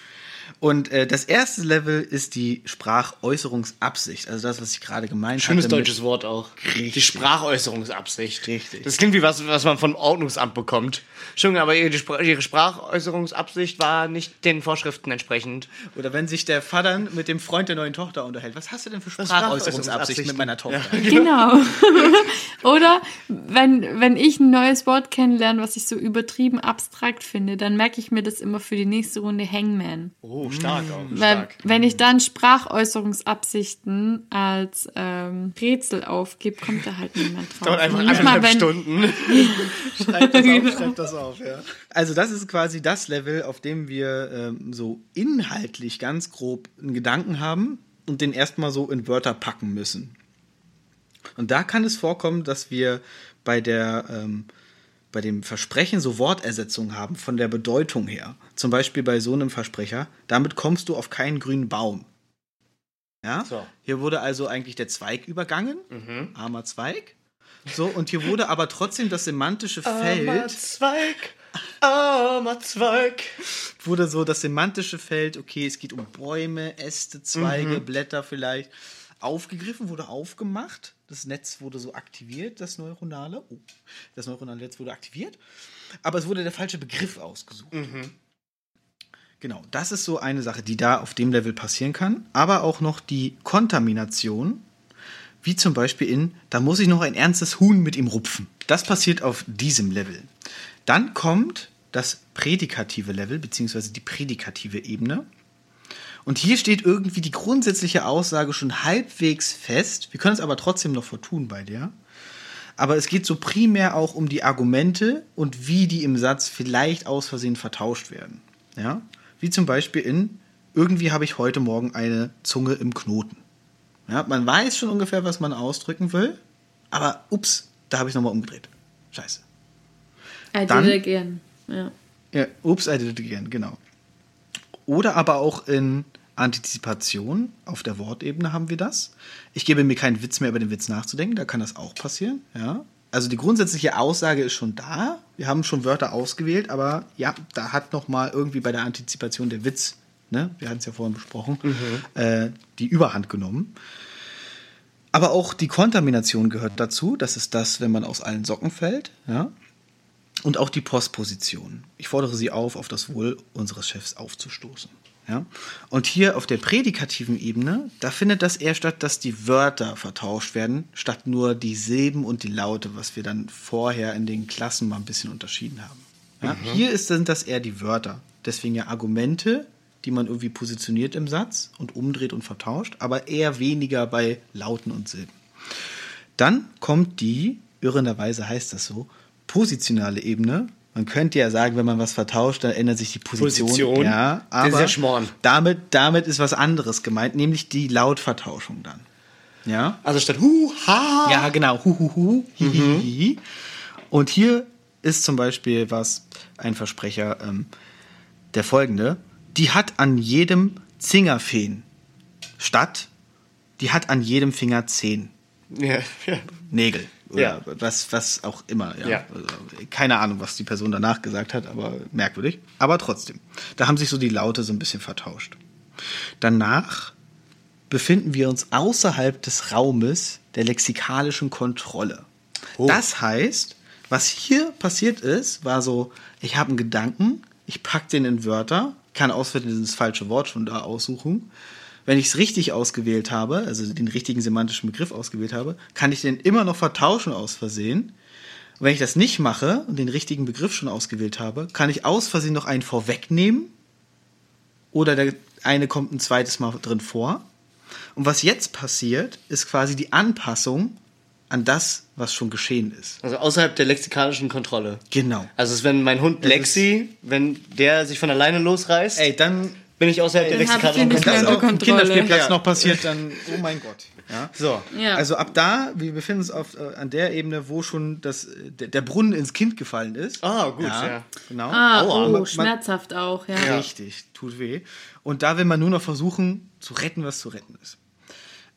Und äh, das erste Level ist die Sprachäußerungsabsicht. Also das, was ich gerade gemeint Schönes hatte. mit- deutsches Wort auch. Richtig. Die Sprachäußerungsabsicht. Richtig. Das klingt wie was, was man vom Ordnungsamt bekommt. Entschuldigung, aber ihre, Spr ihre Sprachäußerungsabsicht war nicht den Vorschriften entsprechend. Oder wenn sich der Vater mit dem Freund der neuen Tochter unterhält. Was hast du denn für Sprachäußerungsabsicht mit meiner Tochter? Genau. Oder wenn, wenn ich ein neues Wort kennenlerne, was ich so übertrieben abstrakt finde, dann merke ich mir das immer für die nächste Runde Hangman. Oh, stark auch. Weil, Stark. wenn ich dann Sprachäußerungsabsichten als ähm, Rätsel aufgebe, kommt da halt niemand drauf. Dauert einfach Nicht mal, eineinhalb wenn, Stunden. Schreib das auf, schreib das auf, ja. Also das ist quasi das Level, auf dem wir ähm, so inhaltlich ganz grob einen Gedanken haben und den erstmal so in Wörter packen müssen. Und da kann es vorkommen, dass wir bei der ähm, bei dem Versprechen so Wortersetzungen haben von der Bedeutung her. Zum Beispiel bei so einem Versprecher. Damit kommst du auf keinen grünen Baum. Ja? So. Hier wurde also eigentlich der Zweig übergangen. Armer Zweig. So, und hier wurde aber trotzdem das semantische Feld, Zweig, armer Zweig. wurde so das semantische Feld, okay, es geht um Bäume, Äste, Zweige, Blätter vielleicht, aufgegriffen, wurde aufgemacht. Das Netz wurde so aktiviert, das neuronale. Oh, das neuronale Netz wurde aktiviert. Aber es wurde der falsche Begriff ausgesucht. Genau, das ist so eine Sache, die da auf dem Level passieren kann. Aber auch noch die Kontamination, wie zum Beispiel in, da muss ich noch ein ernstes Huhn mit ihm rupfen. Das passiert auf diesem Level. Dann kommt das prädikative Level, beziehungsweise die prädikative Ebene. Und hier steht irgendwie die grundsätzliche Aussage schon halbwegs fest. Wir können es aber trotzdem noch vertun bei der. Aber es geht so primär auch um die Argumente und wie die im Satz vielleicht aus Versehen vertauscht werden. Ja? Wie zum Beispiel in, irgendwie habe ich heute Morgen eine Zunge im Knoten. Ja, man weiß schon ungefähr, was man ausdrücken will, aber ups, da habe ich nochmal umgedreht. Scheiße. I did Dann- it again. Ja. Ja, ups, I did it again, genau. Oder aber auch in Antizipation auf der Wortebene haben wir das. Ich gebe mir keinen Witz mehr über den Witz nachzudenken, da kann das auch passieren, ja. Also die grundsätzliche Aussage ist schon da. Wir haben schon Wörter ausgewählt, aber ja, da hat noch mal irgendwie bei der Antizipation der Witz, ne, wir hatten es ja vorhin besprochen, äh, die Überhand genommen. Aber auch die Kontamination gehört dazu. Das ist das, wenn man aus allen Socken fällt. Ja? Und auch die Postposition. Ich fordere Sie auf, auf das Wohl unseres Chefs aufzustoßen. Ja? Und hier auf der prädikativen Ebene, da findet das eher statt, dass die Wörter vertauscht werden, statt nur die Silben und die Laute, was wir dann vorher in den Klassen mal ein bisschen unterschieden haben. Ja? Hier ist, sind das eher die Wörter. Deswegen ja Argumente, die man irgendwie positioniert im Satz und umdreht und vertauscht, aber eher weniger bei Lauten und Silben. Dann kommt die, irrenderweise heißt das so, positionale Ebene. Man könnte ja sagen, wenn man was vertauscht, dann ändert sich die Position. Position? Ja, Das ist aber ja damit, damit ist was anderes gemeint, nämlich die Lautvertauschung dann. Ja? Also statt Hu, Ha. Ja, genau. Hu, hu, hu, hi, hi, hi, hi. Und hier ist zum Beispiel was, ein Versprecher, ähm, der folgende. Die hat an jedem Zingerfeen statt, die hat an jedem Finger zehn Ja, ja. Nägel. Ja. was, was auch immer. Ja. Ja. Also, keine Ahnung, was die Person danach gesagt hat, aber merkwürdig. Aber trotzdem. Da haben sich so die Laute so ein bisschen vertauscht. Danach befinden wir uns außerhalb des Raumes der lexikalischen Kontrolle. Das heißt, was hier passiert ist, war so, ich habe einen Gedanken, ich packe den in Wörter, kann auswählen das falsche Wort schon da aussuchen. Wenn ich es richtig ausgewählt habe, also den richtigen semantischen Begriff ausgewählt habe, kann ich den immer noch vertauschen aus Versehen. Und wenn ich das nicht mache und den richtigen Begriff schon ausgewählt habe, kann ich aus Versehen noch einen vorwegnehmen oder der eine kommt ein zweites Mal drin vor. Und was jetzt passiert, ist quasi die Anpassung an das, was schon geschehen ist. Also außerhalb der lexikalischen Kontrolle. Genau. Also es ist, wenn mein Hund Lexi, wenn der sich von alleine losreißt, Ey, dann bin ich außerhalb der Dann den nicht mehr das auf dem. Kinderspielplatz Ja. noch passiert, dann, oh mein Gott. Ja? So, Ja. also ab da, wir befinden uns auf, äh, an der Ebene, wo schon das, der, der Brunnen ins Kind gefallen ist. Ah, gut, ja. Genau. Ah, Aua. oh, Man- schmerzhaft auch, ja. Richtig, tut weh. Und da will man nur noch versuchen, zu retten, was zu retten ist.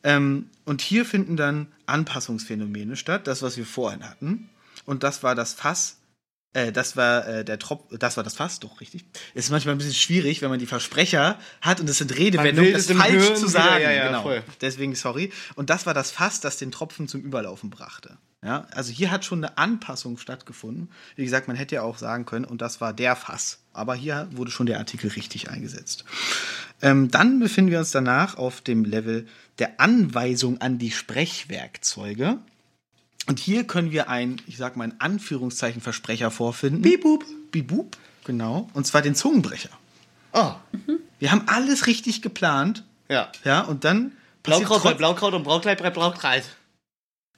Ähm, und hier finden dann Anpassungsphänomene statt, das, was wir vorhin hatten. Und das war das Fass, äh, das war äh, der Trop, das war das Fass, doch, richtig. Ist manchmal ein bisschen schwierig, wenn man die Versprecher hat und es sind Redewendungen, das falsch Hören zu wieder- sagen. ja, ja, genau. voll. Deswegen sorry. Und das war das Fass, das den Tropfen zum Überlaufen brachte. Ja, also hier hat schon eine Anpassung stattgefunden. Wie gesagt, man hätte ja auch sagen können, und das war der Fass. Aber hier wurde schon der Artikel richtig eingesetzt. Ähm, dann befinden wir uns danach auf dem Level der Anweisung an die Sprechwerkzeuge. Und hier können wir ein, ich sag mal in Anführungszeichen, Versprecher vorfinden. Bibub. Bibub, genau. Und zwar den Zungenbrecher. Oh, Wir haben alles richtig geplant. ja. Ja, und dann. Blaukraut bleibt Blaukraut und Brautkleid bleibt Brautkleid.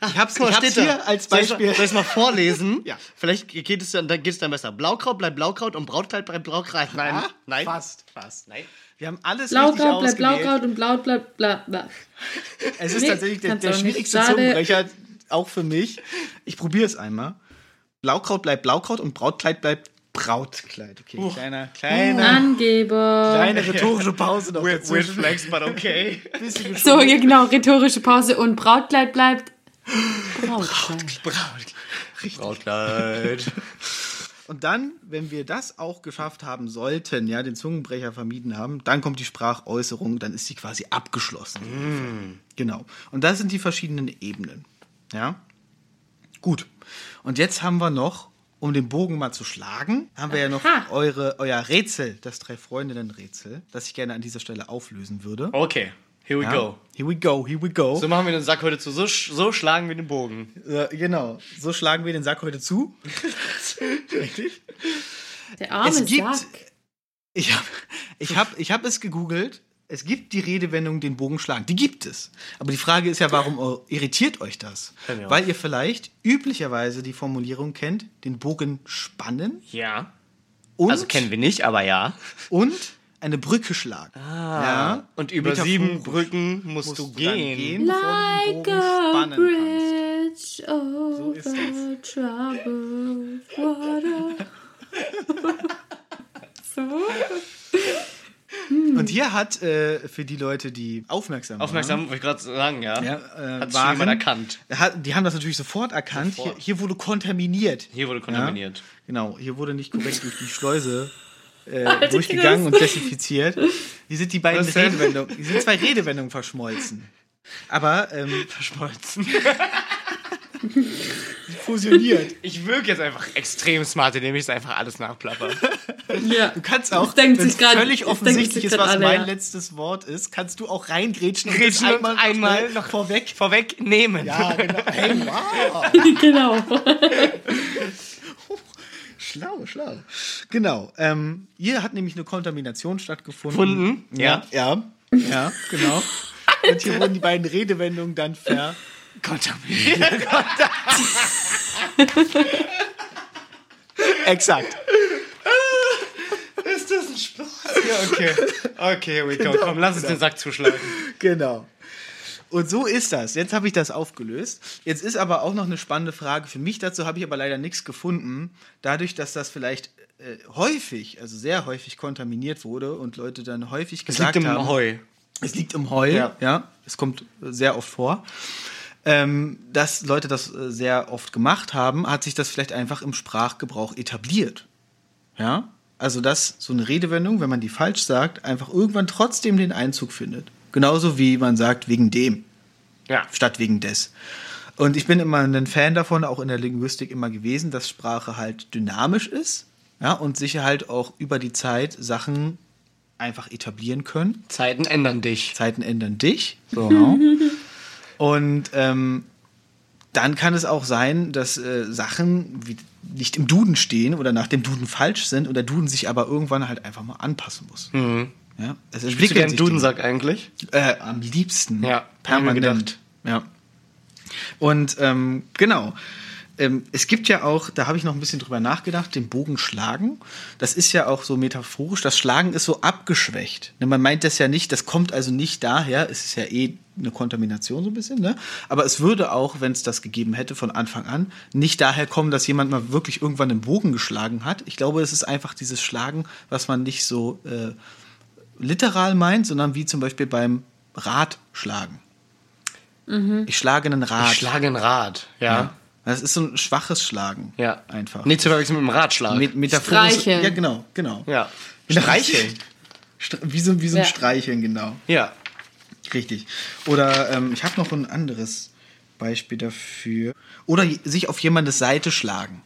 Ich hab's, ich hab's hier als Soll ich- Beispiel. Soll ich mal vorlesen? Ja. Vielleicht geht es dann, dann geht's dann besser. Blaukraut bleibt Blaukraut und Brautkleid bleibt Brautkleid. Nein, Ah, nein. Fast, fast. Nein. Wir haben alles Blaukraut richtig bleibt ausgewählt. Blaukraut und Blaut bleibt bla bla. Es ist Nee, tatsächlich der, der schwierigste. Zungenbrecher, auch für mich. Ich probiere es einmal. Blaukraut bleibt Blaukraut und Brautkleid bleibt Brautkleid. Okay, kleiner, kleiner, Angeber. kleine rhetorische Pause noch Weird, weird flex, but okay. So, ja genau, rhetorische Pause und Brautkleid bleibt. Brautkleid. Brautkleid. Und dann, wenn wir das auch geschafft haben sollten, ja, den Zungenbrecher vermieden haben, dann kommt die Sprachäußerung, dann ist sie quasi abgeschlossen. Genau. Und das sind die verschiedenen Ebenen. Ja. Gut. Und jetzt haben wir noch, um den Bogen mal zu schlagen, haben wir ja noch Aha. eure, euer Rätsel, das drei Freundinnen-Rätsel, das ich gerne an dieser Stelle auflösen würde. Okay, here we Ja? go. Here we go, here we go. So machen wir den Sack heute zu. So, sch- so schlagen wir den Bogen. Äh, genau. So schlagen wir den Sack heute zu. Richtig. Der arme es gibt, Sack. ich habe ich hab, ich hab es gegoogelt. Es gibt die Redewendung den Bogen schlagen. Die gibt es. Aber die Frage ist ja, warum irritiert euch das? Weil ihr vielleicht üblicherweise die Formulierung kennt, den Bogen spannen Ja. und, Also kennen wir nicht, aber ja. und eine Brücke schlagen. Ah. Ja, Und über sieben Brücken musst, musst du gehen. gehen, bevor du den Like Bogen a spannen kannst. bridge over ist das. troubled water. so. Und hier hat äh, für die Leute, die aufmerksam, Aufmerksam, wollte ich gerade sagen, ja. waren, ja, äh, Hat schon jemand erkannt. Hat, die haben das natürlich sofort erkannt. Sofort. Hier, hier wurde kontaminiert. Hier wurde kontaminiert. Genau, hier wurde nicht korrekt durch die Schleuse äh, durchgegangen und desinfiziert. Hier sind die beiden Was denn? Redewendungen, hier sind zwei Redewendungen verschmolzen. Aber ähm, Verschmolzen. fusioniert. Ich wirke jetzt einfach extrem smart, indem ich es einfach alles nachplapper. Ja. Du kannst auch, Das denkt wenn sich grad- völlig offensichtlich sich ist, was alle, mein ja. letztes Wort ist, kannst du auch reingrätschen und Grätschen das und einmal, einmal noch vorweg. Vorwegnehmen. Ja, genau. Hey, wow. genau. Schlau, schlau. Genau. Ähm, hier hat nämlich eine Kontamination stattgefunden. Gefunden, Ja, ja, ja, genau. Und hier wurden die beiden Redewendungen dann ver... Kontaminiert. Exakt. Ist das ein Spaß? Ja, okay. Okay, here we go. Komm, lass uns den Sack zuschlagen. Genau. Und so ist das. Jetzt habe ich das aufgelöst. Jetzt ist aber auch noch eine spannende Frage für mich. Dazu habe ich aber leider nichts gefunden. Dadurch, dass das vielleicht äh, häufig, also sehr häufig kontaminiert wurde und Leute dann häufig Es gesagt liegt im haben, Heu. es liegt im Heu, Ja. ja, es kommt sehr oft vor. Ähm, dass Leute das äh, sehr oft gemacht haben, hat sich das vielleicht einfach im Sprachgebrauch etabliert. Ja? Also, dass so eine Redewendung, wenn man die falsch sagt, einfach irgendwann trotzdem den Einzug findet. Genauso wie man sagt, wegen dem, Ja. statt wegen des. Und ich bin immer ein Fan davon, auch in der Linguistik immer gewesen, dass Sprache halt dynamisch ist ja, und sich halt auch über die Zeit Sachen einfach etablieren können. Zeiten ändern dich. Zeiten ändern dich. Genau. Und ähm, dann kann es auch sein, dass äh, Sachen wie nicht im Duden stehen oder nach dem Duden falsch sind und der Duden sich aber irgendwann halt einfach mal anpassen muss. Ja, es Spielst du gern Dudensack eigentlich? Äh, am liebsten. Ja, permanent. Ja. Und ähm, genau. Ähm, es gibt ja auch, da habe ich noch ein bisschen drüber nachgedacht, den Bogen schlagen. Das ist ja auch so metaphorisch. Das Schlagen ist so abgeschwächt. Ne, Man meint das ja nicht, das kommt also nicht daher, es ist ja eh eine Kontamination so ein bisschen, ne? Aber es würde auch, wenn es das gegeben hätte von Anfang an, nicht daher kommen, dass jemand mal wirklich irgendwann einen Bogen geschlagen hat. Ich glaube, es ist einfach dieses Schlagen, was man nicht so äh, literal meint, sondern wie zum Beispiel beim Radschlagen. Ich schlage einen Rad. Ich schlage ein Rad. Ja. Das ist so ein schwaches Schlagen. Ja. Einfach. Nicht zu verwechseln mit dem Ratschlag. Met metaphorisch. Streicheln. Ja, genau, genau. ja. Genau. Streicheln. Stre- Wie so, wie so ein Ja. Streicheln, genau. Ja. Richtig. Oder ähm, ich habe noch ein anderes Beispiel dafür. Oder sich auf jemandes Seite schlagen.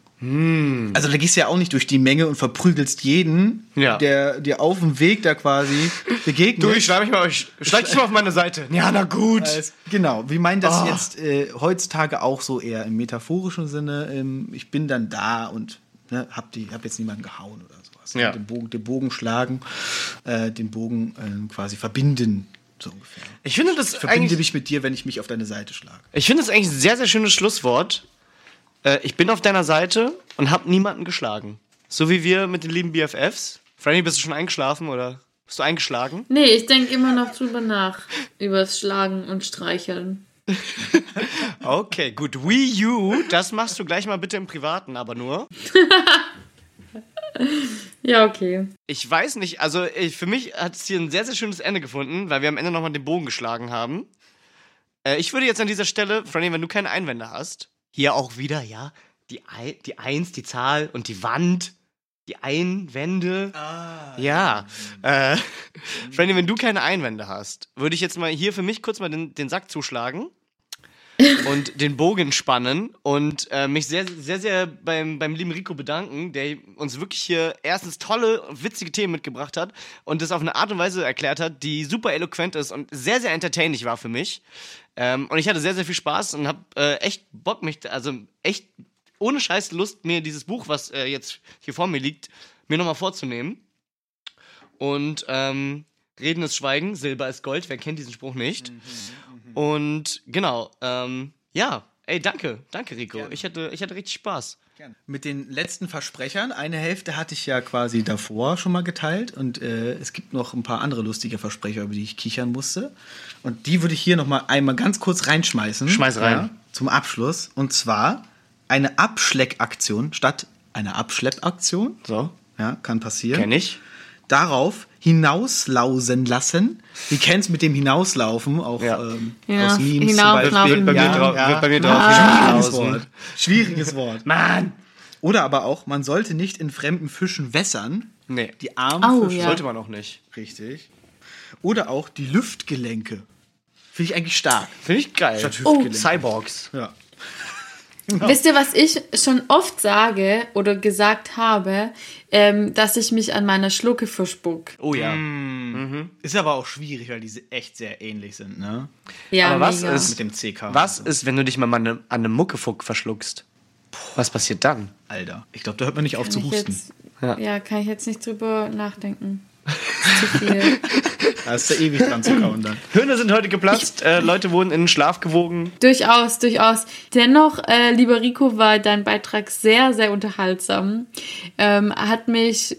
Also da gehst du ja auch nicht durch die Menge und verprügelst jeden, Ja. der dir auf dem Weg da quasi begegnet. Du, ich schlag mich mal, ich schlag dich mal auf meine Seite. Ja, na gut. Genau, wir meinen das Oh. jetzt äh, heutzutage auch so eher im metaphorischen Sinne. Ähm, ich bin dann da und ne, hab, die, hab jetzt niemanden gehauen oder sowas. Ja. Den, Bogen, den Bogen schlagen, äh, den Bogen ähm, quasi verbinden, so ungefähr. Ich finde das Ich verbinde mich mit dir, wenn ich mich auf deine Seite schlage. ich finde das eigentlich ein sehr, sehr schönes Schlusswort. Äh, ich bin auf deiner Seite und habe niemanden geschlagen. So wie wir mit den lieben BFFs. Franny, bist du schon eingeschlafen oder bist du eingeschlagen? Nee, ich denke immer noch drüber nach. Übers Schlagen und Streicheln. Okay, gut. Wii U, das machst du gleich mal bitte im Privaten, aber nur. Ja, okay. Ich weiß nicht, also ich, für mich hat es hier ein sehr, sehr schönes Ende gefunden, weil wir am Ende nochmal den Bogen geschlagen haben. Äh, ich würde jetzt an dieser Stelle, Franny, wenn du keine Einwände hast, hier auch wieder, ja, die, Ei, die Eins, die Zahl und die Wand, die Einwände. Ja. Äh, Franny, wenn du keine Einwände hast, würde ich jetzt mal hier für mich kurz mal den, den Sack zuschlagen und den Bogen spannen und äh, mich sehr, sehr, sehr beim, beim lieben Rico bedanken, der uns wirklich hier erstens tolle, witzige Themen mitgebracht hat und das auf eine Art und Weise erklärt hat, die super eloquent ist und sehr, sehr entertaining war für mich. Ähm, und ich hatte sehr, sehr viel Spaß und habe äh, echt Bock, mich, also echt ohne Scheiß Lust, mir dieses Buch, was äh, jetzt hier vor mir liegt, mir nochmal vorzunehmen. Und ähm, Reden ist Schweigen, Silber ist Gold, wer kennt diesen Spruch nicht? Und genau, ähm, ja, ey, danke, danke Rico. Ich hatte, ich hatte richtig Spaß. Mit den letzten Versprechern, eine Hälfte hatte ich ja quasi davor schon mal geteilt und äh, es gibt noch ein paar andere lustige Versprecher, über die ich kichern musste. Und die würde ich hier noch mal einmal ganz kurz reinschmeißen. Schmeiß rein. Ja, zum Abschluss. Und zwar eine Abschleckaktion statt einer Abschleppaktion. So, Ja, kann passieren. kenn ich. Darauf hinauslausen lassen. Wie kennst mit dem Hinauslaufen, auch Ja. ähm, Ja, aus Memes hinauslaufen. zum Beispiel. Wird bei mir Ja, drauf- ja. wird bei mir drauf Schwieriges. Wort. Schwieriges Wort. Mann! Oder aber auch, man sollte nicht in fremden Fischen wässern. Nee, Die armen Au, Fische. ja. sollte man auch nicht. Richtig. Oder auch die Lüftgelenke. Finde ich eigentlich stark. Finde ich geil. Statt Oh. Cyborgs. Ja. Wisst ihr, was ich schon oft sage oder gesagt habe, ähm, dass ich mich an meiner Schlucke verspuck. Oh ja. Ist aber auch schwierig, weil diese echt sehr ähnlich sind, ne? Ja, Aber was mega. ist- Mit dem CK. Was ist, wenn du dich mal an eine, an eine Muckefuck verschluckst? Was passiert dann? Alter. Ich glaube, da hört man nicht auf zu Kann husten. jetzt, Ja. ja. kann ich jetzt nicht drüber nachdenken. Zu viel. Da ist da ewig dran zu kauen dann. Hirne sind heute geplatzt, äh, Leute wurden in den Schlaf gewogen. durchaus, durchaus. Dennoch, äh, lieber Rico, war dein Beitrag sehr, sehr unterhaltsam. Ähm, hat mich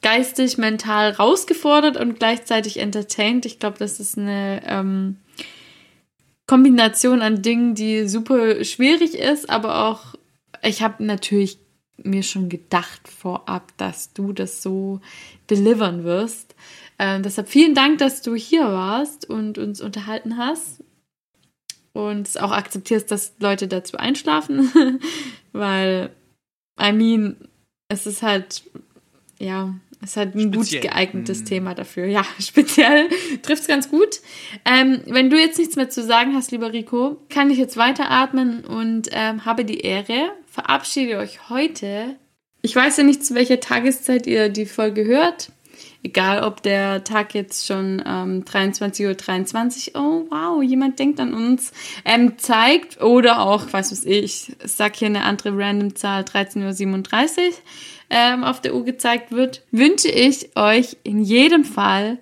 geistig, mental rausgefordert und gleichzeitig entertained. Ich glaube, das ist eine ähm, Kombination an Dingen, die super schwierig ist, aber auch, ich habe natürlich mir schon gedacht vorab, dass du das so delivern wirst. Ähm, deshalb vielen Dank, dass du hier warst und uns unterhalten hast und auch akzeptierst, dass Leute dazu einschlafen, weil, I mean, es ist halt, ja, ist halt ein Speziell. gut geeignetes Thema dafür. Ja, speziell trifft es ganz gut. Ähm, wenn du jetzt nichts mehr zu sagen hast, lieber Rico, kann ich jetzt weiteratmen und ähm, habe die Ehre, verabschiede euch heute. Ich weiß ja nicht, zu welcher Tageszeit ihr die Folge hört. Egal, ob der Tag jetzt schon ähm, 23.23 Uhr, oh wow, jemand denkt an uns, ähm, zeigt oder auch, was weiß ich, ich sag hier eine andere random Zahl, 13.37 Uhr ähm, auf der Uhr gezeigt wird, wünsche ich euch in jedem Fall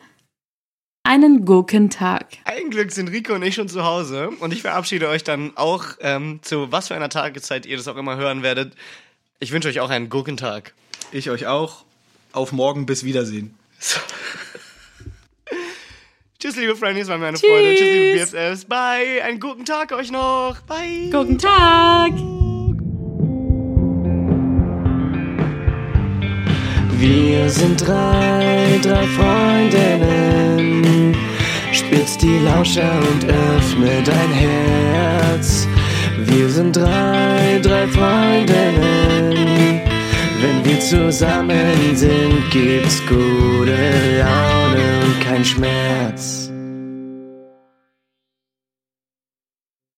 einen Gurkentag. Ein Glück sind Rico und ich schon zu Hause und ich verabschiede euch dann auch ähm, zu was für einer Tageszeit ihr das auch immer hören werdet. Ich wünsche euch auch einen Gurkentag. Ich euch auch. Auf morgen, bis Wiedersehen. Tschüss, liebe Friendies, war mir eine Tschüss. Freude. Tschüss, liebe BFFs. Bye. Einen guten Tag euch noch. Bye. Gurkentag! Wir sind drei, drei Freundinnen. Spitz die Lauscher und öffne dein Herz. Wir sind drei, drei Freundinnen. Wenn wir zusammen sind, gibt's gute Laune und kein Schmerz.